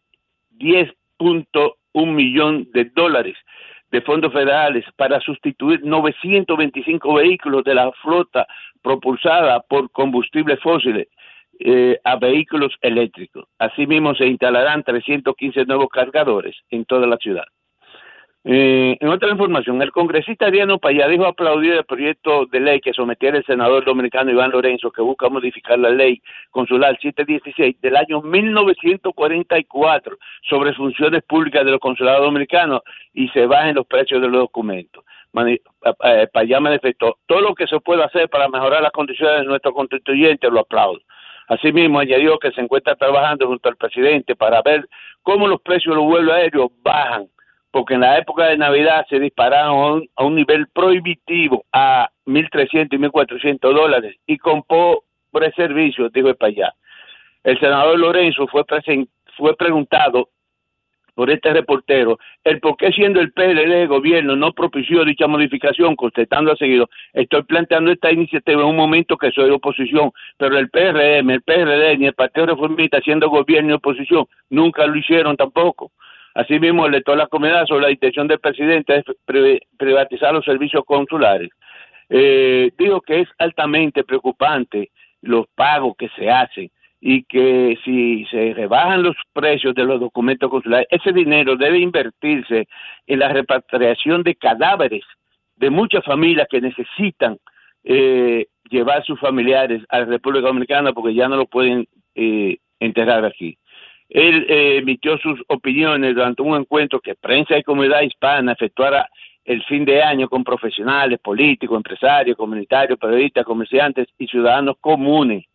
10.1 millón de dólares de fondos federales para sustituir 925 vehículos de la flota propulsada por combustibles fósiles eh, a vehículos eléctricos. Asimismo, se instalarán 315 nuevos cargadores en toda la ciudad. Eh, en otra información, el congresista Adriano Payá dijo aplaudir el proyecto de ley que sometiera el senador dominicano Iván Lorenzo, que busca modificar la ley consular 716 del año 1944 sobre funciones públicas de los consulados dominicanos y se bajen los precios de los documentos. Mani- eh, Payá manifestó todo lo que se puede hacer para mejorar las condiciones de nuestros constituyentes, lo aplaudo. Asimismo, añadió que se encuentra trabajando junto al presidente para ver cómo los precios de los vuelos aéreos bajan porque en la época de Navidad se dispararon a un, nivel prohibitivo a 1.300 y 1.400 dólares y con pobre servicio, dijo el allá. El senador Lorenzo fue, fue preguntado por este reportero el por qué siendo el PLD de gobierno no propició dicha modificación, contestando a seguido, estoy planteando esta iniciativa en un momento que soy oposición, pero el PRM, el PRD ni el Partido Reformista siendo gobierno y oposición nunca lo hicieron tampoco. Asimismo, a la comunidad sobre la intención del presidente de pri- privatizar los servicios consulares. Eh, digo que es altamente preocupante los pagos que se hacen y que si se rebajan los precios de los documentos consulares, ese dinero debe invertirse en la repatriación de cadáveres de muchas familias que necesitan eh, llevar sus familiares a la República Dominicana porque ya no lo pueden eh, enterrar aquí. Él eh, emitió sus opiniones durante un encuentro que prensa y comunidad hispana efectuara el fin de año con profesionales, políticos, empresarios, comunitarios, periodistas, comerciantes y ciudadanos comunes.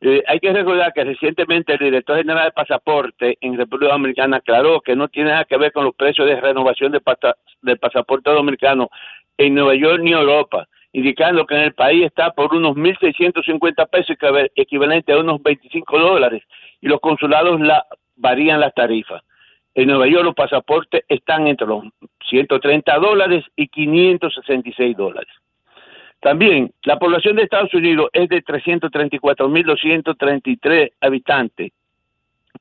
Eh, hay que recordar que recientemente el director general de pasaporte en República Dominicana aclaró que no tiene nada que ver con los precios de renovación de pasa- del pasaporte dominicano en Nueva York ni Europa, indicando que en el país está por unos 1.650 pesos, equival- equivalente a unos 25 dólares, y los consulados la, varían las tarifas. En Nueva York los pasaportes están entre los 130 dólares y 566 dólares. También, la población de Estados Unidos es de 334.233 habitantes.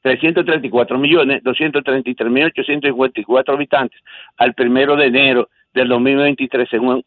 334 millones 233 mil 854 habitantes al primero de enero del 2023 según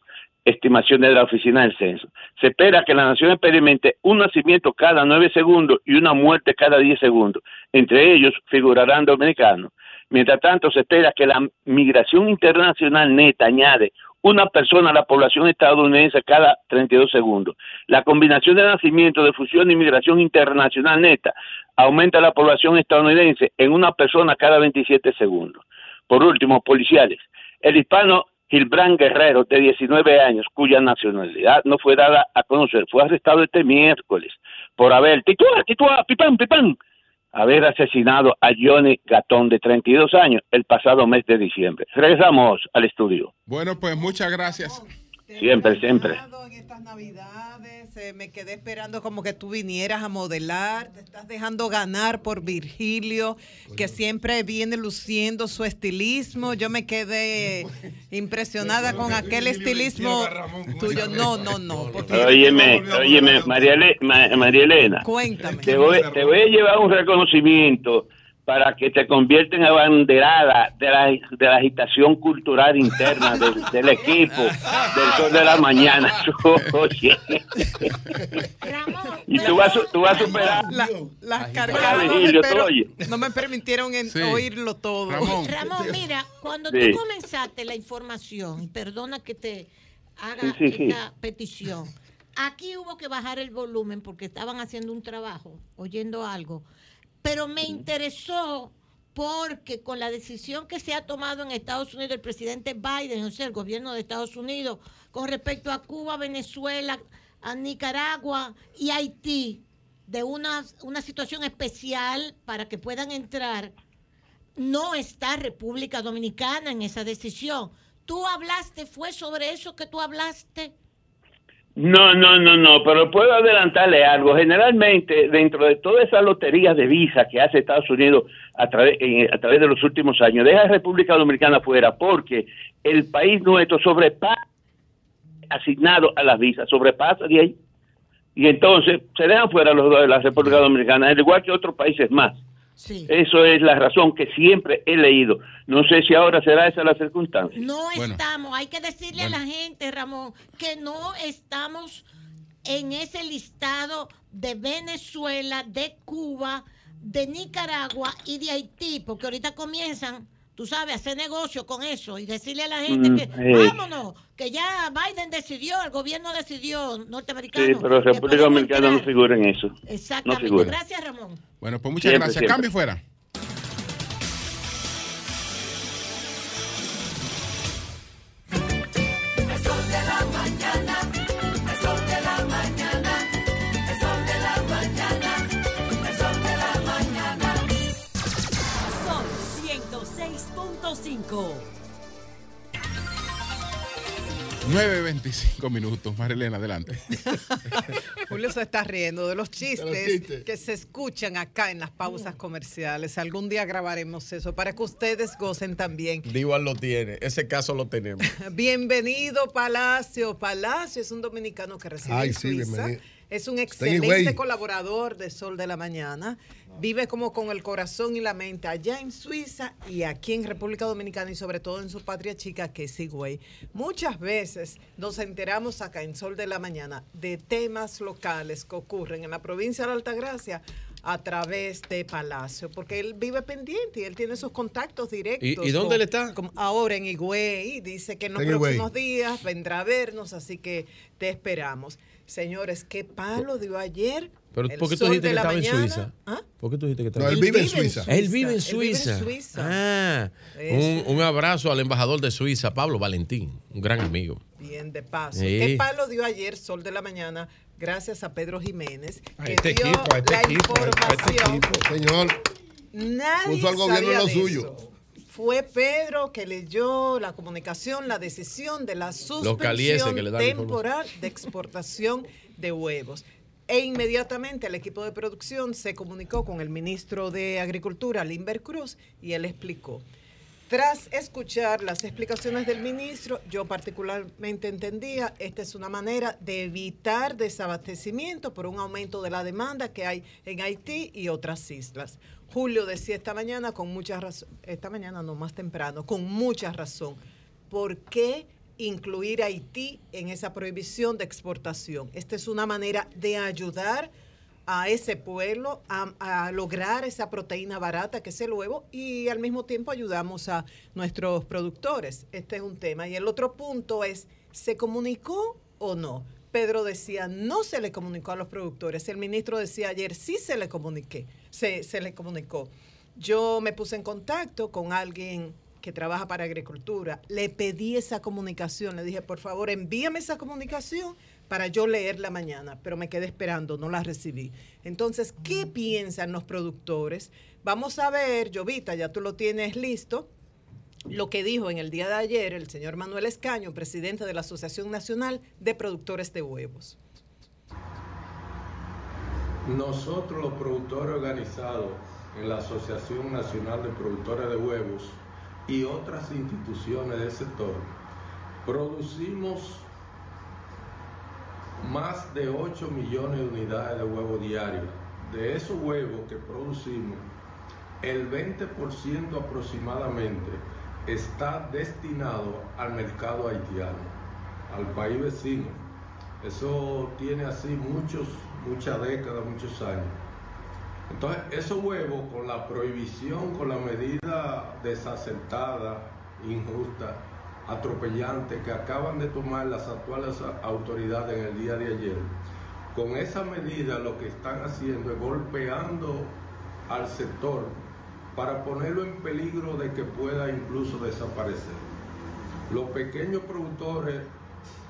estimaciones de la oficina del censo. Se espera que la nación experimente un nacimiento cada nueve segundos y una muerte cada diez segundos. Entre ellos figurarán dominicanos. Mientras tanto, se espera que la migración internacional neta añade una persona a la población estadounidense cada 32 segundos. La combinación de nacimiento, de fusión y migración internacional neta aumenta la población estadounidense en una persona cada 27 segundos. Por último, policiales. El hispano Gilbrand Guerrero, de 19 años, cuya nacionalidad no fue dada a conocer, fue arrestado este miércoles por haber, titúa, titúa, pipán, pipán, haber asesinado a Johnny Gatón, de 32 años, el pasado mes de diciembre. Regresamos al estudio. Bueno, pues muchas gracias. Siempre, siempre. Navidades, eh, me quedé esperando como que tú vinieras a modelar, te estás dejando ganar por Virgilio, que siempre viene luciendo su estilismo. Yo me quedé [laughs] impresionada con aquel estilismo tuyo. No, no, no. Óyeme, óyeme, María Elena. Cuéntame. Te voy, te voy a llevar un reconocimiento para que te convierta en abanderada de la, de la agitación cultural interna del, del equipo del Sol de la Mañana. [laughs] Oye. y tú vas, a- tú vas a superar. La- las cargadas, pero no me permitieron en- Sí. oírlo todo. Ramón. Ramón, mira, cuando Sí. tú comenzaste la información, y perdona que te haga Sí, sí, sí. esta petición, aquí hubo que bajar el volumen porque estaban haciendo un trabajo, oyendo algo, pero me interesó porque con la decisión que se ha tomado en Estados Unidos el presidente Biden, o sea, el gobierno de Estados Unidos, con respecto a Cuba, Venezuela, a Nicaragua y Haití, de una, una situación especial para que puedan entrar, no está República Dominicana en esa decisión. Tú hablaste, fue sobre eso que tú hablaste. No, no, no, no, pero puedo adelantarle algo. Generalmente, dentro de toda esa lotería de visa que hace Estados Unidos a, través a través de los últimos años, deja a República Dominicana fuera porque el país nuestro sobrepasa asignado a las visas, sobrepasa de ahí. Y entonces se dejan fuera los de la República Dominicana, al igual que otros países más. Eso es la razón que siempre he leído. No sé si ahora será esa la circunstancia. No estamos, hay que decirle a la gente, Ramón, que no estamos en ese listado de Venezuela, de Cuba, de Nicaragua y de Haití, porque ahorita comienzan, tú sabes, hacer negocio con eso y decirle a la gente Mm, que vámonos, que ya Biden decidió, el gobierno decidió, norteamericano. Sí, pero República Dominicana no figura en eso. No Exactamente. figura. Gracias, Ramón. Bueno, pues muchas Siempre, gracias. siempre. Cambio y fuera. 106.5. 9.25 minutos. Marilena, adelante. [laughs] Julio se está riendo de los De los chistes que se escuchan acá en las pausas comerciales. Algún día grabaremos eso para que ustedes gocen también. Dival lo tiene, ese caso lo tenemos. [laughs] Bienvenido, Palacio. Palacio es un dominicano que reside Ay, en sí, Suiza. bienvenido. Es un excelente colaborador de Sol de la Mañana. Vive como con el corazón y la mente allá en Suiza y aquí en República Dominicana y sobre todo en su patria chica que es Higüey. Muchas veces nos enteramos acá en Sol de la Mañana de temas locales que ocurren en la provincia de la Altagracia a través de Palacio, porque él vive pendiente y él tiene sus contactos directos. ¿Y- y dónde con- él está? con- ahora en Higüey, dice que en los En Higüey. próximos días vendrá a vernos, así que te esperamos. Señores, qué palo dio ayer. Pero el ¿por qué tú dijiste que estaba en mañana. Suiza? ¿Ah? ¿Por qué tú dijiste que estaba No, él vive en Suiza. Él vive en Él vive en Suiza. Suiza. Ah, un, un abrazo al embajador de Suiza, Pablo Valentín, un gran amigo. Bien, de paso. Sí. ¿Qué palo dio ayer Sol de la Mañana? Gracias a Pedro Jiménez, A que este dio equipo, a este la equipo, a este información. equipo. Señor, Nadie puso al gobierno sabía en lo suyo. eso. Fue Pedro que leyó la comunicación, la decisión de la suspensión temporal de exportación de huevos. E inmediatamente el equipo de producción se comunicó con el ministro de Agricultura, Limber Cruz, y él explicó. Tras escuchar las explicaciones del ministro, yo particularmente entendía, esta es una manera de evitar desabastecimiento por un aumento de la demanda que hay en Haití y otras islas. Julio decía esta mañana con mucha razón, esta mañana no más temprano, con mucha razón, ¿por qué incluir a Haití en esa prohibición de exportación? Esta es una manera de ayudar a ese pueblo a, lograr esa proteína barata que es el huevo y al mismo tiempo ayudamos a nuestros productores. Este es un tema. Y el otro punto es, ¿se comunicó o no? Pedro decía, no se le comunicó a los productores. El ministro decía ayer, sí se le comuniqué, se, se le comunicó. Yo me puse en contacto con alguien que trabaja para agricultura, le pedí esa comunicación, le dije, por favor, envíame esa comunicación para yo leerla mañana, pero me quedé esperando, no la recibí. Entonces, ¿qué piensan los productores? Vamos a ver, Jovita, ya tú lo tienes listo, lo que dijo en el día de ayer el señor Manuel Escaño, presidente de la Asociación Nacional de Productores de Huevos. Nosotros los productores organizados en la Asociación Nacional de Productores de Huevos y otras instituciones del sector, producimos más de 8 millones de unidades de huevos diarios. De esos huevos que producimos, el 20% aproximadamente está destinado al mercado haitiano, al país vecino. Eso tiene así muchos, muchas décadas, muchos años. Entonces, esos huevos con la prohibición, con la medida desacertada, injusta, atropellante que acaban de tomar las actuales autoridades en el día de ayer, con esa medida lo que están haciendo es golpeando al sector para ponerlo en peligro de que pueda incluso desaparecer. Los pequeños productores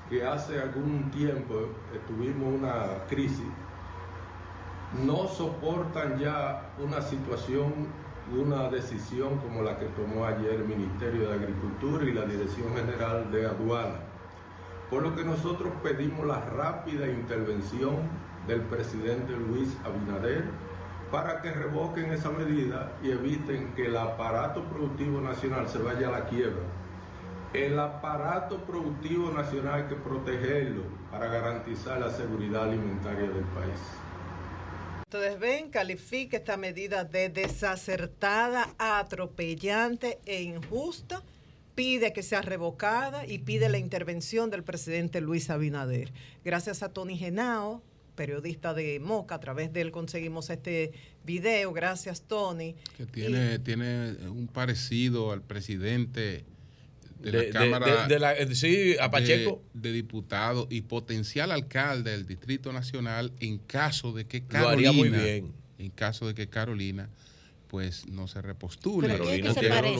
que hace algún tiempo tuvimos una crisis, no soportan ya una situación, una decisión como la que tomó ayer el Ministerio de Agricultura y la Dirección General de Aduana. Por lo que nosotros pedimos la rápida intervención del presidente Luis Abinader para que revoquen esa medida y eviten que el aparato productivo nacional se vaya a la quiebra. El aparato productivo nacional hay que protegerlo para garantizar la seguridad alimentaria del país. Ustedes ven, califica esta medida de desacertada, atropellante e injusta, pide que sea revocada y pide la intervención del presidente Luis Abinader. Gracias a Tony Genao, periodista de Moca, a través de él conseguimos este video. Gracias, Tony. Que tiene, tiene un parecido al presidente de, De- la Cámara. de- la- eh, sí, a Pacheco. De, diputado y potencial alcalde del Distrito Nacional en caso de que Lo Carolina. haría muy bien. En caso de que Carolina. Pues no se repostule. ¿Pero quién es que se parece?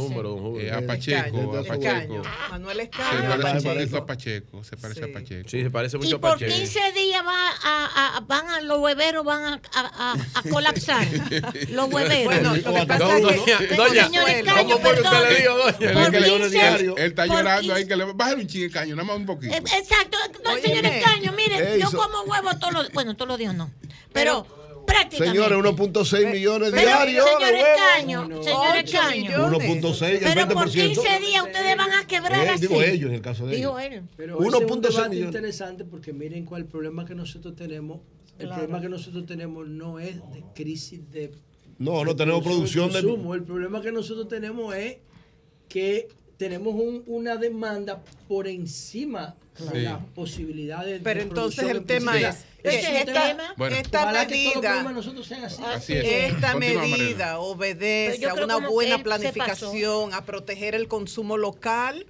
Eh, a Pacheco, a Pacheco. Manuel Se Escaño. parece, Pacheco. a Pacheco, se parece a Pacheco. Sí, se parece Y por 15 días va a, a- van a, los hueveros van a, a- a- a colapsar. [laughs] los hueveros. Bueno, lo que pasa Doña, es que- doña, señor ¿cómo Escaño, que usted le dijo, doña? Por Él, que le- 15 él- él está llorando ahí 15 que le bájale un chingue caño, nada más un poquito. Exacto, no, señor Escaño, mire, yo como huevo todos los bueno, todos los días no. Pero, prácticamente. Señores, 1.6 millones Pero, diarios. señor de huevos. Escaño, señor Ocho Escaño. 1.6, el Pero 20%. por 15 días ustedes van a quebrar Eh, así. digo ellos, en el caso de Dijo ellos. él. Pero ese es un 1.6 debate millones. interesante porque miren cuál problema que nosotros tenemos. El Claro. problema que nosotros tenemos no es de crisis de No, no tenemos producción de- consumo. El problema que nosotros tenemos es que tenemos un- una demanda por encima de Sí. las posibilidades Pero de entonces el tema es, Es esta- esta- tema- Bueno. esta medida, problemas nosotros sean así. Así es. esta medida obedece a una buena planificación, a proteger el consumo local.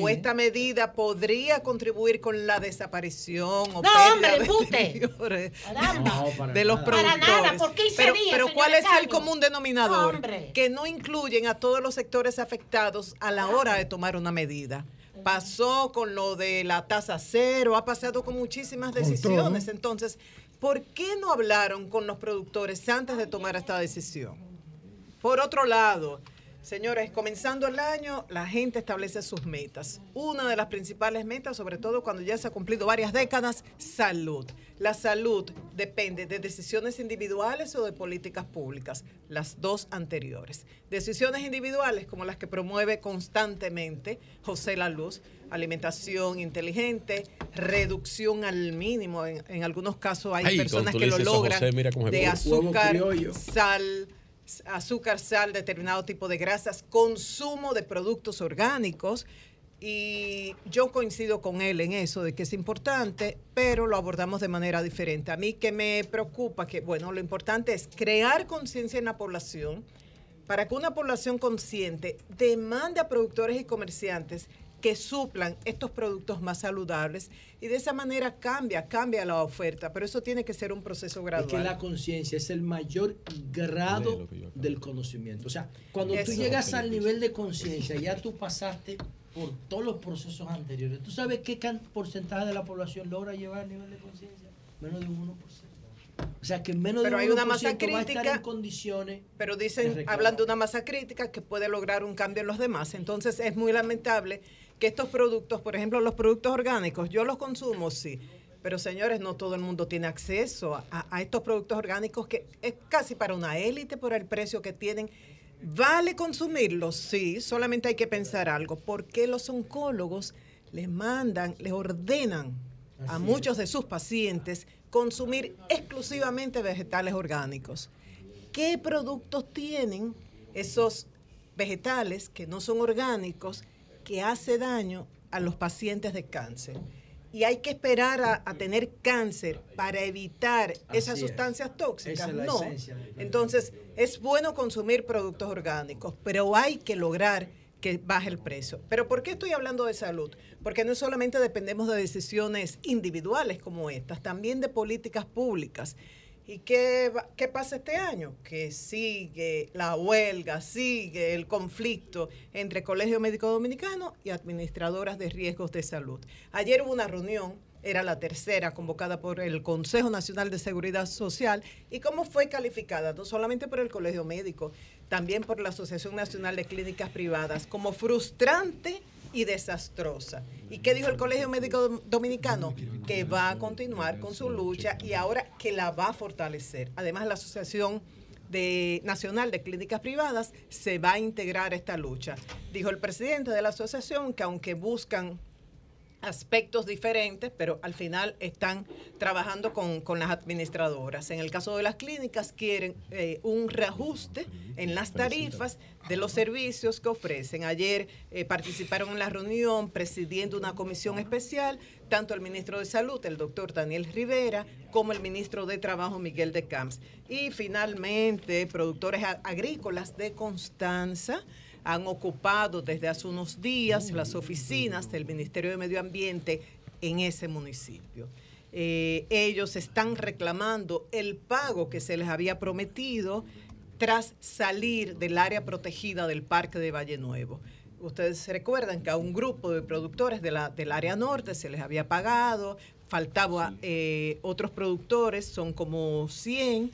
¿O esta medida podría contribuir con la desaparición o No, pérdida hombre, de Caramba. [laughs] de los nada. productores? Para nada, por 15 pero, días, pero ¿cuál es el común denominador? Que no incluyen a todos los sectores afectados a la hora de tomar una medida. Pasó con lo de la tasa cero, ha pasado con muchísimas decisiones. Entonces, ¿por qué no hablaron con los productores antes de tomar esta decisión? Por otro lado, señores, comenzando el año, la gente establece sus metas. Una de las principales metas, sobre todo cuando ya se ha cumplido varias décadas, salud. La salud depende de decisiones individuales o de políticas públicas, las dos anteriores. Decisiones individuales como las que promueve constantemente José La Luz, alimentación inteligente, reducción al mínimo, en, en algunos casos hay Ay, personas que lo logran, José, mira cómo se de azúcar, sal, azúcar, sal, determinado tipo de grasas, consumo de productos orgánicos. Y yo coincido con él en eso, de que es importante, pero lo abordamos de manera diferente. A mí que me preocupa, que bueno, lo importante es crear conciencia en la población para que una población consciente demande a productores y comerciantes que suplan estos productos más saludables y de esa manera cambia, cambia la oferta, pero eso tiene que ser un proceso Es gradual. que la conciencia es el mayor grado del conocimiento. O sea, cuando tú llegas al nivel de conciencia, ya tú pasaste por todos los procesos anteriores. ¿Tú sabes qué porcentaje de la población logra llevar al nivel de conciencia? Menos de un 1%. O sea, que menos Pero de hay un 1% una masa va a estar crítica, en condiciones pero dicen, hablan de una masa crítica que puede lograr un cambio en los demás. Entonces es muy lamentable que estos productos, por ejemplo, los productos orgánicos, yo los consumo, sí. Pero señores, no todo el mundo tiene acceso a, a estos productos orgánicos que es casi para una élite por el precio que tienen. ¿Vale consumirlos? Sí, solamente hay que pensar algo. ¿Por qué los oncólogos les mandan, les ordenan a muchos de sus pacientes consumir exclusivamente vegetales orgánicos? ¿Qué productos tienen esos vegetales que no son orgánicos que hace daño a los pacientes de cáncer? Y hay que esperar a, a tener cáncer para evitar esas es. sustancias tóxicas. Es no. Entonces, es bueno consumir productos orgánicos, pero hay que lograr que baje el precio. ¿Pero por qué estoy hablando de salud? Porque no solamente dependemos de decisiones individuales como estas, también de políticas públicas. ¿Y qué, qué pasa este año? Que sigue la huelga, sigue el conflicto entre Colegio Médico Dominicano y administradoras de riesgos de salud. Ayer hubo una reunión, era la tercera convocada por el Consejo Nacional de Seguridad Social. ¿Y cómo fue calificada? No solamente por el Colegio Médico, también por la Asociación Nacional de Clínicas Privadas, como frustrante y desastrosa. ¿Y qué dijo el Colegio Médico Dom- Dominicano? Que va a continuar con su lucha y ahora que la va a fortalecer. Además, la Asociación Nacional de Clínicas Privadas se va a integrar a esta lucha. Dijo el presidente de la asociación que aunque buscan aspectos diferentes, pero al final están trabajando con, con las administradoras. En el caso de las clínicas, quieren eh, un reajuste en las tarifas de los servicios que ofrecen. Ayer eh, participaron en la reunión presidiendo una comisión especial, tanto el ministro de Salud, el doctor Daniel Rivera, como el ministro de Trabajo, Miguel de Camps. Y finalmente, productores agrícolas de Constanza han ocupado desde hace unos días las oficinas del Ministerio de Medio Ambiente en ese municipio. Eh, ellos están reclamando el pago que se les había prometido tras salir del área protegida del Parque de Valle Nuevo. Ustedes se recuerdan que a un grupo de productores de la, del área norte se les había pagado, faltaba eh, otros productores, son como 100,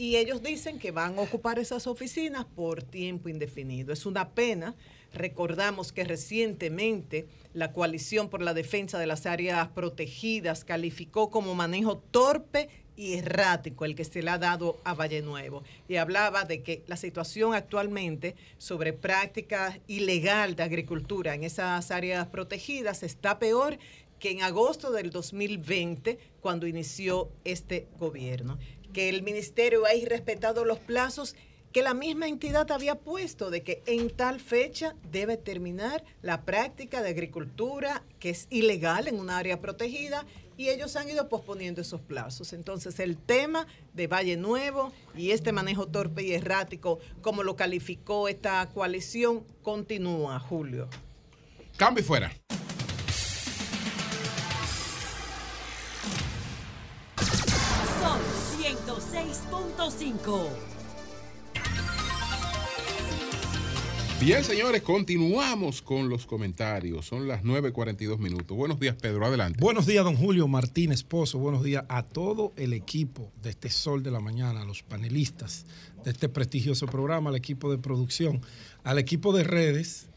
y ellos dicen que van a ocupar esas oficinas por tiempo indefinido. Es una pena. Recordamos que recientemente la coalición por la defensa de las áreas protegidas calificó como manejo torpe y errático el que se le ha dado a Valle Nuevo. Y hablaba de que la situación actualmente sobre práctica ilegal de agricultura en esas áreas protegidas está peor que en agosto del 2020, cuando inició este gobierno. Que el ministerio ha irrespetado los plazos que la misma entidad había puesto de que en tal fecha debe terminar la práctica de agricultura que es ilegal en un área protegida y ellos han ido posponiendo esos plazos. Entonces el tema de Valle Nuevo y este manejo torpe y errático, como lo calificó esta coalición, continúa, Julio. Cambio y fuera. 106.5. Bien, señores, continuamos con los comentarios. Son las 9.42 minutos. Buenos días, Pedro. Adelante. Buenos días, don Julio Martínez Pozo. Buenos días a todo el equipo de este Sol de la Mañana, a los panelistas de este prestigioso programa, al equipo de producción, al equipo de redes,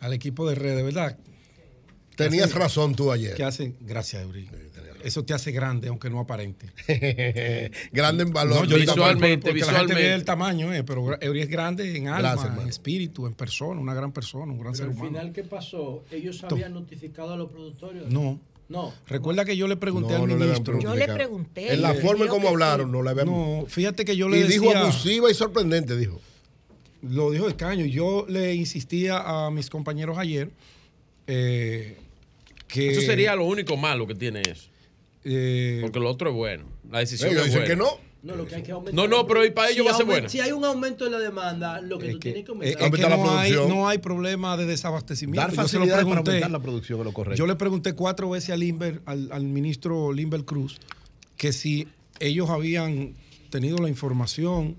al equipo de redes, ¿verdad? Tenías razón tú ayer. Que hacen, gracias, Eury. Eso te hace grande, aunque no aparente. [laughs] grande en valor. No, yo Visualmente, porque la gente visualmente. ve el tamaño, eh, pero Eury es grande en alma, Gracias, en espíritu, en persona, una gran persona, un gran Pero ser al humano. final, ¿qué pasó? ¿Ellos habían notificado a los productores? No. No. Recuerda que yo le pregunté No, al no le ministro. Yo le pregunté. En la forma en cómo hablaron, no le habían- No, fíjate que yo le Y decía. dijo abusiva y sorprendente, dijo. Lo dijo el caño. Yo le insistía a mis compañeros ayer eh, que. Eso sería lo único malo que tiene eso. Eh, Porque lo otro es bueno. La decisión Ellos es dicen buena. que no. No, lo que hay que aumentar. No, no, pero y para ellos Si va a ser buena. Si hay un aumento de la demanda, lo que tú tienes que aumentar. es que no hay, no hay problema de desabastecimiento. Dar Yo se lo facilidades para pregunté. aumentar la producción es lo correcto. Yo le pregunté cuatro veces al, Limber, al, al ministro Limber Cruz que si ellos habían tenido la información,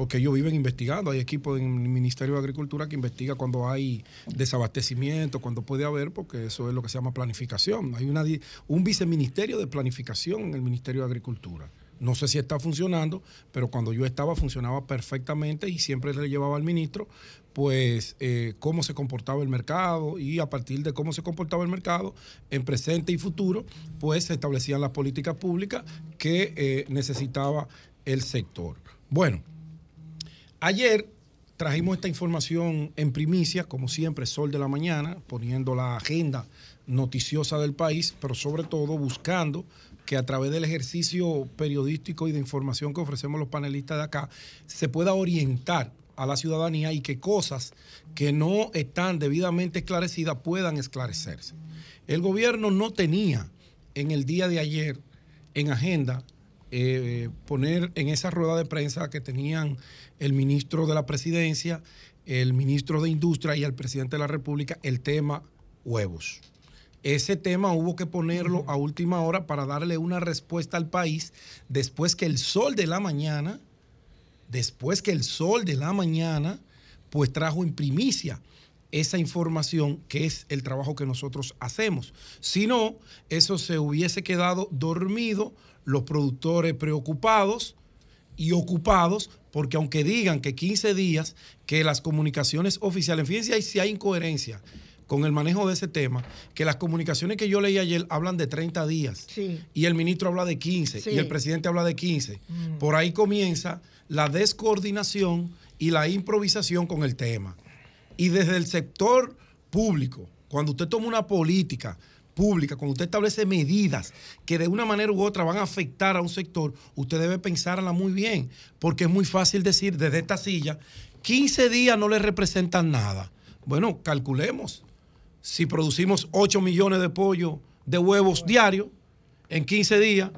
porque ellos viven investigando, hay equipos en el Ministerio de Agricultura que investiga cuando hay desabastecimiento, cuando puede haber, porque eso es lo que se llama planificación. Hay un viceministerio de planificación en el Ministerio de Agricultura. No sé si está funcionando, pero cuando yo estaba funcionaba perfectamente y siempre le llevaba al ministro, pues eh, cómo se comportaba el mercado y a partir de cómo se comportaba el mercado en presente y futuro, pues se establecían las políticas públicas que eh, necesitaba el sector. Bueno, ayer trajimos esta información en primicia, como siempre, Sol de la Mañana, poniendo la agenda noticiosa del país, pero sobre todo buscando que a través del ejercicio periodístico y de información que ofrecemos los panelistas de acá, se pueda orientar a la ciudadanía y que cosas que no están debidamente esclarecidas puedan esclarecerse. El gobierno no tenía en el día de ayer en agenda eh, poner en esa rueda de prensa que tenían el ministro de la presidencia, el ministro de Industria y el presidente de la República el tema huevos. Ese tema hubo que ponerlo a última hora para darle una respuesta al país después que el sol de la mañana, después que el sol de la mañana, pues trajo en primicia esa información que es el trabajo que nosotros hacemos. Si no, eso se hubiese quedado dormido, los productores preocupados y ocupados, porque aunque digan que 15 días, que las comunicaciones oficiales, fíjense si hay incoherencia con el manejo de ese tema, que las comunicaciones que yo leí ayer hablan de 30 días y el ministro habla de 15 Sí. y el presidente habla de 15. Por ahí comienza la descoordinación y la improvisación con el tema. Y desde el sector público, cuando usted toma una política pública, cuando usted establece medidas que de una manera u otra van a afectar a un sector, usted debe pensarla muy bien, porque es muy fácil decir desde esta silla, 15 días no le representan nada. Bueno, calculemos. Si producimos 8 millones de pollo de huevos diarios en 15 días,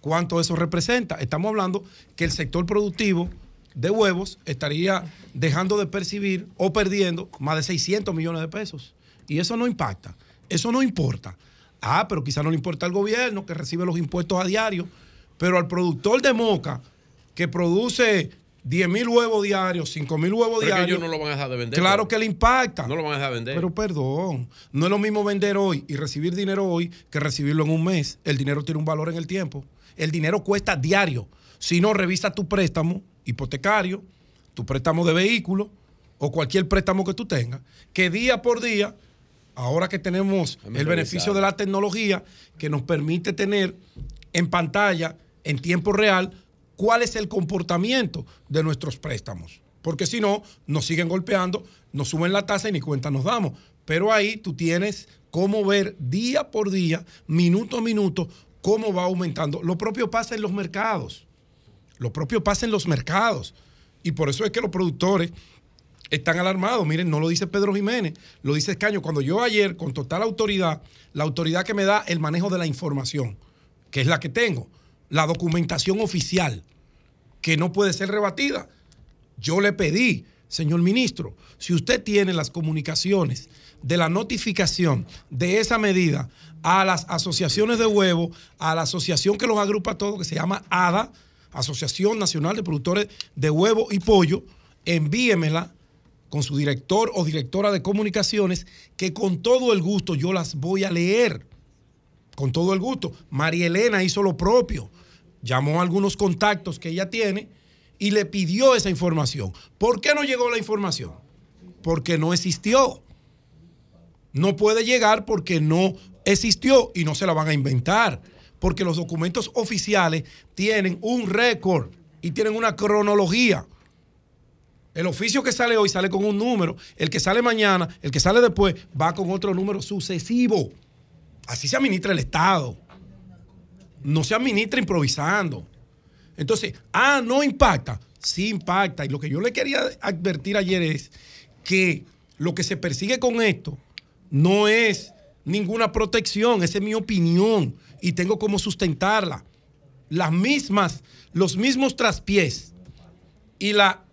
¿cuánto eso representa? Estamos hablando que el sector productivo de huevos estaría dejando de percibir o perdiendo más de 600 millones de pesos. Y eso no impacta, eso no importa. Ah, pero quizá no le importa al gobierno que recibe los impuestos a diario, pero al productor de moca que produce 10 mil huevos diarios, 5 mil huevos Pero diarios. ellos no lo van a dejar de vender. Claro que le impacta. No lo van a dejar vender. Pero perdón, no es lo mismo vender hoy y recibir dinero hoy que recibirlo en un mes. El dinero tiene un valor en el tiempo. El dinero cuesta diario. Si no, revisa tu préstamo hipotecario, tu préstamo de vehículo o cualquier préstamo que tú tengas, que día por día, ahora que tenemos el beneficio de la tecnología que nos permite tener en pantalla, en tiempo real, cuál es el comportamiento de nuestros préstamos. Porque si no, nos siguen golpeando, nos suben la tasa y ni cuenta nos damos. Pero ahí tú tienes cómo ver día por día, minuto a minuto, cómo va aumentando. Lo propio pasa en los mercados. Lo propio pasa en los mercados. Y por eso es que los productores están alarmados. Miren, no lo dice Pedro Jiménez, lo dice Escaño. Cuando yo ayer, con total autoridad, la autoridad que me da el manejo de la información, que es la que tengo, la documentación oficial, que no puede ser rebatida. Yo le pedí, señor ministro, si usted tiene las comunicaciones de la notificación de esa medida a las asociaciones de huevo, a la asociación que los agrupa a todos, que se llama ADA, Asociación Nacional de Productores de Huevo y Pollo, envíemela con su director o directora de comunicaciones, que con todo el gusto yo las voy a leer. Con todo el gusto. María Elena hizo lo propio. Llamó a algunos contactos que ella tiene y le pidió esa información. ¿Por qué no llegó la información? Porque no existió. No puede llegar porque no existió y no se la van a inventar. Porque los documentos oficiales tienen un récord y tienen una cronología. El oficio que sale hoy sale con un número, el que sale mañana, el que sale después va con otro número sucesivo. Así se administra el Estado. No se administra improvisando. Entonces, ah, no impacta. Sí impacta. Y lo que yo le quería advertir ayer es que lo que se persigue con esto no es ninguna protección, esa es mi opinión y tengo como sustentarla. Las mismas, los mismos traspiés y la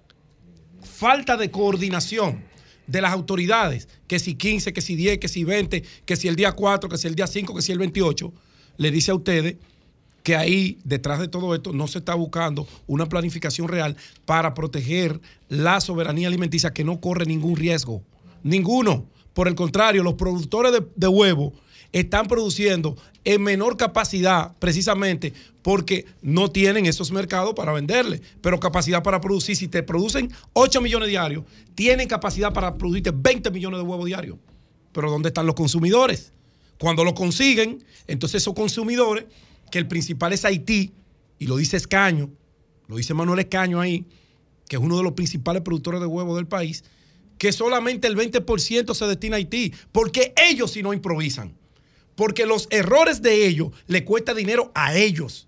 falta de coordinación de las autoridades, que si 15, que si 10, que si 20, que si el día 4, que si el día 5, que si el 28, le dice a ustedes que ahí, detrás de todo esto, no se está buscando una planificación real para proteger la soberanía alimenticia que no corre ningún riesgo. Ninguno. Por el contrario, los productores de, de huevo están produciendo en menor capacidad precisamente porque no tienen esos mercados para venderle, pero capacidad para producir. Si te producen 8 millones diarios, tienen capacidad para producirte 20 millones de huevos diarios. Pero ¿dónde están los consumidores? Cuando lo consiguen, entonces esos consumidores, que el principal es Haití, y lo dice Escaño, lo dice Manuel Escaño ahí, que es uno de los principales productores de huevos del país, que solamente el 20% se destina a Haití, porque ellos si no improvisan, porque los errores de ellos le cuesta dinero a ellos.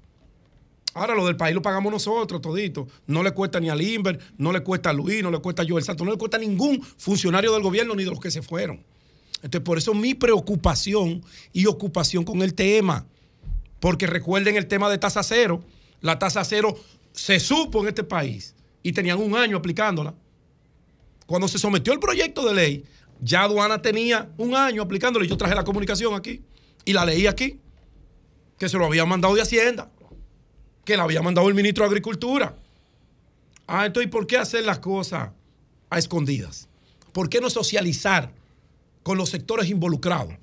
Ahora lo del país lo pagamos nosotros todito. No le cuesta ni a Limber, no le cuesta a Luis, no le cuesta a Joel Santos, no le cuesta a ningún funcionario del gobierno ni de los que se fueron. Entonces, por eso mi preocupación y ocupación con el tema. Porque recuerden el tema de tasa cero. La tasa cero se supo en este país y tenían un año aplicándola. Cuando se sometió el proyecto de ley, ya aduana tenía un año aplicándola. y Yo traje la comunicación aquí y la leí aquí, que se lo había mandado de Hacienda, que la había mandado el ministro de Agricultura. Ah, entonces, ¿y por qué hacer las cosas a escondidas? ¿Por qué no socializar con los sectores involucrados?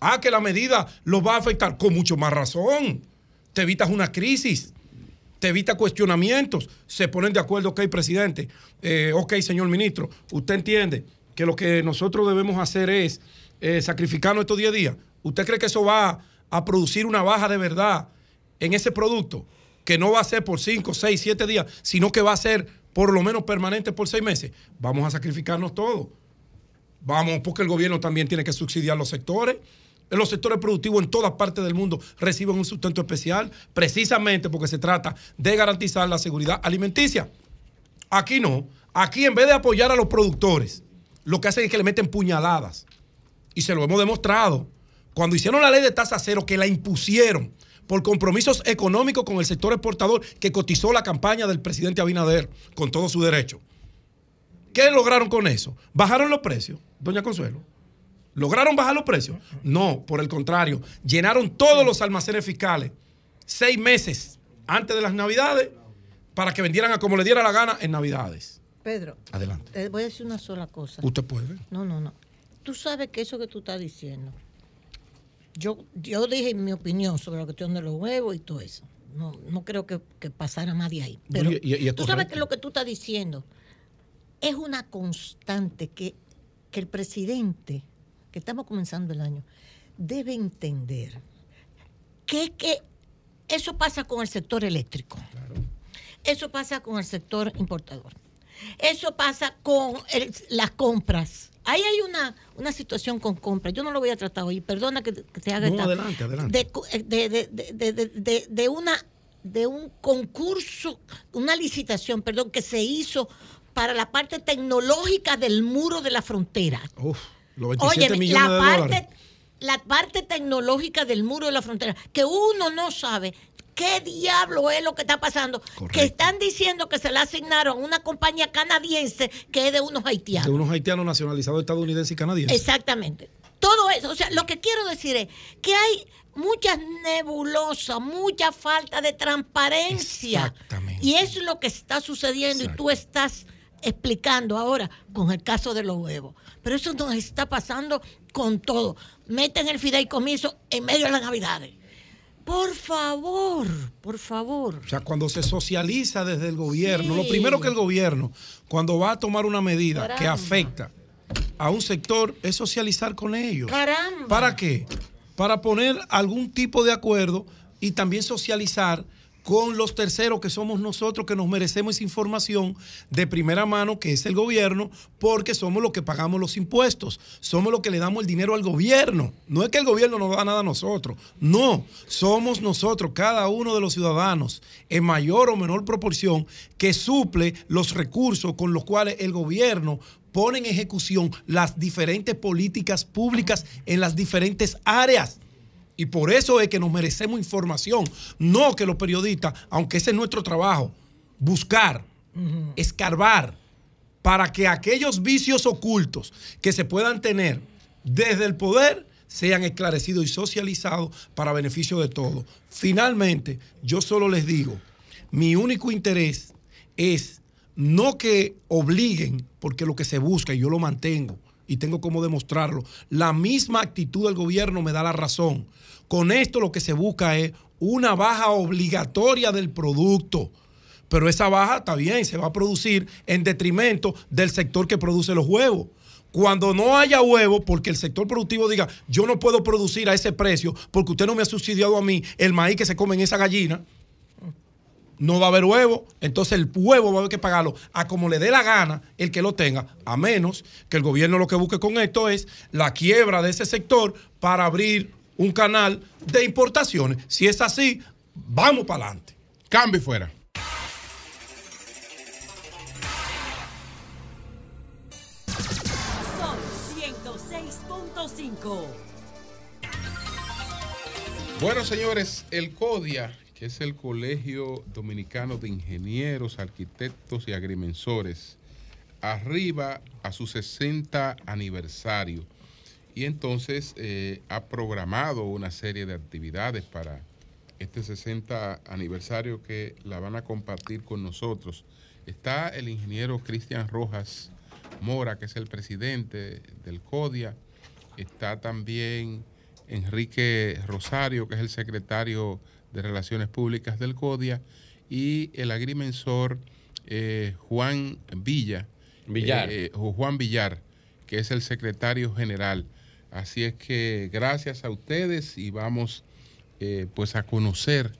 Ah, que la medida los va a afectar con mucho más razón. Te evitas una crisis, te evita cuestionamientos. Se ponen de acuerdo, ok, presidente, eh, ok, señor ministro, usted entiende que lo que nosotros debemos hacer es eh, sacrificarnos estos 10 días. ¿Usted cree que eso va a producir una baja de verdad en ese producto? Que no va a ser por 5, 6, 7 días, sino que va a ser por lo menos permanente por 6 meses. Vamos a sacrificarnos todos. Vamos, porque el gobierno también tiene que subsidiar los sectores. Los sectores productivos en todas partes del mundo reciben un sustento especial, precisamente porque se trata de garantizar la seguridad alimenticia. Aquí no. Aquí en vez de apoyar a los productores, lo que hacen es que le meten puñaladas. Y se lo hemos demostrado. Cuando hicieron la ley de tasa cero, que la impusieron por compromisos económicos con el sector exportador que cotizó la campaña del presidente Abinader con todo su derecho. ¿Qué lograron con eso? Bajaron los precios, doña Consuelo. ¿Lograron bajar los precios? No, por el contrario, llenaron todos los almacenes fiscales seis meses antes de las Navidades para que vendieran a como le diera la gana en Navidades. Pedro, Adelante. te voy a decir una sola cosa. Usted puede. No, no, no. Tú sabes que eso que tú estás diciendo, yo, yo dije mi opinión sobre la cuestión de los huevos y todo eso. No, no creo que, que pasara más de ahí. Pero Y- y- y es tú sabes que lo que tú estás diciendo es una constante que, que el presidente, que estamos comenzando el año, debe entender que, que eso pasa con el sector eléctrico. Eso pasa con el sector importador. Eso pasa con el- las compras. Ahí hay una, una situación con compras. Yo no lo voy a tratar hoy. Perdona que, que te haga No, esta- adelante, adelante. Eh, de, de, de, de, de- de una de un concurso, una licitación, perdón, que se hizo para la parte tecnológica del muro de la frontera. Uf, los 27 Oye, millones la de parte, dólares. la parte tecnológica del muro de la frontera, que uno no sabe qué diablo es lo que está pasando, que están diciendo que se le asignaron a una compañía canadiense que es de unos haitianos. De unos haitianos nacionalizados estadounidenses y canadienses. Exactamente. Todo eso, o sea, lo que quiero decir es que hay muchas nebulosas, mucha falta de transparencia. Y eso es lo que está sucediendo y tú estás explicando ahora con el caso de los huevos. Pero eso nos está pasando con todo. Meten el fideicomiso en medio de las navidades. Por favor, por favor. O sea, cuando se socializa desde el gobierno, Sí. lo primero que el gobierno, cuando va a tomar una medida que afecta a un sector, es socializar con ellos. Caramba. ¿Para qué? Para poner algún tipo de acuerdo y también socializar con los terceros que somos nosotros que nos merecemos esa información de primera mano que es el gobierno porque somos los que pagamos los impuestos, somos los que le damos el dinero al gobierno. No es que el gobierno nos da nada a nosotros, no, somos nosotros, cada uno de los ciudadanos, en mayor o menor proporción, que suple los recursos con los cuales el gobierno pone en ejecución las diferentes políticas públicas en las diferentes áreas. Y por eso es que nos merecemos información. No que los periodistas, aunque ese es nuestro trabajo, buscar, escarbar, para que aquellos vicios ocultos que se puedan tener desde el poder sean esclarecidos y socializados para beneficio de todos. Finalmente, yo solo les digo, mi único interés es no que obliguen, porque lo que se busca, y yo lo mantengo, y tengo como demostrarlo, la misma actitud del gobierno me da la razón. Con esto lo que se busca es una baja obligatoria del producto. Pero esa baja está bien, se va a producir en detrimento del sector que produce los huevos. Cuando no haya huevos, porque el sector productivo diga, yo no puedo producir a ese precio porque usted no me ha subsidiado a mí el maíz que se come en esa gallina, no va a haber huevo, entonces el huevo va a haber que pagarlo a como le dé la gana el que lo tenga, a menos que el gobierno lo que busque con esto es la quiebra de ese sector para abrir un canal de importaciones. Si es así, vamos para adelante. Cambio fuera. Son 106.5. Bueno, señores, el CODIA, es el Colegio Dominicano de Ingenieros, Arquitectos y Agrimensores, arriba a su 60 aniversario. Y entonces eh, ha programado una serie de actividades para este 60 aniversario que la van a compartir con nosotros. Está el ingeniero Cristian Rojas Mora, que es el presidente del CODIA. Está también Enrique Rosario, que es el secretario de Relaciones Públicas del CODIA. Y el agrimensor eh, Juan Villa. Villar. eh, o Juan Villar, que es el secretario general. Así es que gracias a ustedes y vamos eh, pues a conocer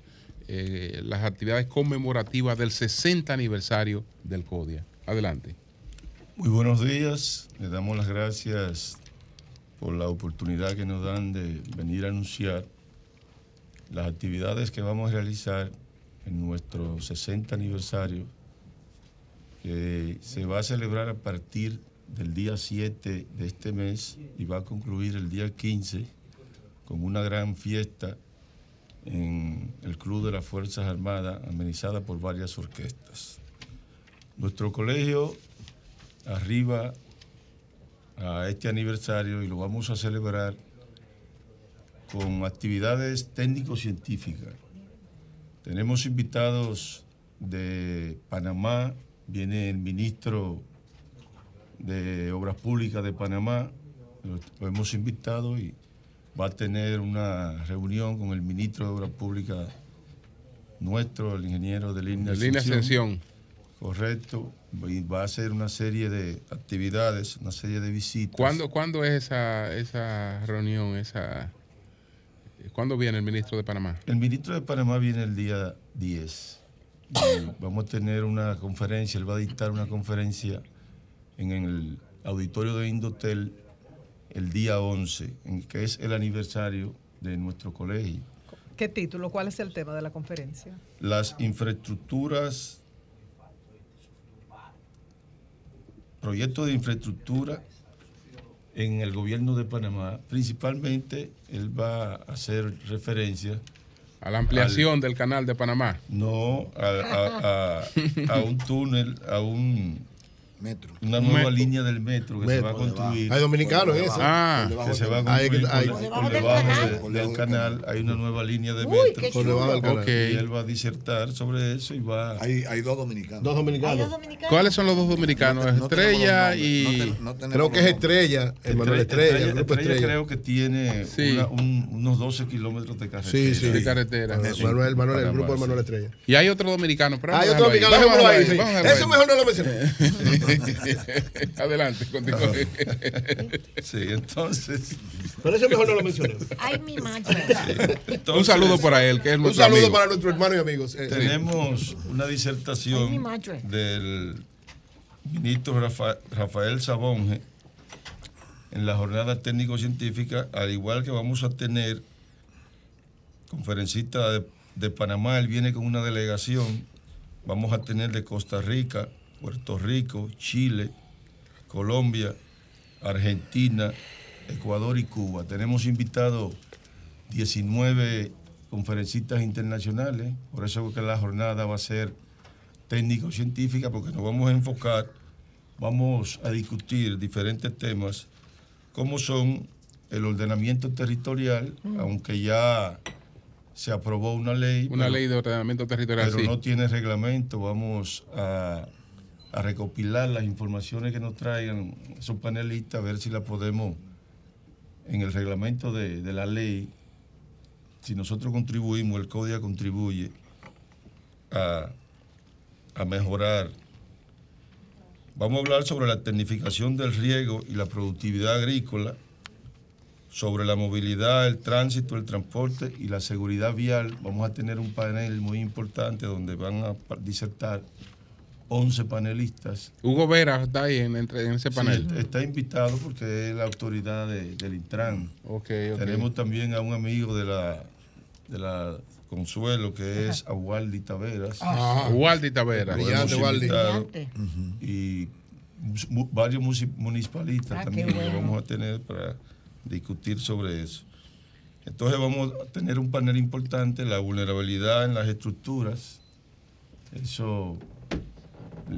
eh, las actividades conmemorativas del 60 aniversario del CODIA. Adelante. Muy buenos días, le damos las gracias por la oportunidad que nos dan de venir a anunciar las actividades que vamos a realizar en nuestro 60 aniversario, que se va a celebrar a partir del día 7 de este mes y va a concluir el día 15 con una gran fiesta en el Club de las Fuerzas Armadas, amenizada por varias orquestas. Nuestro colegio arriba a este aniversario y lo vamos a celebrar con actividades técnico-científicas. Tenemos invitados de Panamá, viene el ministro de Obras Públicas de Panamá, lo, hemos invitado y va a tener una reunión con el ministro de Obras Públicas nuestro, el ingeniero de línea De Línea Ascensión. Correcto. Y va a hacer una serie de actividades, una serie de visitas. ¿Cuándo, cuándo es esa, esa reunión? Esa, ¿Cuándo viene el ministro de Panamá? El ministro de Panamá viene el día 10. Y vamos a tener una conferencia, él va a dictar una conferencia en el auditorio de Indotel el día 11, en que es el aniversario de nuestro colegio. ¿Qué título? ¿Cuál es el tema de la conferencia? Las infraestructuras, proyectos de infraestructura en el gobierno de Panamá, principalmente él va a hacer referencia A la ampliación del canal de Panamá. No, a, a- a- a un túnel, a un metro. Una Un nueva metro. línea del metro que se va a construir. Hay dominicanos en eso. Ah, que se va a construir Hay- por, hay- por Por debajo debajo de- del canal. del canal. Hay una nueva línea de Uy, metro. Por debajo del canal. Ok. Y él va a disertar sobre eso y va. Hay, hay dos dominicanos. Dos dominicanos. ¿Cuáles son los dos dominicanos? Estrella y. Creo que es Estrella, el Manuel Estrella, el grupo Estrella Estrella. creo que tiene Sí. una- un- unos 12 kilómetros de carretera. Sí, sí. De carretera. Manuel, Manuel, Manuel, el grupo de. Manuel Estrella. Y hay otro dominicano. Hay otro dominicano. Eso mejor no lo mencioné. [laughs] [laughs] Adelante, continúe. Sí, entonces. Pero eso mejor no lo mencioné. Ay, mi madre. Un saludo para él, que es Un nuestro saludo amigo. para nuestros hermanos y amigos. Eh, Tenemos una disertación del ministro Rafa- Rafael Sabonge en la jornada técnico-científica, al igual que vamos a tener conferencista de, de Panamá, él viene con una delegación, vamos a tener de Costa Rica, Puerto Rico, Chile, Colombia, Argentina, Ecuador y Cuba. Tenemos invitados 19 conferencistas internacionales, por eso que la jornada va a ser técnico-científica, porque nos vamos a enfocar, vamos a discutir diferentes temas, como son el ordenamiento territorial, Mm. aunque ya se aprobó una ley. Una pero- ley de ordenamiento territorial, pero sí. no tiene reglamento. Vamos a, a recopilar las informaciones que nos traigan esos panelistas, a ver si la podemos, en el reglamento de, de la ley, si nosotros contribuimos, el CODIA contribuye a, a mejorar. Vamos a hablar sobre la tecnificación del riego y la productividad agrícola, sobre la movilidad, el tránsito, el transporte y la seguridad vial. Vamos a tener un panel muy importante donde van a disertar 11 panelistas. Hugo Vera está ahí en, entre- en ese panel. Sí, está invitado porque es la autoridad de- del Intran. Ok, ok. Tenemos también a un amigo de la, de la Consuelo que es a Waldi Taveras. Ah. Taveras. Brillante, Waldi. invitado. Brillante. Y varios municipalistas Ah, también que vamos a tener para discutir sobre eso. Entonces vamos a tener un panel importante, la vulnerabilidad en las estructuras. Eso,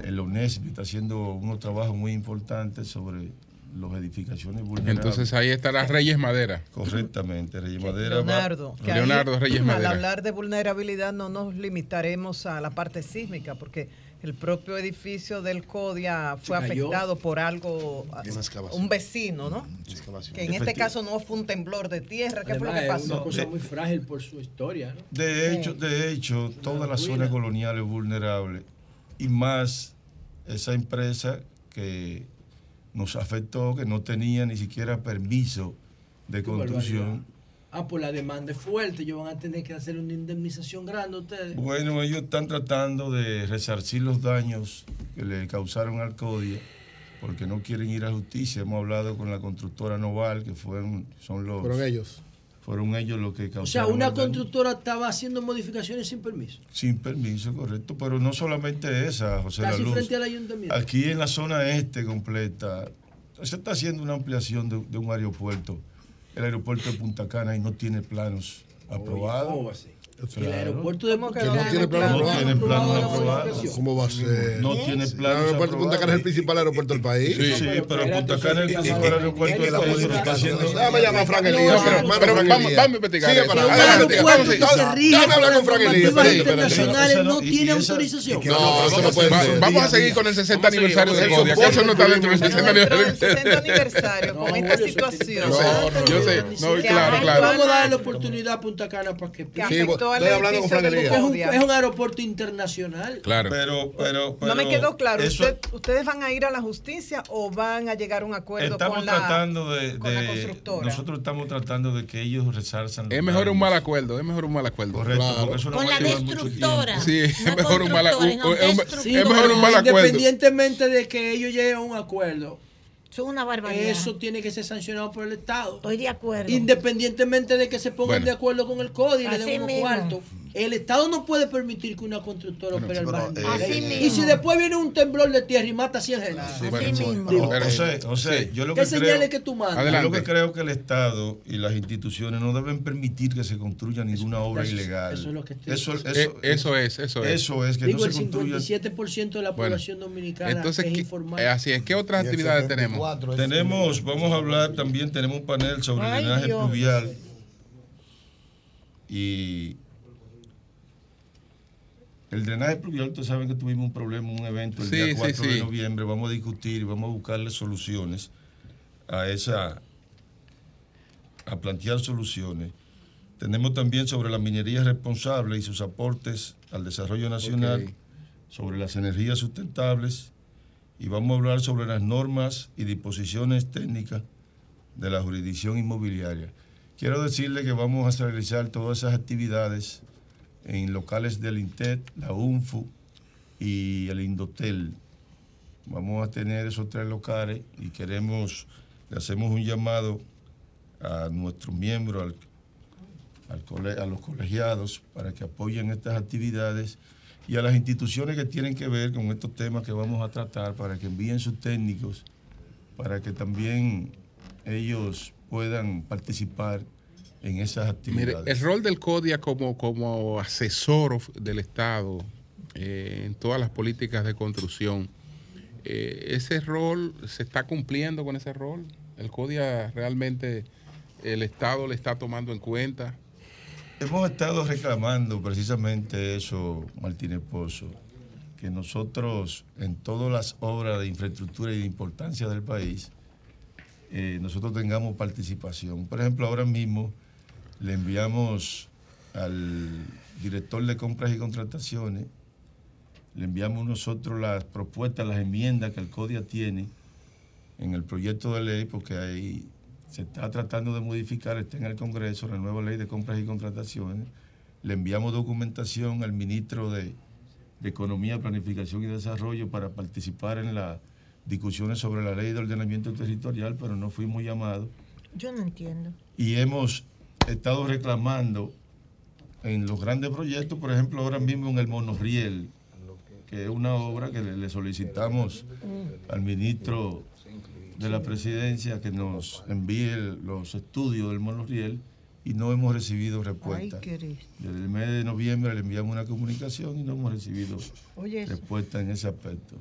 el ONESP está haciendo unos trabajos muy importantes sobre las edificaciones vulnerables. Entonces ahí estará Reyes Madera. Correctamente, Reyes Madera. va- Leonardo, ahí, Leonardo Reyes al Madera. hablar de vulnerabilidad no nos limitaremos a la parte sísmica, porque el propio edificio del CODIA fue afectado por algo, a- Una excavación. un vecino, ¿no? Que en este caso no fue un temblor de tierra, ¿qué fue lo Además, que es una pasó? cosa muy frágil por su historia, ¿no? De hecho, de hecho, toda la zona colonial es vulnerable y más esa empresa que nos afectó, que no tenía ni siquiera permiso de construcción. Ah, pues la demanda es fuerte, ellos van a tener que hacer una indemnización grande a ustedes. Bueno, ellos están tratando de resarcir los daños que le causaron al CODIA porque no quieren ir a justicia. Hemos hablado con la constructora Noval, que fueron, son los... Fueron ellos. Fueron ellos los que O causaron sea, una constructora estaba haciendo modificaciones sin permiso. Sin permiso, correcto. Pero no solamente esa, José Casi La Luz. frente al ayuntamiento. Aquí en la zona este completa, se está haciendo una ampliación de, de un aeropuerto. El aeropuerto de Punta Cana y no tiene planos aprobados. ¿cómo va a ser? Claro. El aeropuerto de Que no tiene planos No aprobados. modificación. ¿Cómo va a ser? No tiene El planos aeropuerto de Punta Cana es el principal aeropuerto del país. Sí, sí, pero Punta Cana es el principal aeropuerto del país. Déjame llamar a Frank Elías. Pero- vamos- a investigar Sigue para Déjame hablar con Frank Elías. internacionales no- tiene autorización. No, eso no puede ser. vamos a seguir con el 60 aniversario de Codia, no está dentro del 60 Dentro del aniversario. 60 aniversario, con esta situación. Yo sé, no, claro, claro. Vamos a darle la oportunidad a Punta Cana para que... Al estoy hablando con es, un, es un aeropuerto internacional. Claro. Pero, pero, No me quedó claro. eso- ¿usted- ¿Ustedes van a ir a la justicia o van a llegar a un acuerdo Estamos con la, tratando de, con la de- constructora? nosotros estamos tratando de que ellos resarzan. Es mejor un mal acuerdo, es mejor un mal acuerdo. Correcto, Claro. porque eso no Con la destructora. Sí, [laughs] es mejor un mal acuerdo. Independientemente de que ellos lleguen a un acuerdo, Es una barbaridad. Eso tiene que ser sancionado por el Estado. Estoy de acuerdo. Independientemente de que se pongan Bueno. de acuerdo con el código y le den unos cuartos. El Estado no puede permitir que una constructora opere al margen eh, Así ley. mismo. Y si después viene un temblor de tierra y mata a 100 gente. Digo, José, José, yo lo ¿Qué que creo, señales que tú mandas? Yo lo que creo que el Estado y las instituciones no deben permitir que se construya ninguna obra eso- ilegal. eso es lo que estoy eso, diciendo. eso, Eh, eso es, eso es. Eso es, que Digo, no el se construya. 57% de la Bueno, población dominicana Entonces, es ¿qué- informal. eh, así es. ¿Qué otras actividades tenemos? Tenemos, vamos a hablar también, tenemos un panel sobre Ay, drenaje pluvial y el drenaje pluvial, ustedes saben que tuvimos un problema, un evento el Sí, día sí, 4 de sí. noviembre, vamos a discutir y vamos a buscarle soluciones a esa, a plantear soluciones. Tenemos también sobre la minería responsable y sus aportes al desarrollo nacional, sobre las energías sustentables y vamos a hablar sobre las normas y disposiciones técnicas de la jurisdicción inmobiliaria. Quiero decirle que vamos a realizar todas esas actividades en locales del INTET, la UNFU y el Indotel. Vamos a tener esos tres locales y queremos, le hacemos un llamado a nuestros miembros, al, al a los colegiados, para que apoyen estas actividades y a las instituciones que tienen que ver con estos temas que vamos a tratar, para que envíen sus técnicos, para que también ellos puedan participar en esas Mire, actividades. el rol del CODIA como, como asesor del Estado eh, en todas las políticas de construcción, eh, ¿ese rol se está cumpliendo con ese rol? ¿El CODIA realmente el Estado le está tomando en cuenta? Hemos estado reclamando precisamente eso, Martínez Pozo, que nosotros en todas las obras de infraestructura y de importancia del país, eh, nosotros tengamos participación. Por ejemplo, ahora mismo le enviamos al director de compras y contrataciones, le enviamos nosotros las propuestas, las enmiendas que el CODIA tiene en el proyecto de ley, porque ahí se está tratando de modificar, está en el Congreso, la nueva ley de compras y contrataciones. Le enviamos documentación al ministro de, de Economía, Planificación y Desarrollo para participar en las discusiones sobre la ley de ordenamiento territorial, pero no fuimos llamados. Yo no entiendo. Y hemos estado reclamando en los grandes proyectos, por ejemplo, ahora mismo en el Monorriel, que es una obra que le, solicitamos al ministro de la presidencia que nos envíe los estudios del monorriel y no hemos recibido respuesta. Desde el mes de noviembre le enviamos una comunicación y no hemos recibido Oye, respuesta en ese aspecto.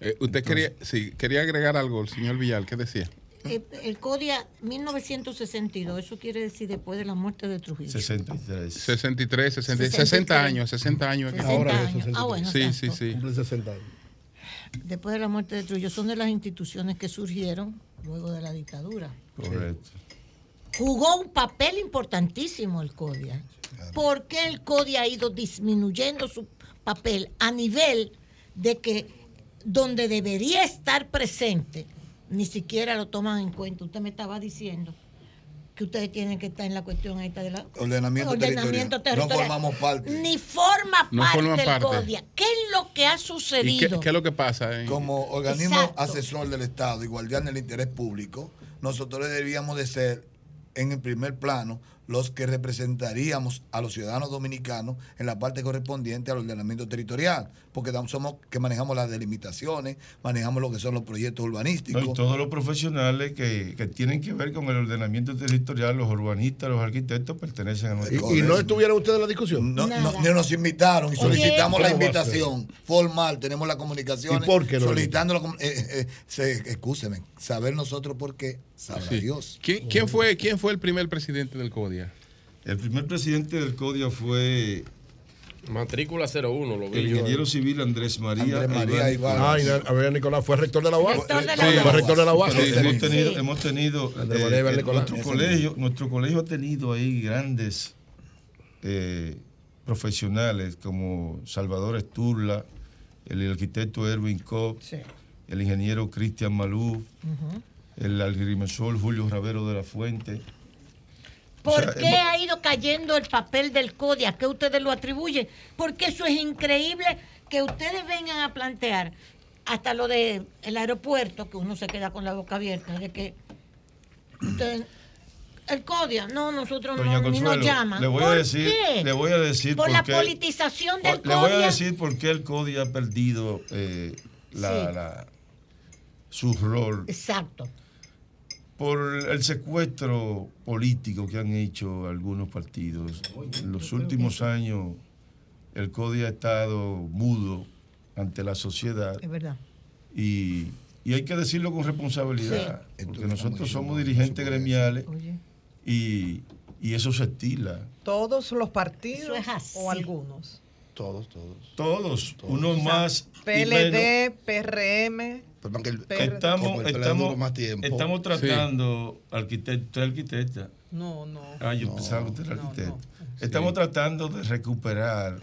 Eh, usted quería, sí, quería agregar algo, el señor Villar, ¿qué decía? Eh, el CODIA 1962, eso quiere decir después de la muerte de Trujillo. 63. 63, 60, 63. 60 años, 60 años. 60 Ahora años. 63. Ah, bueno, Sí, sí, sí. Cumple 60 años. Después de la muerte de Trujillo, son de las instituciones que surgieron luego de la dictadura. Correcto. Jugó un papel importantísimo el CODIA. ¿Por qué el CODIA ha ido disminuyendo su papel a nivel de que donde debería estar presente, ni siquiera lo toman en cuenta? Usted me estaba diciendo que ustedes tienen que estar en la cuestión esta de la Ordenamiento, ordenamiento territorial. No formamos parte. Ni forma No parte forman del parte. CODIA. ¿Qué es lo que ha ¿Y qué, sucedido? qué es lo que pasa? eh? Como organismo Exacto. asesor del Estado y guardián del interés público, nosotros deberíamos de ser, en el primer plano, los que representaríamos a los ciudadanos dominicanos en la parte correspondiente al ordenamiento territorial, porque somos que manejamos las delimitaciones, manejamos lo que son los proyectos No, urbanísticos. y todos los profesionales que, que tienen que ver con el ordenamiento territorial, los urbanistas, los arquitectos, pertenecen a nuestro ¿Y, y no estuvieron ustedes en la discusión? No, nos invitaron y solicitamos la invitación formal, tenemos la comunicación ¿Y por qué no solicitando la eh, eh, eh, se- excúseme, saber nosotros por qué, sabrá Sí. Dios. ¿Quién, quién fue, ¿Quién fue el primer presidente del CODIA? El primer presidente del CODIA fue Matrícula 01, lo vi el yo. ingeniero civil Andrés María, Andrés María Iván Iván. Ay, a ver, Nicolás, fue rector de la UAS. Rector de la Sí. Fue rector de la UAS. Sí, hemos tenido, Sí. hemos tenido Andrés eh, María Iván eh, Nicolás. nuestro colegio, nuestro colegio ha tenido ahí grandes eh, profesionales como Salvador Esturla, el arquitecto Erwin Koch, el ingeniero Cristian Malú, el agrimensor Julio Ravero de la Fuente. ¿Por O sea, qué hemos- ha ido cayendo el papel del CODIA? ¿A qué ustedes lo atribuyen? Porque eso es increíble que ustedes vengan a plantear hasta lo de el aeropuerto, que uno se queda con la boca abierta, de que el CODIA, no, nosotros Doña no, ni nos Consuelo, llaman. le voy a ¿Por decir, qué? le voy a decir por por la qué- politización del Le voy a CODIA. decir por qué el CODI ha perdido eh, la, Sí. la- su rol. Exacto. Por el secuestro político que han hecho algunos partidos. En los últimos años, el CODI ha estado mudo ante la sociedad Es verdad. y, y hay que decirlo con responsabilidad, porque nosotros somos dirigentes gremiales y, y eso se estila. ¿Todos los partidos es o algunos? Todos, todos. Todos, unos más y menos. Estamos, el estamos, duró más tiempo. estamos tratando, arquitecto, arquitecta. No, no. Ah, yo pensaba que usted era arquitecto. Estamos tratando de recuperar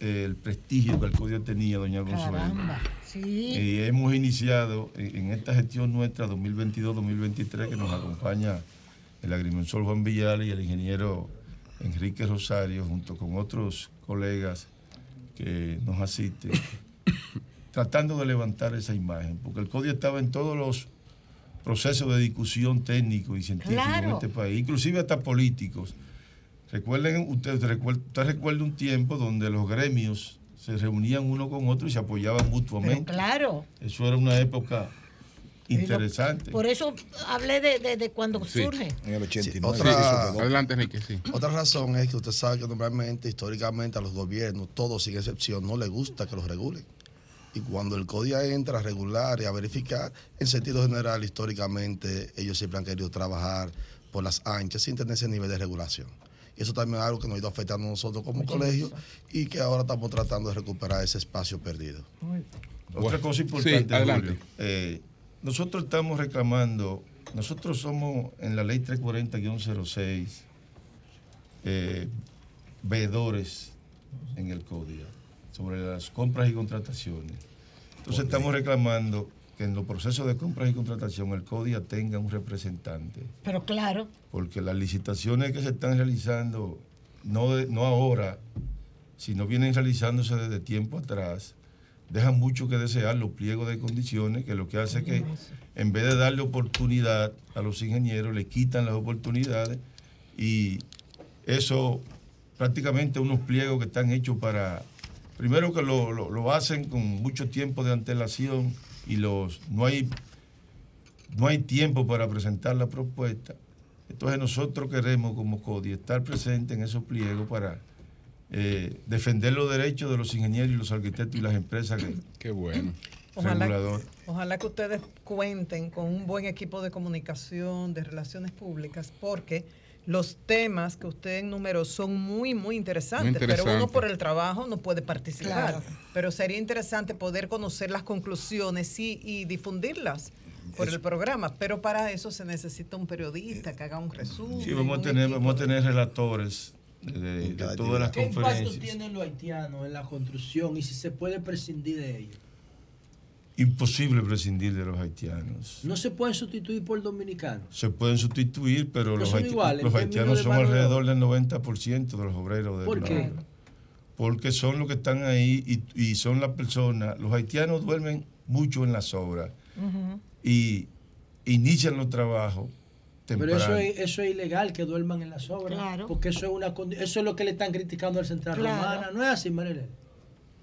el prestigio que el código tenía, doña Consuelo. Caramba. Sí. Y hemos iniciado en en esta gestión nuestra 2022-2023 que nos acompaña el agrimensor Juan Villal y el ingeniero Enrique Rosario junto con otros colegas que nos asisten, tratando de levantar esa imagen, porque el código estaba en todos los procesos de discusión técnico y científico en este país, inclusive hasta políticos. Recuerden, usted, recuer- usted recuerda un tiempo donde los gremios se reunían uno con otro y se apoyaban Pero mutuamente. claro. Eso era una época interesante. Por eso hablé de, de- de cuando surge. En el 89. Otra, Adelante, Enrique, sí. Otra razón es que usted sabe que normalmente, históricamente, a los gobiernos, todos sin excepción, no les gusta que los regulen. Y cuando el CODIA entra a regular y a verificar, en sentido general, históricamente, ellos siempre han querido trabajar por las anchas sin tener ese nivel de regulación. Y eso también es algo que nos ha ido afectando a nosotros como colegio y que ahora estamos tratando de recuperar ese espacio perdido. Otra cosa importante, Sí. Julio. Eh, nosotros estamos reclamando, nosotros somos en la ley 340-06 eh, veedores en el código sobre las compras y contrataciones. Entonces estamos reclamando que en los procesos de compras y contratación el CODIA tenga un representante, Pero claro. porque las licitaciones que se están realizando, no, de- no ahora, sino vienen realizándose desde tiempo atrás, dejan mucho que desear los pliegos de condiciones, que lo que hace es que en vez de darle oportunidad a los ingenieros, le quitan las oportunidades y eso prácticamente unos pliegos que están hechos para, primero que lo, lo- lo hacen con mucho tiempo de antelación y los no hay, no hay tiempo para presentar la propuesta. Entonces nosotros queremos como CODI estar presentes en esos pliegos para eh, defender los derechos de los ingenieros y los arquitectos y las empresas que, Qué bueno. Ojalá, regulador. ojalá que ustedes cuenten con un buen equipo de comunicación, de relaciones públicas, porque los temas que usted enumeró son muy, muy interesantes, Muy pero uno por el trabajo no puede participar. Claro. Pero sería interesante poder conocer las conclusiones y, y difundirlas por el programa, pero para eso se necesita un periodista que haga un resumen. Sí, vamos a tener, vamos a tener relatores de, de todas las ¿Qué impacto conferencias. tienen los haitianos en la construcción y si se puede prescindir de ellos? Imposible prescindir de los haitianos. No se pueden sustituir por dominicanos. Se pueden sustituir, pero No los, son haiti- iguales los haitianos de son de alrededor del 90% de los obreros del ¿Por qué? Porque son los que están ahí y, y son las personas. Los haitianos duermen mucho en las obras y inician los trabajos Pero temprano. eso es, eso es ilegal que duerman en las obras. Claro. Porque eso es una eso es lo que le están criticando al Central Claro. Romana. No es así, Marilena.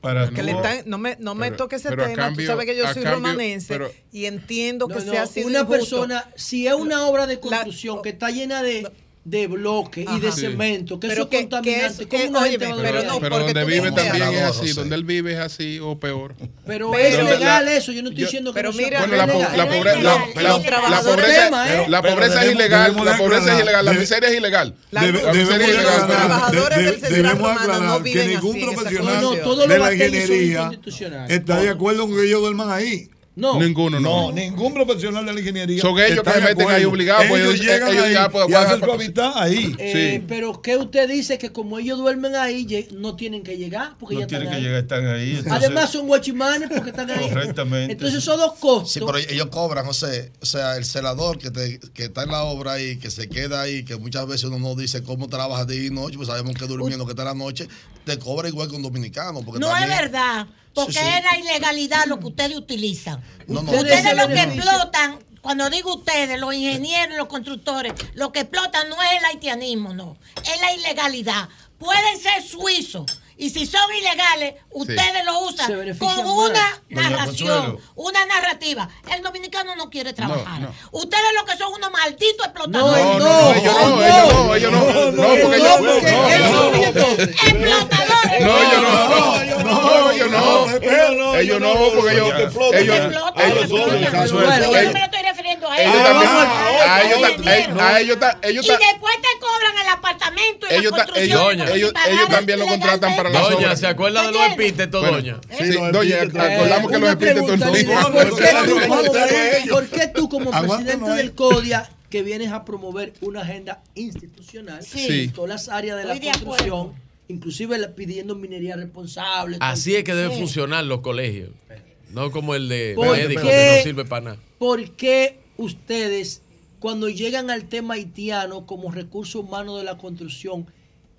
Para Que le están- no me, no me Pero- toque ese tema, cambio- tú sabes que yo soy cambio- romanense pero- y entiendo que No, sea no, así una persona, si es una obra de construcción que está llena de, de bloques y de cemento, que Pero eso que- es contaminante, que es- ¿cómo que- una óyeme, gente va a pero no, donde vive también es así, donde él vive es así o peor. Pero Pero es legal la- eso, yo no estoy yo- diciendo que pero no sea- mira, Bueno, la, Los la trabajadores- pobreza, Tema, ¿eh? la Pero pobreza es ilegal, la pobreza es ilegal, la miseria es ilegal. Los aclarar- trabajadores de- del no aclarar que viven ningún profesional No, no, todos de los la ingeniería inconstitucionales. está de acuerdo con que ellos duerman ahí. No, Ninguno, no. No, ningún profesional de la ingeniería. Son ellos que se de meten ahí obligados, pues Ellos ellos- llegan ellos ahí ya y hacen su hábitat ahí. Eh, Sí. Pero ¿qué usted dice que como ellos duermen ahí, no tienen que llegar? Porque no ya tienen están que ahí. llegar, están ahí. entonces- Además son guachimanes porque están ahí. Correctamente. Entonces esos dos costos. Sí, pero ellos cobran, José. O sea, el celador que, te- que está en la obra y que se queda ahí, que muchas veces uno no dice cómo trabaja día y noche, pues sabemos que durmiendo, que está en la noche, te cobra igual que un dominicano. Porque No es porque es la ilegalidad lo que ustedes utilizan. No, no, ustedes lo que explotan, cuando digo ustedes, los ingenieros, los constructores, lo que explotan no es el haitianismo, no, es la ilegalidad. Pueden ser suizos, y si son ilegales, ustedes lo usan con una narración, una narrativa. El dominicano no quiere trabajar. Ustedes lo que son unos malditos explotadores. No, no, ellos no, no, ellos no. No, porque ellos no. No, ellos no. Ellos no. No, porque ellos. Ellos ellos también. Ellos ellos Y después te cobran el apartamento y ellos, la construcción. Ellos, también lo contratan para la Doña, ¿se acuerda de los epítetos, doña? Sí, doña, eh, acordamos que los epítetos no ¿Por qué tú como presidente del CODIA que vienes a promover una agenda institucional en todas las áreas de la construcción, inclusive pidiendo minería responsable. Así es que deben funcionar los colegios, no como el de médicos que no sirve para nada. ¿Por qué ustedes cuando llegan al tema haitiano como recurso humano de la construcción?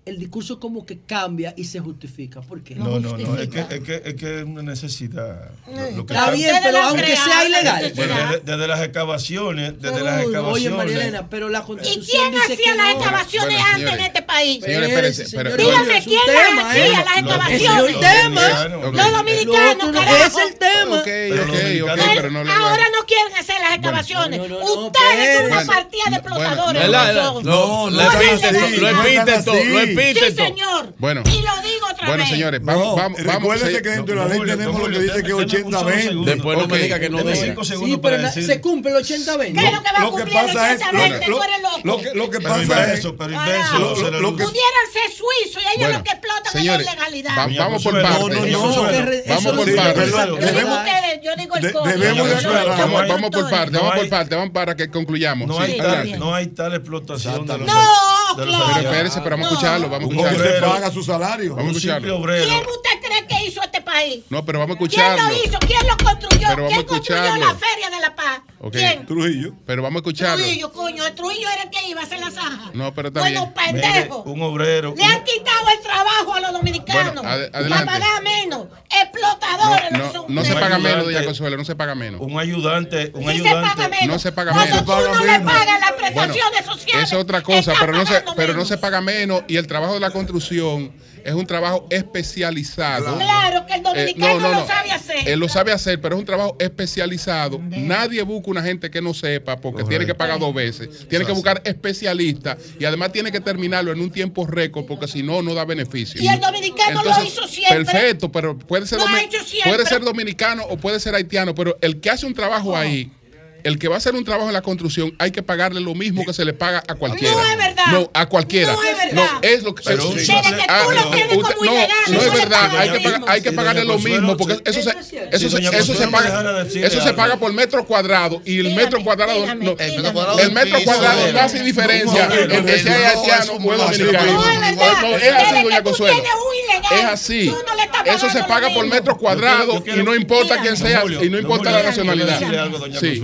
el discurso como que cambia y se justifica. ¿Por qué? No, no, no, es que es, que, es, que es una necesidad. Está bien, pero aunque sea ilegal. Desde, las excavaciones, desde las excavaciones. Oye, Marilena, pero la constitución ¿Y quién hacía las excavaciones antes en este país? Señores, espérense. Pero, Dígame, ¿quién hacía las excavaciones? Es el tema. Los dominicanos, carajo. Es el tema. Ahora no quieren hacer las excavaciones. Ustedes son una partida de explotadores. No, no, no. Lo todo, Sí, señor. Bueno. Y lo digo bueno, señores, vamos, no, vamos. Que dentro de la ley tenemos lo que dice que 80 20. Después no me diga que no diga. Sí, pero se cumple el 80 20. Lo que va a Lo que pasa es eso. Pudieran ser suizos y ellos lo que explotan es la ilegalidad. Vamos por partes. Vamos por partes. Yo digo el Debemos. Vamos por partes, vamos por partes, vamos para que concluyamos. No hay tal explotación. No, claro. Pero pero vamos a escucharlo. Vamos a escucharlo. paga ¿Quién usted cree que hizo este país? No, pero vamos a escucharlo. ¿Quién lo hizo? ¿Quién lo construyó? ¿Quién construyó la Feria de la Paz? ¿Quién? Trujillo. Pero vamos a escucharlo. Trujillo, coño. El Trujillo era el que iba a hacer la zanja. No, pero también. Bueno, pendejo. Un obrero. Le han quitado el trabajo a los dominicanos. Bueno, ad adelante. Para pagar menos. Explotadores no, no. No se paga menos, Doña Consuelo. No se paga menos. Un ayudante. Un sí ayudante. Se paga menos. No se paga menos. Cuando tú no le pagas las prestaciones bueno, sociales. Esa es otra cosa. Pero no, se, pero no se paga menos. Y el trabajo de la construcción es un trabajo especializado. Claro que el eh, dominicano no, lo sabe hacer. Él lo sabe hacer, pero es un trabajo especializado. Nadie busca una gente que no sepa porque tiene que pagar dos veces. Tiene que buscar especialistas y además tiene que terminarlo en un tiempo récord porque si no, no da beneficio. Y el dominicano Entonces, lo hizo siempre. Perfecto, pero puede ser, puede ser dominicano o puede ser haitiano, pero el que hace un trabajo oh. ahí el que va a hacer un trabajo en la construcción hay que pagarle lo mismo que se le paga a cualquiera. No es verdad. No, a cualquiera. No es verdad. No, es lo que, ah, no, es verdad. Hay que, hay que pagarle lo mismo porque eso se, eso se, eso se paga, eso se paga por metro cuadrado y el metro cuadrado, no, el metro cuadrado no hace diferencia entre si hay haitiano o. No, es así, doña Consuelo. Es así. Eso se paga por metro cuadrado y no importa quién sea y no importa la nacionalidad. Sí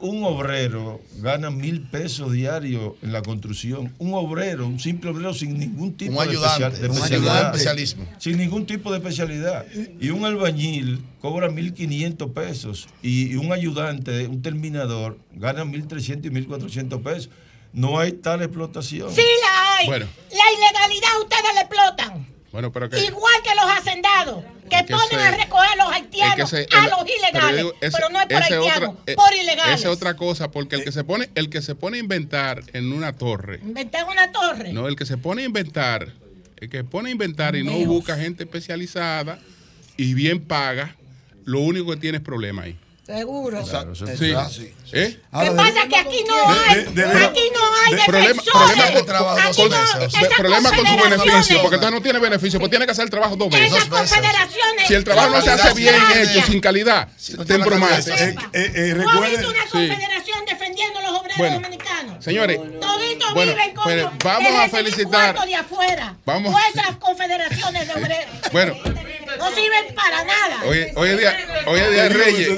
un obrero gana mil pesos diarios en la construcción. Un obrero, un simple obrero sin ningún tipo de, especial, de un. Especialismo. Sin ningún tipo de especialidad. Y un albañil cobra 1.500 pesos. Y un ayudante, un terminador, gana 1.300 y 1.400 pesos. No hay tal explotación. Sí la hay. Bueno. La ilegalidad ustedes la explotan. Bueno, pero ¿qué? Igual que los hacendados que, ponen a recoger los haitianos, a los ilegales, pero, no es por haitianos, eh, por ilegales. Esa es otra cosa, porque el que se pone, el que se pone a inventar en una torre. Inventar una torre. No, el que se pone a inventar, el que se pone a inventar y no busca gente especializada y bien paga, lo único que tiene es problema ahí. Seguro. Claro, sí. sí. ¿Eh? Ahora, ¿Qué pasa? Que aquí no hay. De, de, de, aquí no hay problema, problema con, trabajo no, problema con su beneficio. Porque entonces no tiene beneficio. Porque tiene que hacer el trabajo dos veces. Esas confederaciones. Si el trabajo no se hace bien hecho, sin calidad, si no te bromas. Eh, eh, ¿No visto una confederación sí. defendiendo a los obreros bueno, dominicanos? Señores. Todito bueno, viven con pero vamos a felicitar. De afuera, vamos. O esas confederaciones de [laughs] obreros. Bueno. No sirven para nada. hoy, hoy es día, hoy es día de Reyes.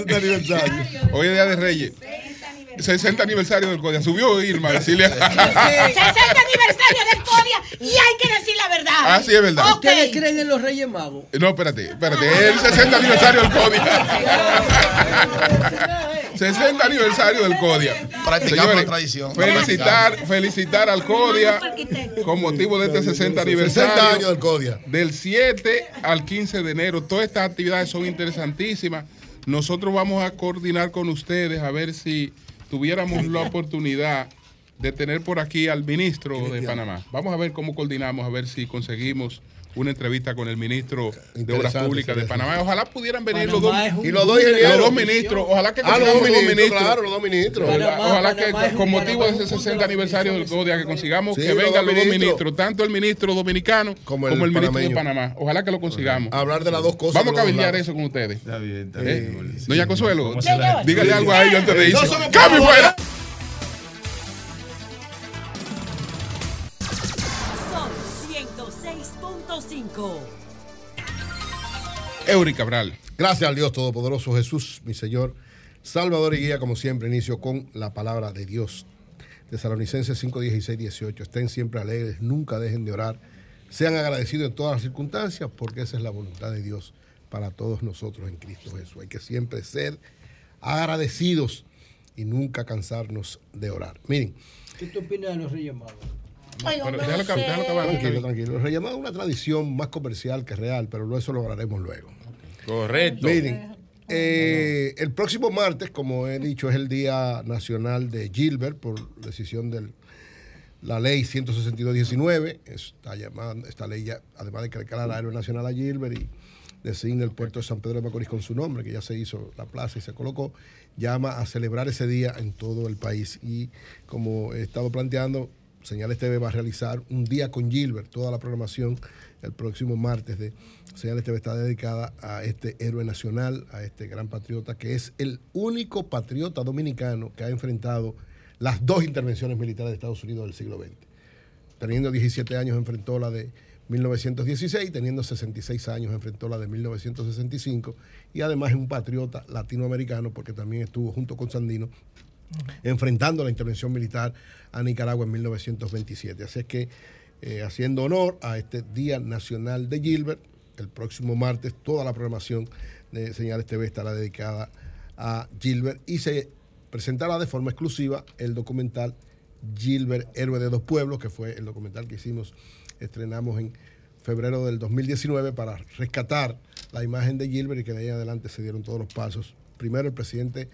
Hoy es día de Reyes. 60 aniversario del CODIA. Subió Irma, decirle. [laughs] 60 aniversario del CODIA y hay que decir la verdad. Ah, sí, es verdad. ¿Ustedes creen en los Reyes Magos? No, espérate, espérate. Es el 60 aniversario del CODIA. 60 [laughs] aniversario del CODIA. Practicamos la tradición. Felicitar, felicitar al CODIA con motivo de este 60 aniversario. 60 años del CODIA. Del 7 al 15 de enero. Todas estas actividades son interesantísimas. Nosotros vamos a coordinar con ustedes a ver si tuviéramos la [laughs] oportunidad de tener por aquí al ministro de Panamá. Vamos a ver cómo coordinamos, a ver si conseguimos una entrevista con el ministro de Obras Públicas de Panamá. Ojalá pudieran venir Panamá los dos, Y los dos ingenieros. los dos ministros. Ojalá que Ah, los dos ministros, claro, los dos ministros. Ojalá, Panamá- ojalá Panamá que con motivo de ese es un 60 aniversario del CODIA que consigamos Sí, que vengan los dos ministros. tanto el ministro dominicano como el el, ministro de. Panamá. Ojalá que lo consigamos. Hablar de las dos cosas. Vamos a cabildear eso con ustedes. Está bien, está ¿Eh? bien. Doña Consuelo, ¿Cómo se la- dígale algo a ellos antes de irse. ¡Cambio fuera! 106.5. Eury Cabral. Gracias al Dios Todopoderoso Jesús, mi Señor, Salvador y Guía, como siempre, inicio con la palabra de Dios. Tesalonicenses 5, 16, 18. Estén siempre alegres, nunca dejen de orar. Sean agradecidos en todas las circunstancias, porque esa es la voluntad de Dios para todos nosotros en Cristo Jesús. Hay que siempre ser agradecidos y nunca cansarnos de orar. Miren, ¿Qué tú opinas de los Reyes Magos? Ay, Pero déjalo déjalo acabar. tranquilo, tranquilo. Magos es una tradición más comercial que real, pero eso lo hablaremos luego. Correcto. Miren, eh, el próximo martes, como he dicho, es el Día Nacional de Gilbert por decisión de la ley 162-19. Está llamada, esta ley ya, además de declara la héroe nacional a Gilbert y designa el puerto de San Pedro de Macorís con su nombre, que ya se hizo la plaza y se colocó, llama a celebrar ese día en todo el país. Y como he estado planteando, Señales TV va a realizar un día con Gilbert, toda la programación el próximo martes de Señales TV está dedicada a este héroe nacional, a este gran patriota, que es el único patriota dominicano que ha enfrentado las dos intervenciones militares de Estados Unidos del siglo XX. Teniendo 17 años enfrentó la de 1916, teniendo 66 años enfrentó la de 1965 y además es un patriota latinoamericano porque también estuvo junto con Sandino enfrentando la intervención militar a Nicaragua en 1927. Así es que, eh, haciendo honor a este Día Nacional de Gilbert, el próximo martes toda la programación de Señales TV estará dedicada a Gilbert y se presentará de forma exclusiva el documental Gilbert, Héroe de dos Pueblos, que fue el documental que hicimos, estrenamos en febrero del 2019 para rescatar la imagen de Gilbert y que de ahí adelante se dieron todos los pasos. Primero el presidente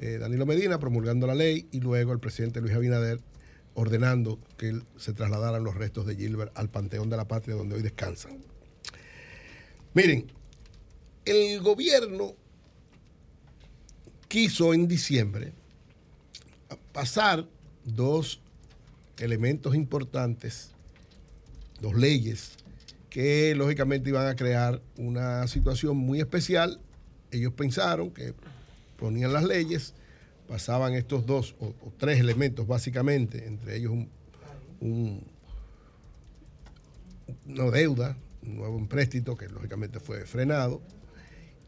eh, Danilo Medina promulgando la ley y luego el presidente Luis Abinader ordenando que se trasladaran los restos de Gilbert al Panteón de la Patria donde hoy descansan. Miren, el gobierno quiso en diciembre pasar dos elementos importantes, dos leyes, que lógicamente iban a crear una situación muy especial. Ellos pensaron que ponían las leyes, pasaban estos dos o, tres elementos básicamente, entre ellos un, un- una deuda, un nuevo empréstito que lógicamente fue frenado,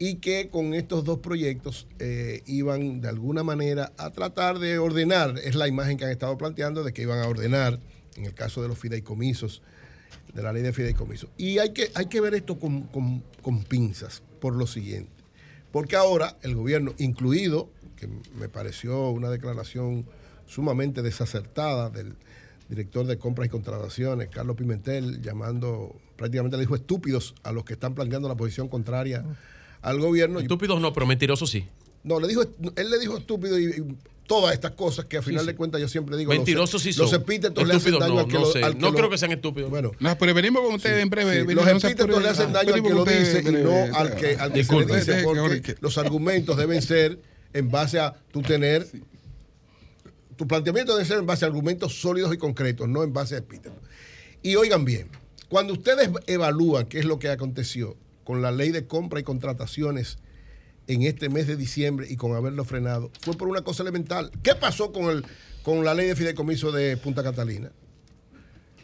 y que con estos dos proyectos eh, iban de alguna manera a tratar de ordenar, es la imagen que han estado planteando, de que iban a ordenar, en el caso de los fideicomisos, de la ley de fideicomisos. Y hay que, hay que ver esto con- con pinzas, por lo siguiente. Porque ahora el gobierno, incluido, que me pareció una declaración sumamente desacertada del director de compras y contrataciones, Carlos Pimentel, llamando, prácticamente le dijo estúpidos a los que están planteando la posición contraria al gobierno. Estúpidos no, pero mentirosos sí. No, le dijo, él le dijo estúpido y, y todas estas cosas que a final Sí, sí. de cuentas yo siempre digo. Mentirosos sí son. Los epítetos le hacen daño no, al que no lo- sé. al que No lo- creo que sean estúpidos. Bueno, No, pero venimos con ustedes en breve. Los epítetos le hacen daño al que lo dice y breve. no al que, al que se le dice, porque los argumentos deben ser en base a tú tener. Tu planteamiento debe ser en base a argumentos sólidos y concretos, no en base a epítetos. Y oigan bien, cuando ustedes evalúan qué es lo que aconteció con la ley de compra y contrataciones en este mes de diciembre y con haberlo frenado, fue por una cosa elemental. ¿Qué pasó con, el, con la ley de fideicomiso de Punta Catalina?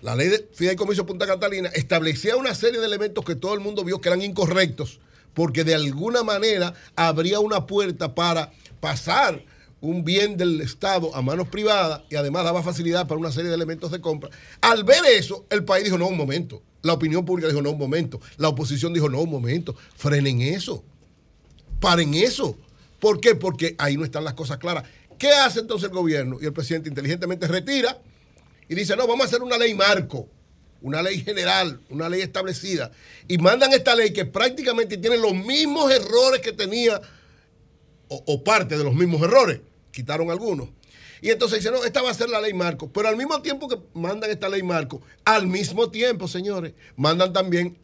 La ley de fideicomiso Punta Catalina establecía una serie de elementos que todo el mundo vio que eran incorrectos, porque de alguna manera habría una puerta para pasar un bien del Estado a manos privadas y además daba facilidad para una serie de elementos de compra. Al ver eso, el país dijo, no, un momento. La opinión pública dijo, no, un momento. La oposición dijo, no, un momento. Frenen eso. Paren eso. ¿Por qué? Porque ahí no están las cosas claras. ¿Qué hace entonces el gobierno? Y el presidente inteligentemente retira y dice, no, vamos a hacer una ley marco, una ley general, una ley establecida. Y mandan esta ley que prácticamente tiene los mismos errores que tenía, o, parte de los mismos errores, quitaron algunos. Y entonces dice, no, esta va a ser la ley marco. Pero al mismo tiempo que mandan esta ley marco, al mismo tiempo, señores, mandan también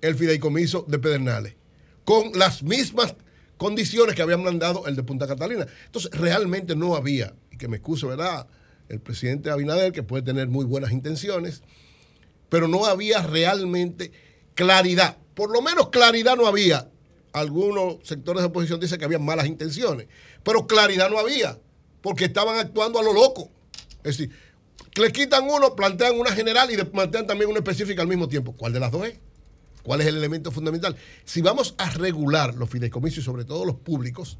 el fideicomiso de Pedernales, con las mismas condiciones que habían mandado el de Punta Catalina. Entonces, realmente no había, y que me excuso, ¿verdad? El presidente Abinader, que puede tener muy buenas intenciones, pero no había realmente claridad. Por lo menos claridad no había. Algunos sectores de oposición dicen que había malas intenciones, pero claridad no había, porque estaban actuando a lo loco. Es decir, le quitan uno, plantean una general y plantean también una específica al mismo tiempo. ¿Cuál de las dos es? ¿Cuál es el elemento fundamental? Si vamos a regular los fideicomisos y sobre todo los públicos,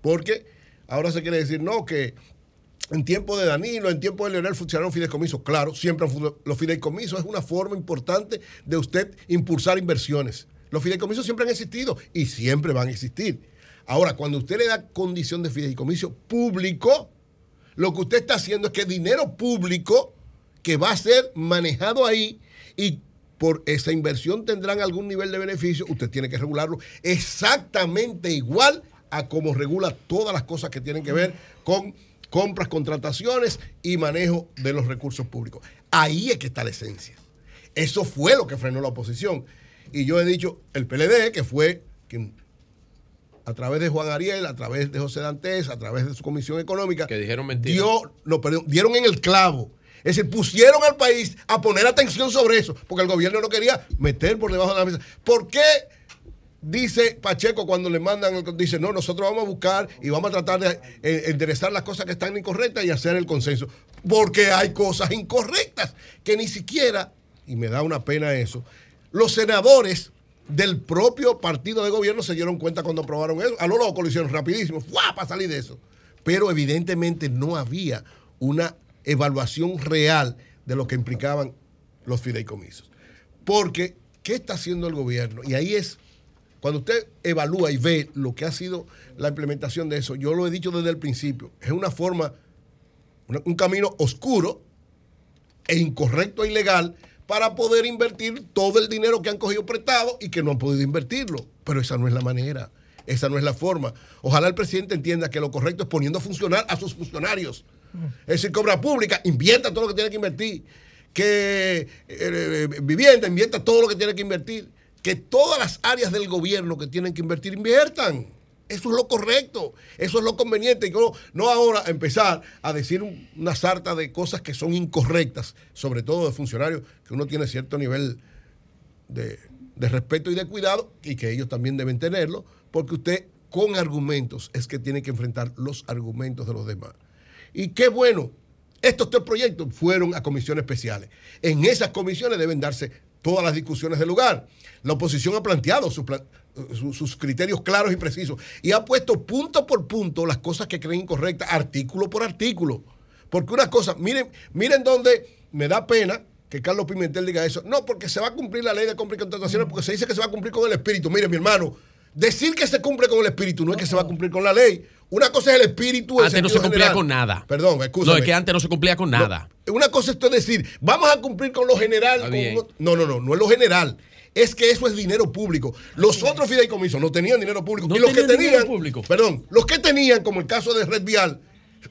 porque ahora se quiere decir, no, que en tiempo de Danilo, en tiempo de Leonel funcionaron fideicomisos. Claro, siempre los fideicomisos es una forma importante de usted impulsar inversiones. Los fideicomisos siempre han existido y siempre van a existir. Ahora, cuando usted le da condición de fideicomiso público, lo que usted está haciendo es que dinero público que va a ser manejado ahí y por esa inversión tendrán algún nivel de beneficio, usted tiene que regularlo exactamente igual a como regula todas las cosas que tienen que ver con compras, contrataciones y manejo de los recursos públicos. Ahí es que está la esencia. Eso fue lo que frenó la oposición. Y yo he dicho, el PLD, que fue quien a través de Juan Ariel, a través de José Dantes, a través de su comisión económica, Que dijeron mentiras. dio, no, perdón, dieron en el clavo. Es decir, pusieron al país a poner atención sobre eso, porque el gobierno no quería meter por debajo de la mesa. ¿Por qué dice Pacheco cuando le mandan, dice, no, nosotros vamos a buscar y vamos a tratar de eh, enderezar las cosas que están incorrectas y hacer el consenso? Porque hay cosas incorrectas que ni siquiera, y me da una pena eso, los senadores del propio partido de gobierno se dieron cuenta cuando aprobaron eso. A lo loco lo hicieron rapidísimo, ¡fua! para salir de eso. Pero evidentemente no había una evaluación real de lo que implicaban los fideicomisos. Porque, ¿qué está haciendo el gobierno? Y ahí es, cuando usted evalúa y ve lo que ha sido la implementación de eso, yo lo he dicho desde el principio, es una forma, un camino oscuro e incorrecto e ilegal para poder invertir todo el dinero que han cogido prestado y que no han podido invertirlo. Pero esa no es la manera, esa no es la forma. Ojalá el presidente entienda que lo correcto es poniendo a funcionar a sus funcionarios. Es decir, cobra pública, invierta todo lo que tiene que invertir. Que eh, eh, vivienda, invierta todo lo que tiene que invertir. Que todas las áreas del gobierno que tienen que invertir, inviertan. Eso es lo correcto, eso es lo conveniente. Y no, ahora empezar a decir un- una sarta de cosas que son incorrectas, sobre todo de funcionarios que uno tiene cierto nivel de respeto y de cuidado y que ellos también deben tenerlo, porque usted con argumentos es que tiene que enfrentar los argumentos de los demás. Y qué bueno, estos tres proyectos fueron a comisiones especiales. En esas comisiones deben darse todas las discusiones del lugar. La oposición ha planteado sus, sus criterios claros y precisos y ha puesto punto por punto las cosas que creen incorrectas, artículo por artículo. Porque una cosa, miren, miren dónde me da pena que Carlos Pimentel diga eso. No, porque se va a cumplir la ley de compra y contrataciones, porque se dice que se va a cumplir con el espíritu. Mire, mi hermano, decir que se cumple con el espíritu no es que se va a cumplir con la ley. Una cosa es el espíritu. Antes no se cumplía general. con nada. Perdón, No, escúchame. es que antes no se cumplía con nada. Una cosa es decir, vamos a cumplir con lo general. Con No, no, no, no es lo general. Es que eso es dinero público. Los otros fideicomisos no tenían dinero público. No y los que tenían público. perdón, los que tenían, como el caso de Red Vial,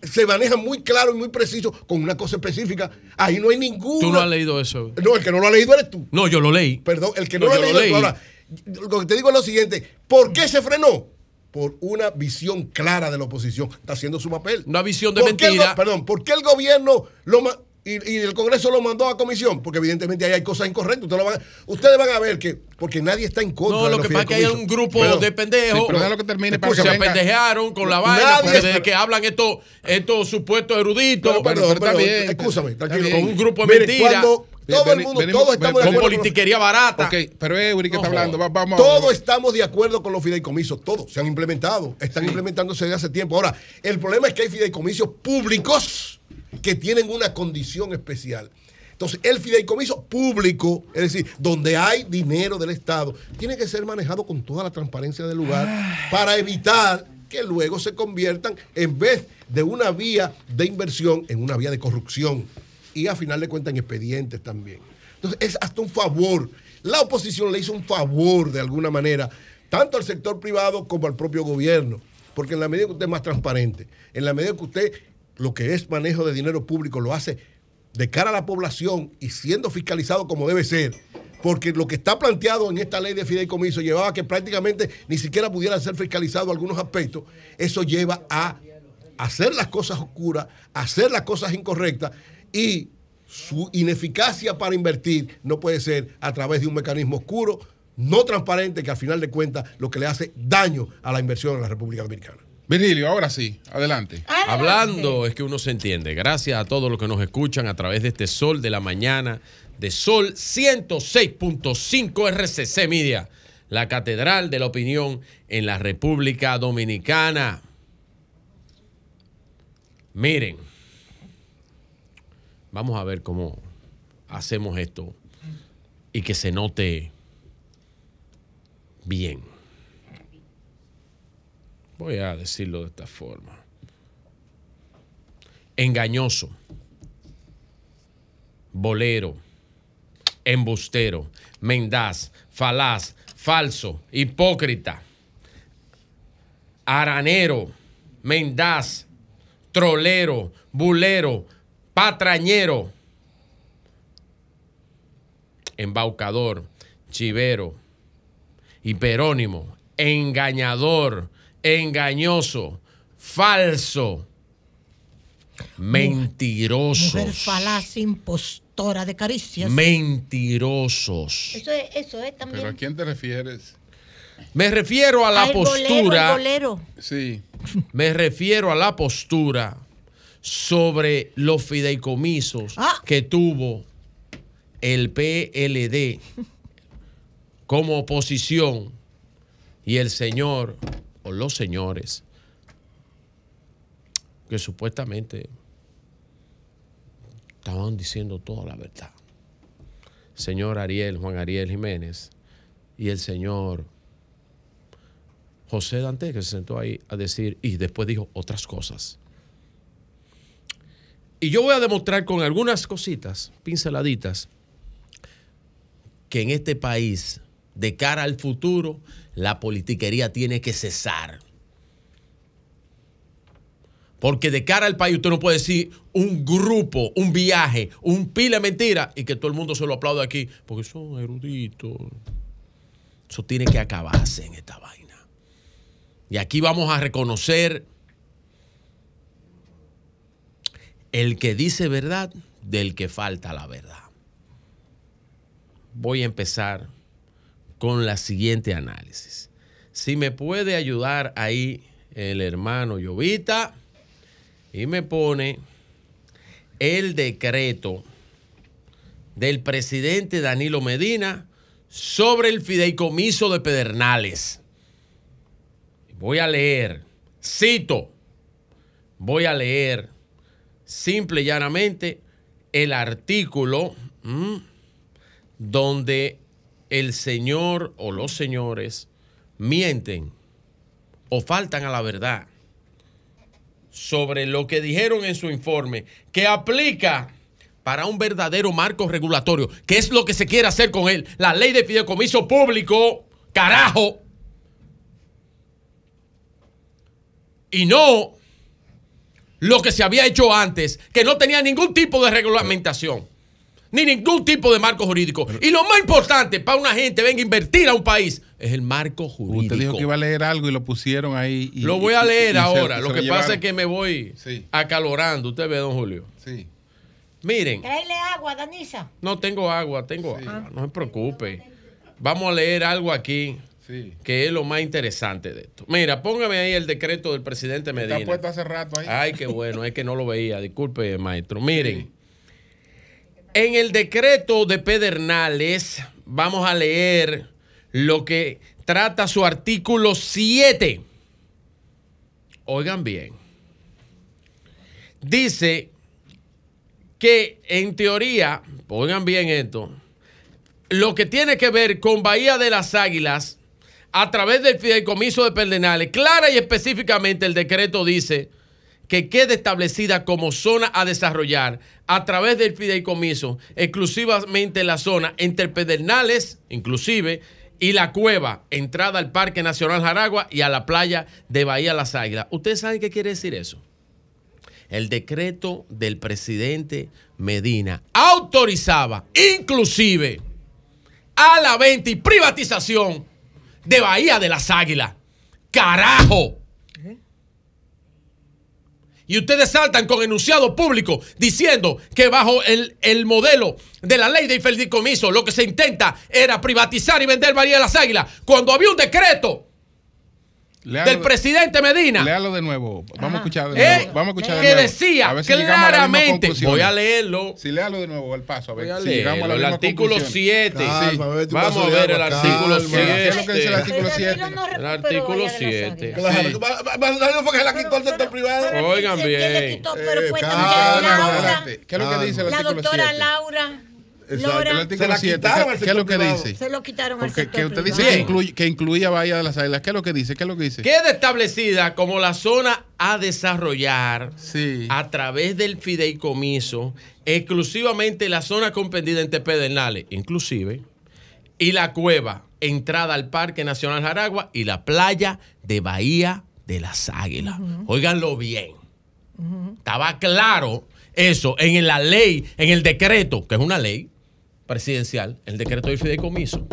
se manejan muy claro y muy preciso con una cosa específica. Ahí no hay ninguna. Tú no has leído eso. No, el que no lo ha leído eres tú. No, yo lo leí. Perdón, el que no, No, lo ha leído lo eres tú. leí. Ahora, lo que te digo es lo siguiente. ¿Por qué se frenó? Por una visión clara de la oposición. Está haciendo su papel. Una visión de ¿Por qué el mentira. perdón, ¿por qué el gobierno lo y, y el Congreso lo mandó a comisión? Porque evidentemente ahí hay cosas incorrectas. Ustedes, lo van, a- ustedes van a ver que, porque nadie está en contra No, lo que pasa es que hay un grupo de pendejos Sí, pero déjalo que termine para que se venga. apendejaron con la vaina, Nadie desde que hablan estos, estos supuestos eruditos. Pero, perdón, pero está perdón, bien, escúchame, está tranquilo. Con un grupo de mentiras. Todo el mundo, todos estamos de Con acuerdo con politiquería barata. Ok, pero Eury que está hablando. va- vamos Todos estamos de acuerdo con los fideicomisos, todos se han implementado, están implementándose desde hace tiempo. Ahora, el problema es que hay fideicomisos públicos que tienen una condición especial. Entonces, el fideicomiso público, es decir, donde hay dinero del Estado, tiene que ser manejado con toda la transparencia del lugar para evitar que luego se conviertan, en vez de una vía de inversión, en una vía de corrupción. Y a final de cuentas en expedientes también. Entonces, es hasta un favor. La oposición le hizo un favor de alguna manera, tanto al sector privado como al propio gobierno. Porque en la medida que usted es más transparente, en la medida que usted lo que es manejo de dinero público lo hace de cara a la población y siendo fiscalizado como debe ser, porque lo que está planteado en esta ley de fideicomiso llevaba a que prácticamente ni siquiera pudiera ser fiscalizado algunos aspectos, eso lleva a hacer las cosas oscuras, hacer las cosas incorrectas y su ineficacia para invertir no puede ser a través de un mecanismo oscuro, no transparente, que al final de cuentas lo que le hace daño a la inversión en la República Dominicana. Virgilio, ahora sí, adelante. Hablando es que uno se entiende. Gracias a todos los que nos escuchan a través de este Sol de la Mañana, de Sol 106.5 RCC Media, la catedral de la opinión en la República Dominicana. Miren, vamos a ver cómo hacemos esto y que se note bien. Voy a decirlo de esta forma. Engañoso, bolero, embustero, mendaz, falaz, falso, hipócrita, aranero, mendaz, trolero, bulero, patrañero, embaucador, chivero, hiperónimo, engañador, engañoso, falso, mentirosos, Mujer falaz, impostora de caricias. mentirosos. Eso es, eso es también. ¿Pero a quién te refieres? Me refiero a la bolero, postura. el bolero. Sí. Me refiero a la postura sobre los fideicomisos Ah. que tuvo el PLD como oposición y el señor o los señores que supuestamente estaban diciendo toda la verdad. Señor Ariel, Juan Ariel Jiménez y el señor José Dante, que se sentó ahí a decir, y después dijo otras cosas. Y yo voy a demostrar con algunas cositas, pinceladitas, que en este país, de cara al futuro, la politiquería tiene que cesar. Porque de cara al país usted no puede decir un grupo, un viaje, un pile de mentira y que todo el mundo se lo aplaude aquí, porque son eruditos. Eso tiene que acabarse en esta vaina. Y aquí vamos a reconocer el que dice verdad del que falta la verdad. Voy a empezar con la siguiente análisis. Si me puede ayudar ahí el hermano Llovita y me pone el decreto del presidente Danilo Medina sobre el fideicomiso de Pedernales. Voy a leer, cito, voy a leer simple y llanamente el artículo donde el señor o los señores mienten o faltan a la verdad sobre lo que dijeron en su informe, que aplica para un verdadero marco regulatorio, que es lo que se quiere hacer con él, la ley de fideicomiso público, carajo. Y no lo que se había hecho antes, que no tenía ningún tipo de regulamentación, ni ningún tipo de marco jurídico. Y lo más importante para una gente venga a invertir a un país es el marco jurídico. Usted dijo que iba a leer algo y lo pusieron ahí. y- lo voy a leer y ahora. se lo que pasa llevaron. es que me voy acalorando. Usted ve, don Julio. Sí. Miren, Tráele agua, Danisa. no tengo agua, tengo agua. No se preocupe. Vamos a leer algo aquí que es lo más interesante de esto. Mira, póngame ahí el decreto del presidente Medina. Está puesto hace rato ahí. Ay, qué bueno, es que no lo veía. Disculpe, maestro. Miren. En el decreto de Pedernales, vamos a leer lo que trata su artículo 7. Oigan bien. Dice que en teoría, oigan bien esto, lo que tiene que ver con Bahía de las Águilas, a través del fideicomiso de Pedernales, clara y específicamente el decreto dice que quede establecida como zona a desarrollar a través del fideicomiso exclusivamente la zona entre Pedernales, inclusive, y la cueva, entrada al Parque Nacional Jaragua y a la playa de Bahía Las Águilas. ¿Ustedes saben qué quiere decir eso? El decreto del presidente Medina autorizaba inclusive a la venta y privatización de Bahía de las Águilas. ¡Carajo! Y ustedes saltan con enunciado público diciendo que bajo el, el modelo de la ley de fideicomiso lo que se intenta era privatizar y vender Bahía de las Águilas cuando había un decreto Del de- presidente Medina Léalo de nuevo. Vamos a escuchar de Eh, nuevo. Vamos a escuchar de que nuevo. decía A ver si llegamos a las mismas claramente, voy a leerlo. Si léalo de nuevo al paso, a ver Voy a si llegamos a el artículo conclusiones. 7. Calma, Sí. Vamos a ver el artículo calma. 7. ¿Qué es lo que dice el artículo 7? El artículo 7. Claro, va- va- va- no fue que se la quitó el sector privado. Oigan ¿Quién le bien. Eh, cuéntame, calma, Laura, adelante. ¿Qué es lo que dice el la doctora 7? Laura, Exacto, Laura, el artículo 7. ¿Qué, qué es lo que dice? se lo quitaron al sector que usted dice que, incluye, que incluía Bahía de las Águilas. ¿Qué es lo que dice? ¿Qué es lo que dice? Queda establecida como la zona a desarrollar a través del fideicomiso exclusivamente la zona comprendida entre Pedernales, inclusive, y la cueva, entrada al Parque Nacional Jaragua y la playa de Bahía de las Águilas. Óiganlo bien. Estaba claro eso en la ley, en el decreto, que es una ley presidencial, el decreto del fideicomiso.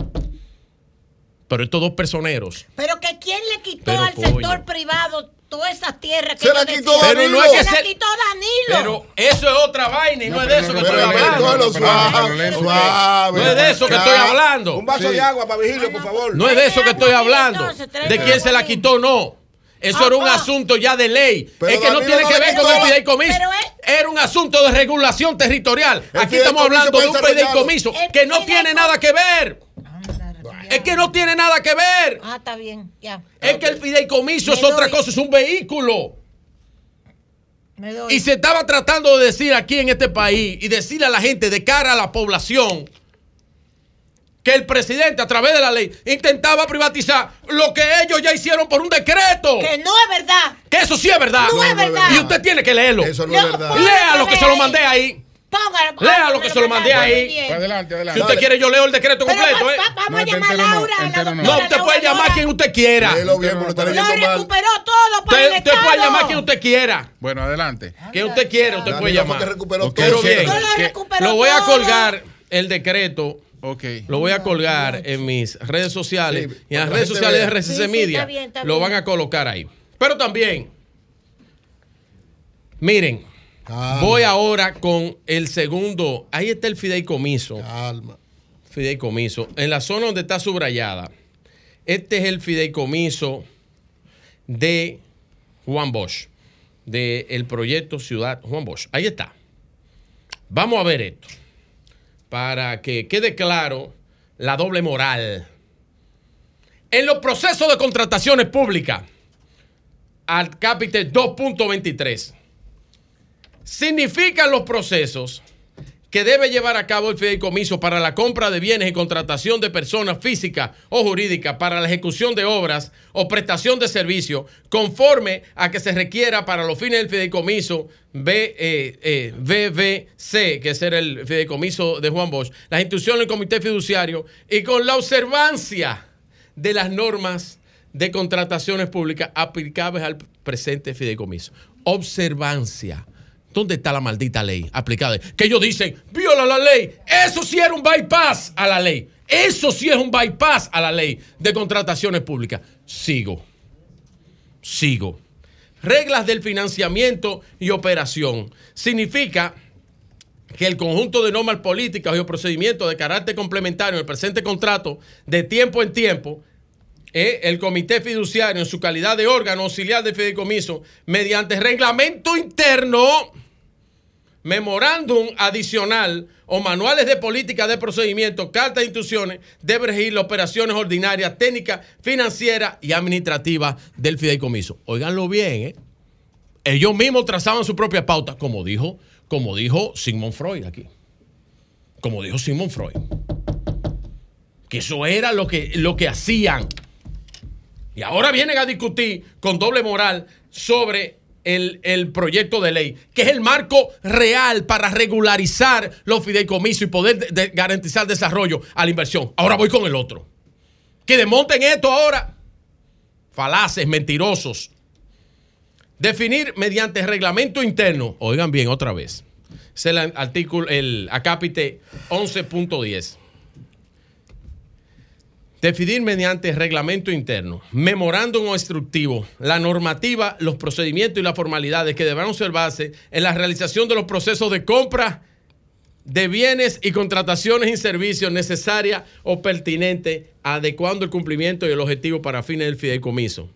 Pero estos dos personeros. Pero que quién le quitó Pero, al coño. sector privado todas esas tierras que Se la ellos quitó decían? Pero no es que se se- la quitó Danilo. Pero eso es otra vaina y no, No, es pero de eso no, que estoy hablando. no, es de eso que estoy hablando. Un vaso Sí. de agua para Vigilio, por favor. No es de eso que estoy hablando. De quién se la quitó, no. Eso era un asunto ya de ley. Pero es que no tiene no que ver con el fideicomiso. Era un asunto de regulación territorial. El Aquí estamos hablando de un fideicomiso El que no tiene nada que ver. Es que no tiene nada que ver. Ah, está bien, ya. Es que el fideicomiso Me es otra cosa, es un vehículo. Me doy. Y se estaba tratando de decir aquí en este país y decirle a la gente de cara a la población que el presidente a través de la ley intentaba privatizar lo que ellos ya hicieron por un decreto. Que no es verdad. Que eso sí es verdad. No es verdad. Y usted tiene que leerlo. Eso no es verdad. Lea lo que se lo mandé ahí. Póngalo. Lea lo que se lo mandé ahí. Adelante, Si adelante. usted quiere, yo leo el decreto Pero completo. va- ¿eh? va- vamos No, a llamar a Laura. a la entero no. Usted puede llamar a quien usted quiera. Léelo bien, porque lo está leyendo mal. recuperó todo para Usted, el usted puede llamar a quien usted quiera. Bueno, adelante. Quien usted quiera, usted puede que llamar. recuperó Ok, todo. Pero que- bien, Yo lo que- voy a colgar el decreto. Ok. Lo voy a colgar en mis redes sociales Sí, y en las redes gente sociales de. RCC Sí, sí, Media. está bien, está lo van a colocar ahí. Pero también, miren, Calma, voy ahora con el segundo. Ahí está el fideicomiso. Calma. Fideicomiso. En la zona donde está subrayada. Este es el fideicomiso de Juan Bosch. Del proyecto Ciudad Juan Bosch. Ahí está. Vamos a ver esto. Para que quede claro la doble moral. En los procesos de contrataciones públicas, al capítulo 2.23, significan los procesos que debe llevar a cabo el fideicomiso para la compra de bienes y contratación de personas físicas o jurídicas para la ejecución de obras o prestación de servicios conforme a que se requiera para los fines del fideicomiso B, eh, eh, BBC, que es el fideicomiso de Juan Bosch, las instituciones del comité fiduciario y con la observancia de las normas de contrataciones públicas aplicables al presente fideicomiso. Observancia. ¿Dónde está la maldita ley aplicada? Que ellos dicen, viola la ley. Eso sí era un bypass a la ley. Eso sí es un bypass a la ley de contrataciones públicas. Sigo. Sigo. Reglas del financiamiento y operación. Significa que el conjunto de normas políticas y procedimientos de carácter complementario en el presente contrato de tiempo en tiempo, eh, el comité fiduciario en su calidad de órgano auxiliar de fideicomiso, mediante reglamento interno, memorándum adicional o manuales de política de procedimiento, cartas de instrucciones, debe regir las operaciones ordinarias, técnicas, financieras y administrativas del fideicomiso. Óiganlo bien, ¿eh? Ellos mismos trazaban su propia pauta, como dijo, como dijo Sigmund Freud aquí. Como dijo Sigmund Freud. Que eso era lo que, lo que hacían. Y ahora vienen a discutir con doble moral sobre el, el proyecto de ley, que es el marco real para regularizar los fideicomisos y poder de- de garantizar desarrollo a la inversión. Ahora voy con el otro. Que desmonten esto ahora. Falaces, mentirosos. Definir mediante reglamento interno. Oigan bien otra vez. Es el artículo, el acápite 11.10. Definir mediante reglamento interno, memorándum o instructivo, la normativa, los procedimientos y las formalidades que deberán observarse en la realización de los procesos de compra de bienes y contrataciones y servicios necesarias o pertinentes, adecuando el cumplimiento y el objetivo para fines del fideicomiso,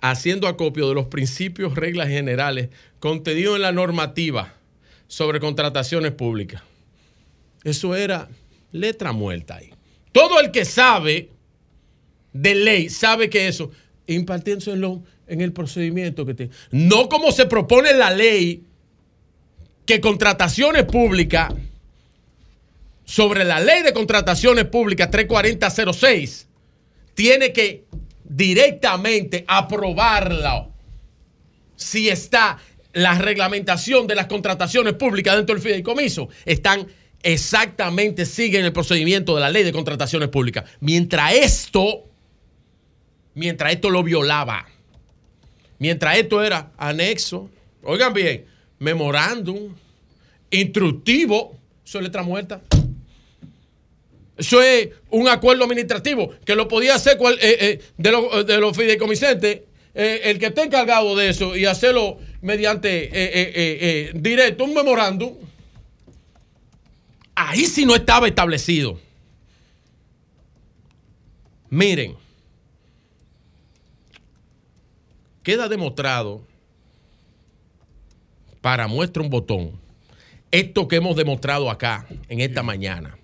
haciendo acopio de los principios, reglas generales contenidos en la normativa sobre contrataciones públicas. Eso era letra muerta ahí. Todo el que sabe de ley sabe que eso, impartiéndoselo en el procedimiento que tiene. No como se propone la ley que contrataciones públicas, sobre la ley de contrataciones públicas 34006, tiene que directamente aprobarla si está la reglamentación de las contrataciones públicas dentro del fideicomiso. Están exactamente, siguen el procedimiento de la ley de contrataciones públicas. Mientras esto, mientras esto lo violaba, mientras esto era anexo, oigan bien, memorándum, instructivo, eso es letra muerta. Eso es un acuerdo administrativo que lo podía hacer cual- eh, eh, de, los, de los fideicomisentes, eh, el que esté encargado de eso y hacerlo mediante directo, un memorándum. Ahí sí no estaba establecido. Miren, queda demostrado, para muestra un botón, esto que hemos demostrado acá en esta mañana.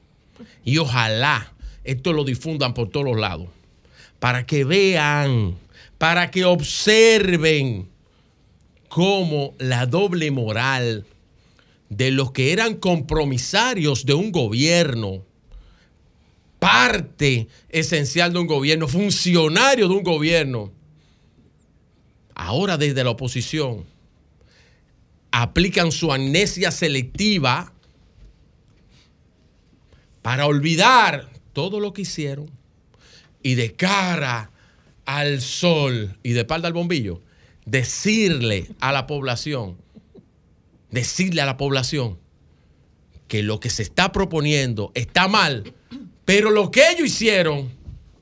Y ojalá esto lo difundan por todos los lados. Para que vean, para que observen cómo la doble moral de los que eran compromisarios de un gobierno, parte esencial de un gobierno, funcionario de un gobierno, ahora desde la oposición, aplican su amnesia selectiva para olvidar todo lo que hicieron y de cara al sol y de espalda al bombillo, decirle a la población, decirle a la población que lo que se está proponiendo está mal, pero lo que ellos hicieron,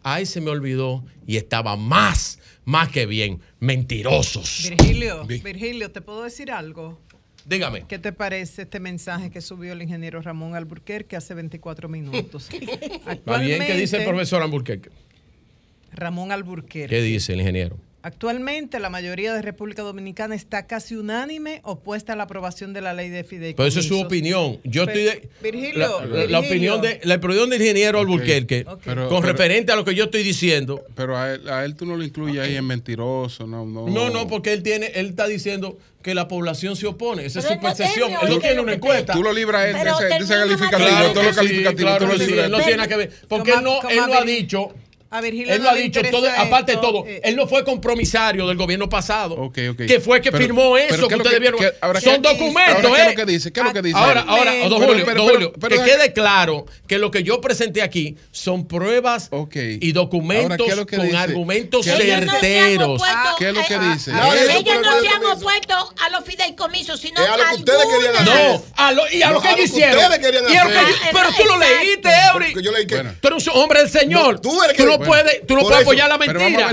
ay, se me olvidó y estaba más, más que bien, mentirosos. Virgilio, Bien. Virgilio, ¿te puedo decir algo? Dígame. ¿Qué te parece este mensaje que subió el ingeniero Ramón Alburquerque hace 24 minutos? [laughs] Bien, ¿qué dice el profesor Alburquerque? Ramón Alburquerque. ¿Qué dice el ingeniero? Actualmente la mayoría de República Dominicana está casi unánime opuesta a la aprobación de la ley de Pero fideicomisos. eso es su opinión. Yo Pero, estoy de, Virgilio, la, la- la Virgilio. opinión de la opinión del ingeniero Alburquerque Pero- con pero- referente a lo que yo estoy diciendo. Pero a él, a él tú no lo incluyes ahí en mentiroso, no, no. No, no, porque él tiene, él está diciendo que la población se opone. Esa es Pero su no percepción. Él no tiene lo una encuesta. Tú lo libras él de Pero ese- de ese termina calificativo, Claro todos los que sí, calificativos, claro tú lo sí, libras. él no tiene nada que ver. Porque él no, él no ha dicho. A Virgilio Él no lo ha le dicho, todo, aparte de todo, eh, él no fue compromisario del gobierno pasado, ok. que fue que Pero- firmó pero eso ¿qué que ustedes vieron. Son documentos, ahora qué es ¿eh? lo que dice? ¿Qué es lo que dice? Ahora, ahora, don Julio, pero- don Julio, pero que quede claro que lo que yo presenté aquí son pruebas y Ahora, documentos ¿qué es lo que con dice? argumentos ¿Qué- Ellos no certeros. ¿Qué es lo que dice? ellos no se han opuesto a los fideicomisos, sino a lo que ustedes querían hacer. No, a lo, y a No, lo que ellos hicieron. pero tú lo leíste, Eury. Tú eres un hombre del Señor. No, tú, eres que- no Bueno, puedes, tú no puedes eso. apoyar la Pero mentira.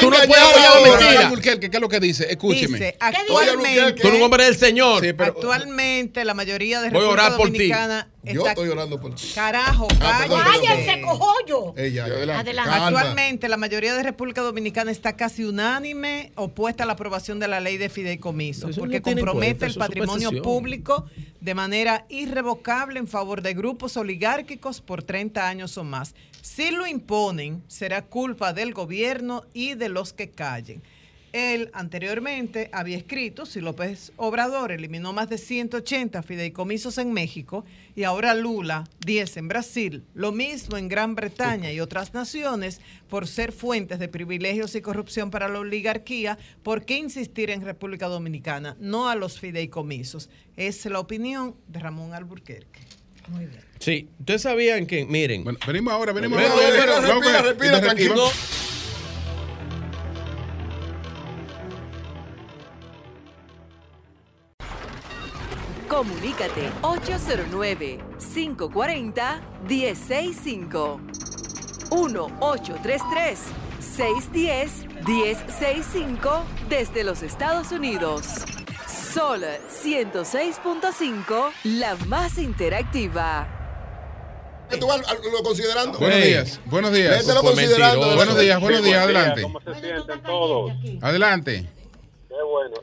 Tú no puedes apoyar la mentira. ¿qué es lo que dice? Escúcheme. Dice, actualmente, Tú eres un hombre del Señor. Sí, pero- actualmente la mayoría de Voy a República orar por ti. Dominicana Yo está estoy orando por ti. Carajo, Ah, ¡Cállense, cojollo! Ella, Adelante. Actualmente la mayoría de República Dominicana está casi unánime opuesta a la aprobación de la ley de fideicomiso, Eso porque no compromete cuenta, el patrimonio público de manera irrevocable en favor de grupos oligárquicos por 30 años o más. Si lo imponen, será culpa del gobierno y de los que callen. Él anteriormente había escrito, si López Obrador eliminó más de 180 fideicomisos en México y ahora Lula 10 en Brasil, lo mismo en Gran Bretaña y otras naciones, por ser fuentes de privilegios y corrupción para la oligarquía, ¿por qué insistir en República Dominicana, no a los fideicomisos? Es la opinión de Ramón Alburquerque. Muy bien. Sí, ustedes sabían que, miren. Bueno, venimos ahora, venimos Pero, ahora. pero, a respira, respira, tranquilo. no, Comunícate 809-540-1065. 1-833-610-1065 desde los Estados Unidos. Sol 106.5, la más interactiva. ¿Tú vas lo considerando? Buenos días, buenos días. Vételo considerando. Buenos días, buenos días, adelante. ¿Cómo se sienten todos? Adelante. Qué bueno.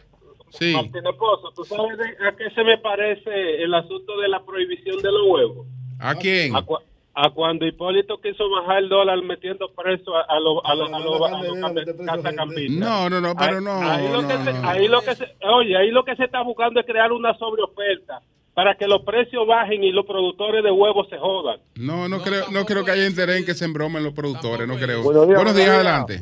Sí. Martínez Pozo, ¿tú sabes de- a qué se me parece el asunto de la prohibición de los huevos? ¿A quién? A, cua- a cuando Hipólito quiso bajar el dólar metiendo preso a, a los a los. No, no, no, pero no. Ahí lo, que no, se, no. ahí lo que se- oye, ahí lo que se está buscando es crear una sobreoferta para que los precios bajen y los productores de huevos se jodan. No, no creo, no creo que haya interés en que se embromen los productores, no creo. Buenos días, Buenos días, adelante.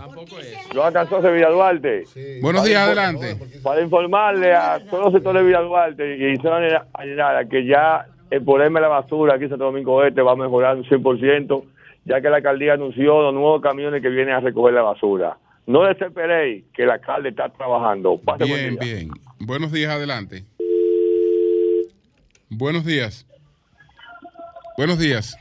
Joan Cansó de Villaduarte. Buenos días, adelante. Para informarle a todos los sectores de Villaduarte y zona allanada que ya el problema de la basura aquí en Santo Domingo Este va a mejorar un 100%, ya que la alcaldía anunció los nuevos camiones que vienen a recoger la basura. No desesperéis que el alcalde está trabajando. Pase Bien, bien. Buenos días, adelante. Buenos días. Buenos días.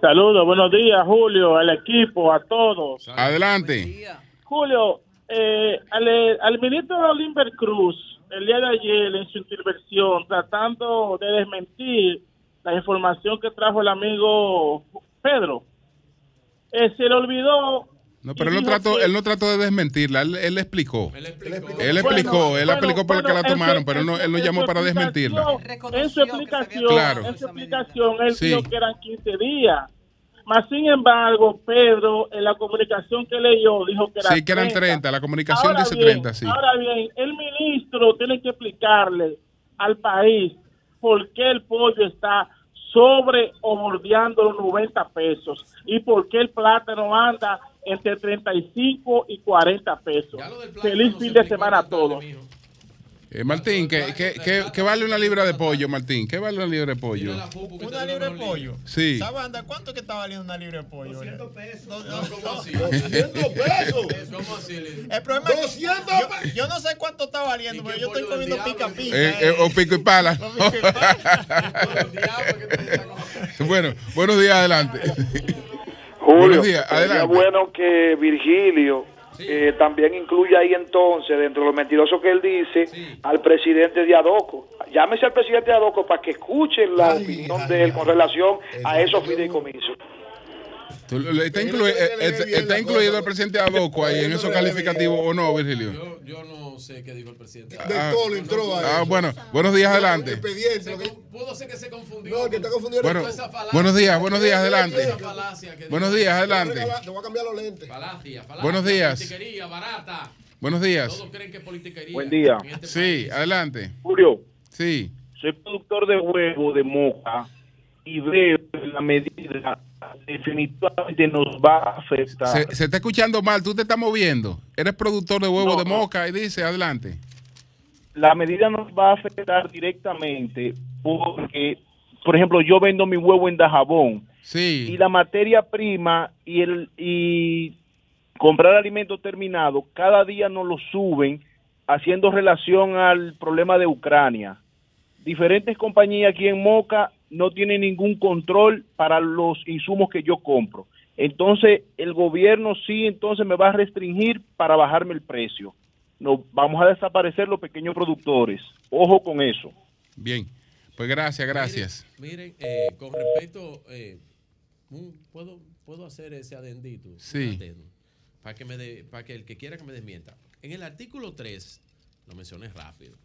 Saludos, buenos días, Julio, al equipo, a todos. Adelante. Julio, eh, al, al ministro Limber Cruz, el día de ayer, en su intervención, tratando de desmentir la información que trajo el amigo Pedro, eh, se le olvidó. No, pero él no trató, que- él no trató de desmentirla, él, él explicó. Él explicó, él Bueno, explicó, bueno, por qué la tomaron, pero no, él no llamó para desmentirla. En su explicación, Claro. en su explicación, él Sí. dijo que eran 15 días. Mas, sin embargo, Pedro, en la comunicación que leyó, dijo que eran Sí, que eran 30, la comunicación Ahora dice bien, 30, sí. Ahora bien, el ministro tiene que explicarle al país por qué el pollo está sobre o bordeando los 90 pesos y por qué el plátano anda entre 35 y 40 pesos. Feliz fin de semana a todos. Eh, Martín, ¿qué, qué, qué, qué vale una libra de pollo, Martín? ¿Qué vale una libra de pollo? Una libra de pollo. Sí. ¿Sabes anda cuánto que está valiendo una libra de pollo? 200 pesos. ¿Cómo así? 200 [laughs] pesos. ¿Cómo así? El problema es que yo, yo no sé cuánto está valiendo, pero yo estoy comiendo pica pica. Eh, eh, o pico y pala. [laughs] [laughs] bueno, buenos días, adelante. Julio, días, sería bueno que Virgilio eh, también incluya ahí entonces, dentro de lo mentiroso que él dice, al presidente de Adoco. Llámese al presidente de Adoco para que escuchen la opinión de él con relación a esos fideicomisos. Tú- ¿Está, inclui- eh, está incluido el presidente Adoco ahí en esos calificativos o no, Virgilio? Yo no sé qué dijo el presidente. Ah, ah, bueno, buenos días, adelante. Pudo ser que se confundió. No, que está confundido Bueno, eres tú. buenos días, buenos días, adelante. Esa falacia Buenos días, adelante. Te voy a cambiar los lentes. Falacia, falacia, Buenos días. Politiquería barata. Buenos días. Todos creen que es politiquería. Buen día. Sí, adelante. Julio, Sí. soy productor de huevo de moca y veo la medida definitivamente nos va a afectar. Se, se está escuchando mal, tú te estás moviendo. Eres productor de huevos de moca y dice, adelante. la medida nos va a afectar directamente porque, por ejemplo, yo vendo mi huevo en Dajabón Sí. y la materia prima y el y comprar alimentos terminados cada día nos lo suben haciendo relación al problema de Ucrania. Diferentes compañías aquí en Moca no tiene ningún control para los insumos que yo compro. Entonces, el gobierno sí, entonces me va a restringir para bajarme el precio. No, vamos a desaparecer los pequeños productores. Ojo con eso. Bien, pues gracias, gracias. Miren, eh, con respecto, eh, ¿puedo, ¿puedo hacer ese adendito? Sí. Para que, me de- para que el que quiera que me desmienta. En el artículo 3, lo mencioné rápido,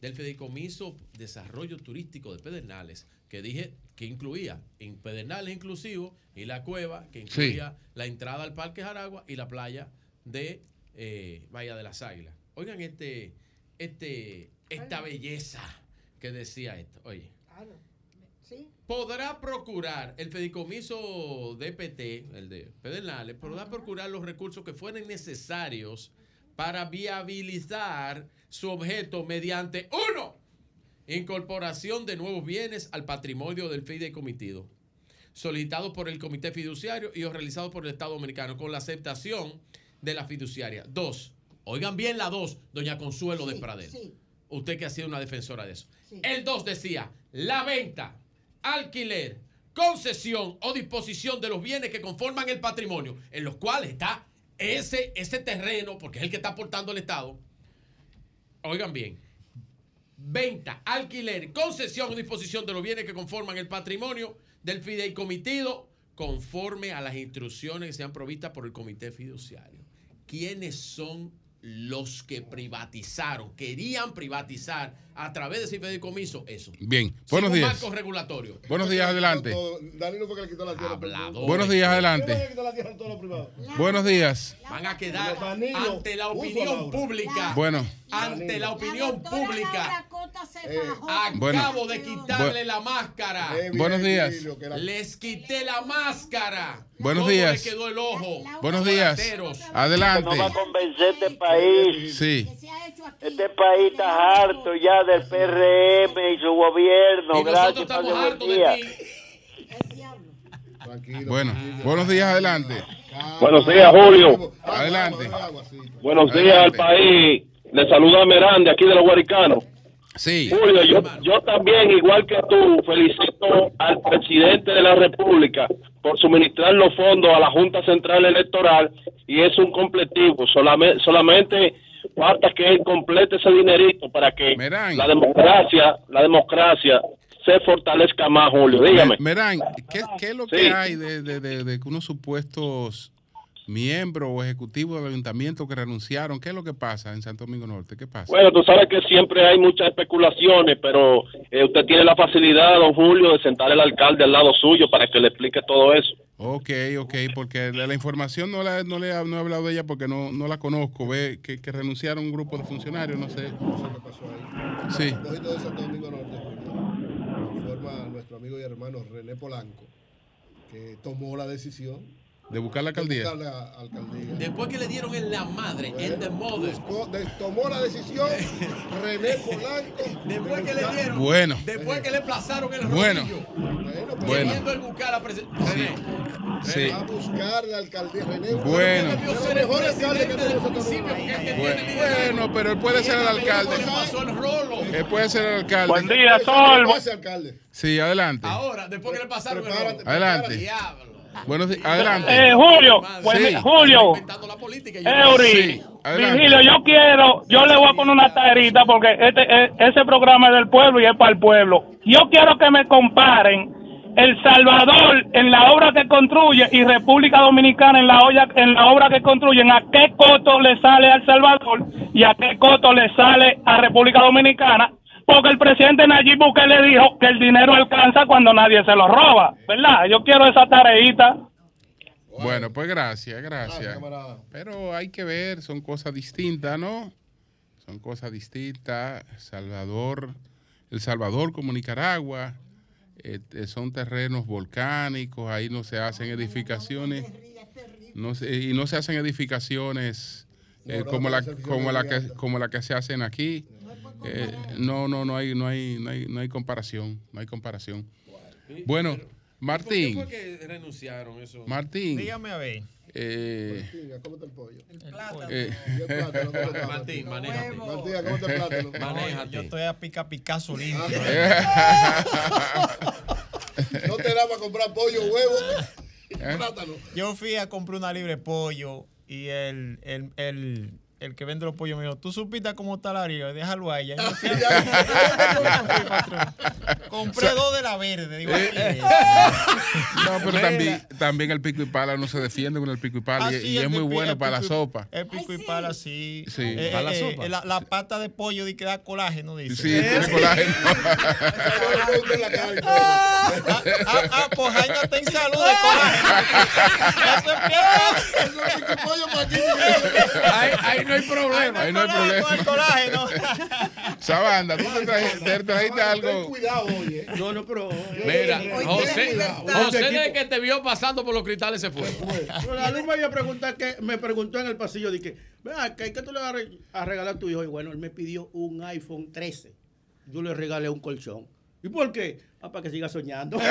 del Fideicomiso Desarrollo Turístico de Pedernales, que dije que incluía en Pedernales inclusivo y la cueva, que incluía la entrada al Parque Jaragua y la playa de eh, Bahía de las Águilas. Oigan este, este, esta belleza que decía esto. Oye, podrá procurar el fideicomiso DPT, el de Pedernales, podrá procurar los recursos que fueren necesarios para viabilizar su objeto mediante uno, incorporación de nuevos bienes al patrimonio del fideicomitado, solicitado por el comité fiduciario y realizado por el Estado Dominicano con la aceptación de la fiduciaria. Dos, oigan bien la dos, doña Consuelo de Pradel. Usted que ha sido una defensora de eso. El 2 decía, la venta, alquiler, concesión o disposición de los bienes que conforman el patrimonio, en los cuales está ese, ese terreno, porque es el que está aportando el Estado. Oigan bien, venta, alquiler, concesión o disposición de los bienes que conforman el patrimonio del fideicomitado conforme a las instrucciones que sean provistas por el comité fiduciario. ¿Quiénes son los que privatizaron, querían privatizar a través de ese fideicomiso eso? Bien, Sin buenos un días. marco regulatorio. Buenos días, adelante. Danilo fue que le quitó la tierra. Hablador. Buenos días, adelante. Buenos días. Van a quedar Danilo, ante la opinión pública. Bueno. Ante la opinión pública. Acabo Bueno. de quitarle la máscara. Buenos días. Les quité la máscara. Buenos ¿Cómo días. quedó el ojo? Buenos días. Adelante. Este país. Sí. Este país está harto ya del PRM y su gobierno. Y Gracias, estamos hartos de. Bueno, buenos días, adelante. Buenos días, Julio. Adelante. Buenos días al país. Le saluda Merán de aquí de los Guaricanos. Sí. Julio, yo, yo también, igual que tú, felicito al presidente de la República por suministrar los fondos a la Junta Central Electoral y es un completivo. Solamente, solamente falta que él complete ese dinerito para que la democracia, la democracia se fortalezca más, Julio. Dígame. Me- Merán, ¿qué, qué es lo Sí. que hay de, de- de- de unos supuestos miembros o ejecutivos del ayuntamiento que renunciaron? ¿Qué es lo que pasa en Santo Domingo Norte? ¿Qué pasa? Bueno, tú sabes que siempre hay muchas especulaciones, pero eh, usted tiene la facilidad, don Julio, de sentar al alcalde al lado suyo para que le explique todo eso. Ok, ok, porque la, la información no, la, no, le, he- no he hablado de ella porque no, no la conozco. Ve que, que renunciaron un grupo de funcionarios, no sé. Sí. Lógico de Santo Domingo Norte, Julio, informa nuestro amigo y hermano René Polanco, que tomó la decisión De buscar la alcaldía. de buscar la alcaldía. Después que le dieron en la madre, en the mother. Buscó- de- tomó la decisión [laughs] René Polanco. Después que le dieron. Bueno. Después que le plazaron el Bueno. rodillo. Bueno. Queriendo él buscar la presidencia. Sí. Va a buscar la alcaldía René. Bueno. Es el mejor alcalde que tenemos Domingo. Bueno, bueno, pero él puede ser el alcalde. Él puede ser el alcalde. Buen día, Sol. Sí, adelante. Ahora, después que le pasaron el rodillo. Adelante. Diablo. Buenos días, adelante. Eh, Julio, buen Sí. Julio. Eury, Sí, yo quiero, yo le voy a poner una tajerita porque este, e- ese programa es del pueblo y es para el pueblo. Yo quiero que me comparen El Salvador en la obra que construye y República Dominicana en la, olla, en la obra que construyen, ¿a qué costo le sale al Salvador y a qué costo le sale a República Dominicana? Porque el presidente Nayib Bukele dijo que el dinero alcanza cuando nadie se lo roba, ¿verdad? Yo quiero esa tareita. Bueno, pues gracias, gracias. Pero hay que ver, son cosas distintas, ¿no? Son cosas distintas. Salvador, El Salvador como Nicaragua, eh, eh, son terrenos volcánicos, ahí no se hacen edificaciones, no se- y no se hacen edificaciones eh, como, la, como, la que, como la que se hacen aquí. Eh, no, no, no hay, no hay, no hay, no hay comparación, no hay comparación. Bueno, ¿Por qué Martín. fue que renunciaron eso? Martín. Dígame a ver. Eh, Martín, ¿cómo está el pollo? El plátano. Eh. El plátano. [laughs] Martín, manéjate. Martín, ¿cómo está el plátano? Manéjate. Yo estoy a pica Picasso limpio. [laughs] No te da para comprar pollo, huevo y ¿Eh? plátano. Yo fui a comprar una libre de pollo y el, el, el, el que vende los pollos me dijo, tú supiste cómo está la libre, déjalo ahí. [laughs] [laughs] Compré dos de la verde. Digo, Eh. "Ay, No, pero también, también el pico y pala no se defiende con el pico y pala Ah, y, sí, y el es muy pico- bueno para la sopa. El pico y pala, sí. Sí. Eh, ¿Para la eh, sopa? eh, la, la pata de pollo de que da colágeno, dice. Sí, tiene colágeno. [laughs] ah, ah, ah, pues Jaina está en salud de colágeno. Ahí, ahí no hay problema. Ahí no hay problema. Con el colágeno. [laughs] Sabanda, tú te trajiste, te trajiste algo. Cuidado, oye. No, no, pero. Mira, José. José que te vio pasando por los cristales se fue. Pero la luz me había preguntado que me preguntó en el pasillo dije, vea, ¿qué, ¿qué tú le vas a regalar a tu hijo? Y bueno, él me pidió un iPhone 13. Yo le regalé un colchón. ¿Y por qué? Ah, para que siga soñando. [laughs]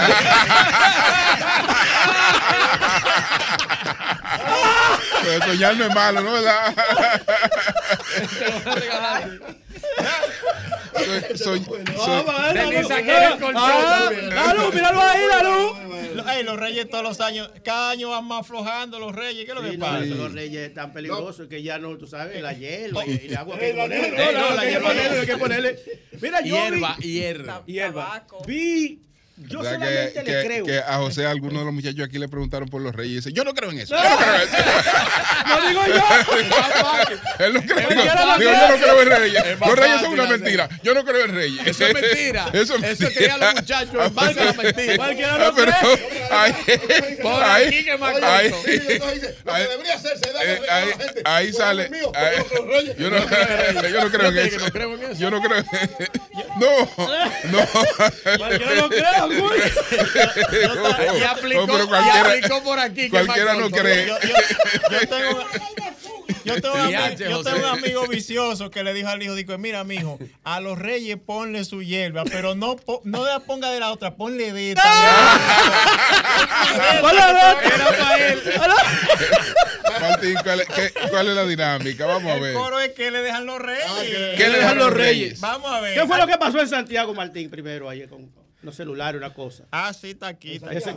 Pero soñar no es malo, ¿no? ¿Verdad? [laughs] Soy-. La luz, míralo ahí, la luz. Ey, los reyes todos los años, cada año van más aflojando los reyes. ¿Qué es lo que Sí, no, pasa? los reyes tan peligrosos que ya no, tú sabes, la hierba y, el agua que hay que la ponerle. No, no, no, la hierba no. hay que ponerle. Mira, yo Hierba, hierba. hierba. Vi, yo solamente que, le que- creo. que a José, algunos de los muchachos aquí le preguntaron por los reyes y dice, yo no creo en eso. No. Yo no creo en eso. [laughs] Lo digo yo. [laughs] Él no cree. Digo, yo no creo en reyes. Los reyes son una mentira. Yo no creo en reyes. Eso es mentira. [laughs] Eso es Eso mentira. cría a los muchachos en base a la mentira. Cualquiera Ah, lo pero cree. ahí, Por aquí que más. Lo que debería hacerse es darle eh, regalo a ahí, la gente. ahí Por sale. yo no, yo no creo en Yo eso. que no creo en eso. Yo no creo en No, no. [laughs] Aplicó, Oh, pero y cualquiera- aplicó por aquí. que Cualquiera no cree. Yo, yo- yo tengo, yo tengo, un, yo tengo amigo vicioso que le dijo al hijo, dijo, mira, mijo, a los reyes ponle su hierba, pero no, po- no la ponga de la otra, ponle de esta. Martín, ¿cuál es, qué- cuál es la dinámica? Vamos a El ver. coro es que le dejan los reyes. ¿Qué le dejan los reyes? Vamos a ver. ¿Qué fue lo que pasó en Santiago, Martín, primero ayer con los celulares, una cosa? Ah, sí, está aquí. Está Ese-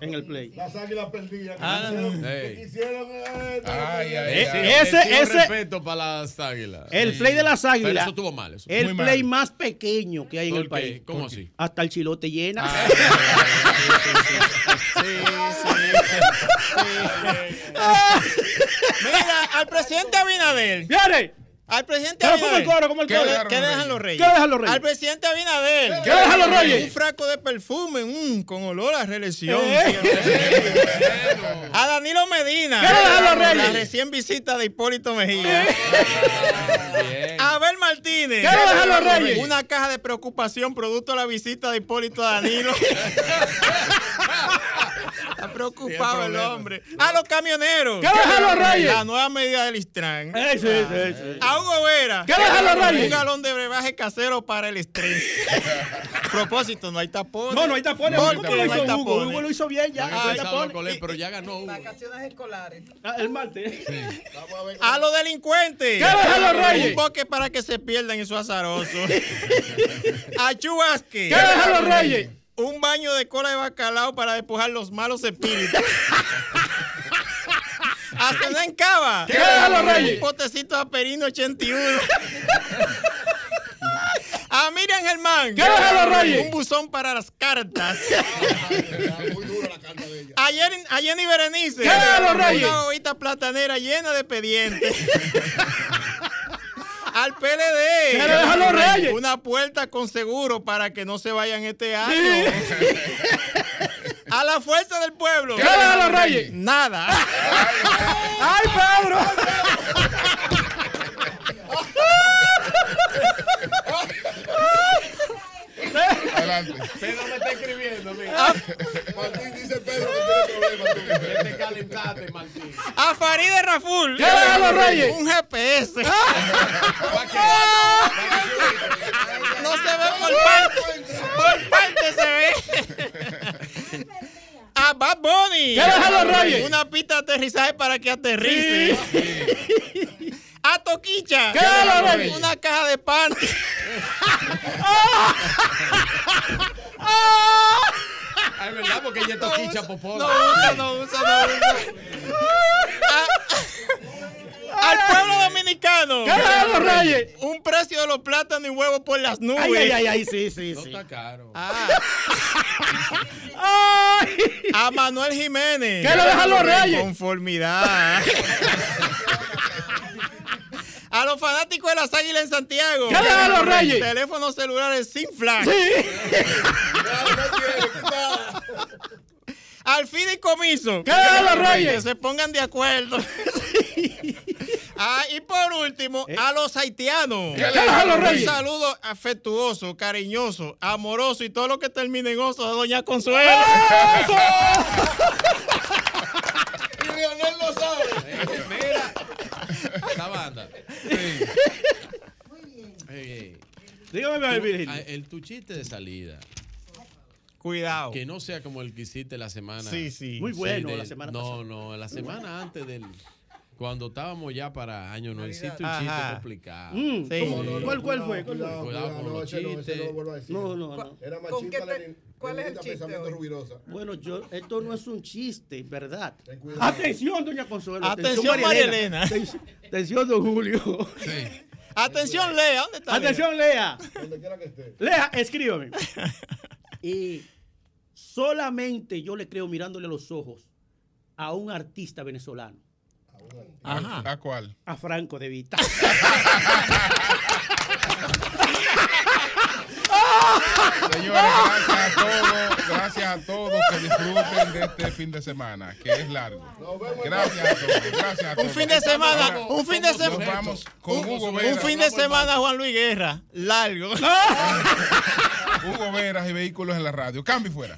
en el play. Las águilas perdidas. que Ah, quisieron- hey. que quisieron, eh, Ay, ay, Eh, ay. ese- ese- respeto para las águilas. El play de las Pero águilas. eso estuvo mal. Eso. El Muy play mal. más pequeño que hay en ¿Por el qué? país. ¿Cómo así? Hasta el chilote llena. [laughs] Sí, sí, sí. [laughs] Mira, al presidente Abinader. ¡Viene! Al presidente Pero como el Abinader. coro, como el ¿Qué, coro. qué dejan los reyes? ¿Qué dejan los reyes? Al presidente Abinader. ¿Qué dejan los reyes? Un frasco de perfume, mm, con olor a reelección. Eh. A Danilo Medina. ¿Qué dejan los La reyes? recién visita de Hipólito Mejía. A Abel Martínez. ¿Qué dejan los reyes? Una caja de preocupación producto de la visita de Hipólito a Danilo. [laughs] Está preocupado el hombre. A los camioneros. ¿Qué dejan los reyes? La nueva medida del Istran. Eh, sí, sí, sí. A Hugo Vera. ¿Qué dejan los reyes? Un galón de brebaje casero para el estrés. [laughs] Propósito, no hay tapones. No, no hay tapones. ¿Por ¿Cómo qué lo no hizo Hugo? Hugo lo hizo bien ya. Ah, no tapones. Pero ya ganó Hugo. Vacaciones escolares. Ah, El martes. A los delincuentes. ¿Qué dejan los reyes? Un boque para que se pierdan en su azaroso. [laughs] A Chubasque. ¿Qué dejan los reyes? Un baño de cola de bacalao para despojar los malos espíritus. [laughs] A Zenén Cava. ¿Qué los reyes? Un potecito de aperino 81. A Miriam Germán. ¿Qué los reyes? Un buzón para las cartas. Muy dura la carta de ella. A Jenny, Berenice. ¿Qué los reyes? Una hojita platanera llena de expedientes. [laughs] Al PLD. ¿Qué le dejan los reyes? Una puerta con seguro para que no se vayan este año. A la fuerza del pueblo. ¿Qué le dejan los reyes? Nada. ¡Ay, Pedro! [laughs] Adelante. Pedro me está escribiendo, mira. A, Martín dice Pedro que tiene problemas. Ya te calentaste, Martín. a Farideh Raful. ¿Qué le dejan los reyes? Un GPS. ¿Para qué? No se ve por parte. Por parte se ve. A Bad Bunny. ¿Qué deja los reyes? Una pista de aterrizaje para que aterrice. A Toquicha. ¿Qué deja los reyes? Una caja de pan. [laughs] Ah, es verdad, porque ella es toquicha popó. No usa, no usa, no usa. A- Al pueblo dominicano. ¿Qué deja los reyes? Un precio de los plátanos y huevos por las nubes. Ay, ay, ay, ay, sí, sí, No sí. está caro. Ah. A Manuel Jiménez. ¿Qué le dejan los reyes? Conformidad. A los fanáticos de las águilas en Santiago. ¿Qué le dejan los reyes? Teléfonos celulares sin flash. [laughs] Al fideicomiso. ¿Qué le dejan los reyes? Que se pongan de acuerdo. [laughs] Ah, y por último, a los haitianos. ¿Qué le dejan los reyes? Un saludo afectuoso, cariñoso, amoroso y todo lo que termine en oso de Doña Consuelo. [laughs] Y Leonel lo sabe. Eh, Mira, esa banda. Ey, ey. Dígame, Tú, Virgilio. ah, el tu chiste de salida. Cuidado. Que no sea como el que hiciste la semana. Sí, sí. Muy bueno del- la semana No, pasada. no, la semana antes del. Cuando estábamos ya para año nuevo, hiciste un Ajá. chiste complicado. Mm, Sí. ¿cómo? No, no, ¿Cuál, cuál fue? Cuidado, ¿Cuál fue? Cuidado con no, los ese no, ese chistes. no lo vuelvo a decir. No, no, no. Era ¿Con machista, cuál es el Leninita, chiste pensamiento hoy? rubirosa. Bueno, yo, esto no es un chiste, ¿verdad? Ten. Atención, doña Consuelo. Atención, María Elena. Atención, atención, don Julio. [laughs] Atención, Lea. ¿Dónde está? Lea? Atención, Lea. Donde quiera que esté. Lea, escríbame. [laughs] Y solamente yo le creo mirándole a los ojos a un artista venezolano, Ajá. ¿A cuál? a Franco de Vita. [laughs] Señores, gracias a todos, gracias a todos que disfruten de este fin de semana, que es largo. Gracias a todos, gracias a Un todos. fin de semana, Ahora, un fin de semana. vamos con Un, Hugo un Veras. fin de semana, Juan Luis Guerra. Largo. [laughs] Hugo Veras y vehículos en la radio. Cambio fuera.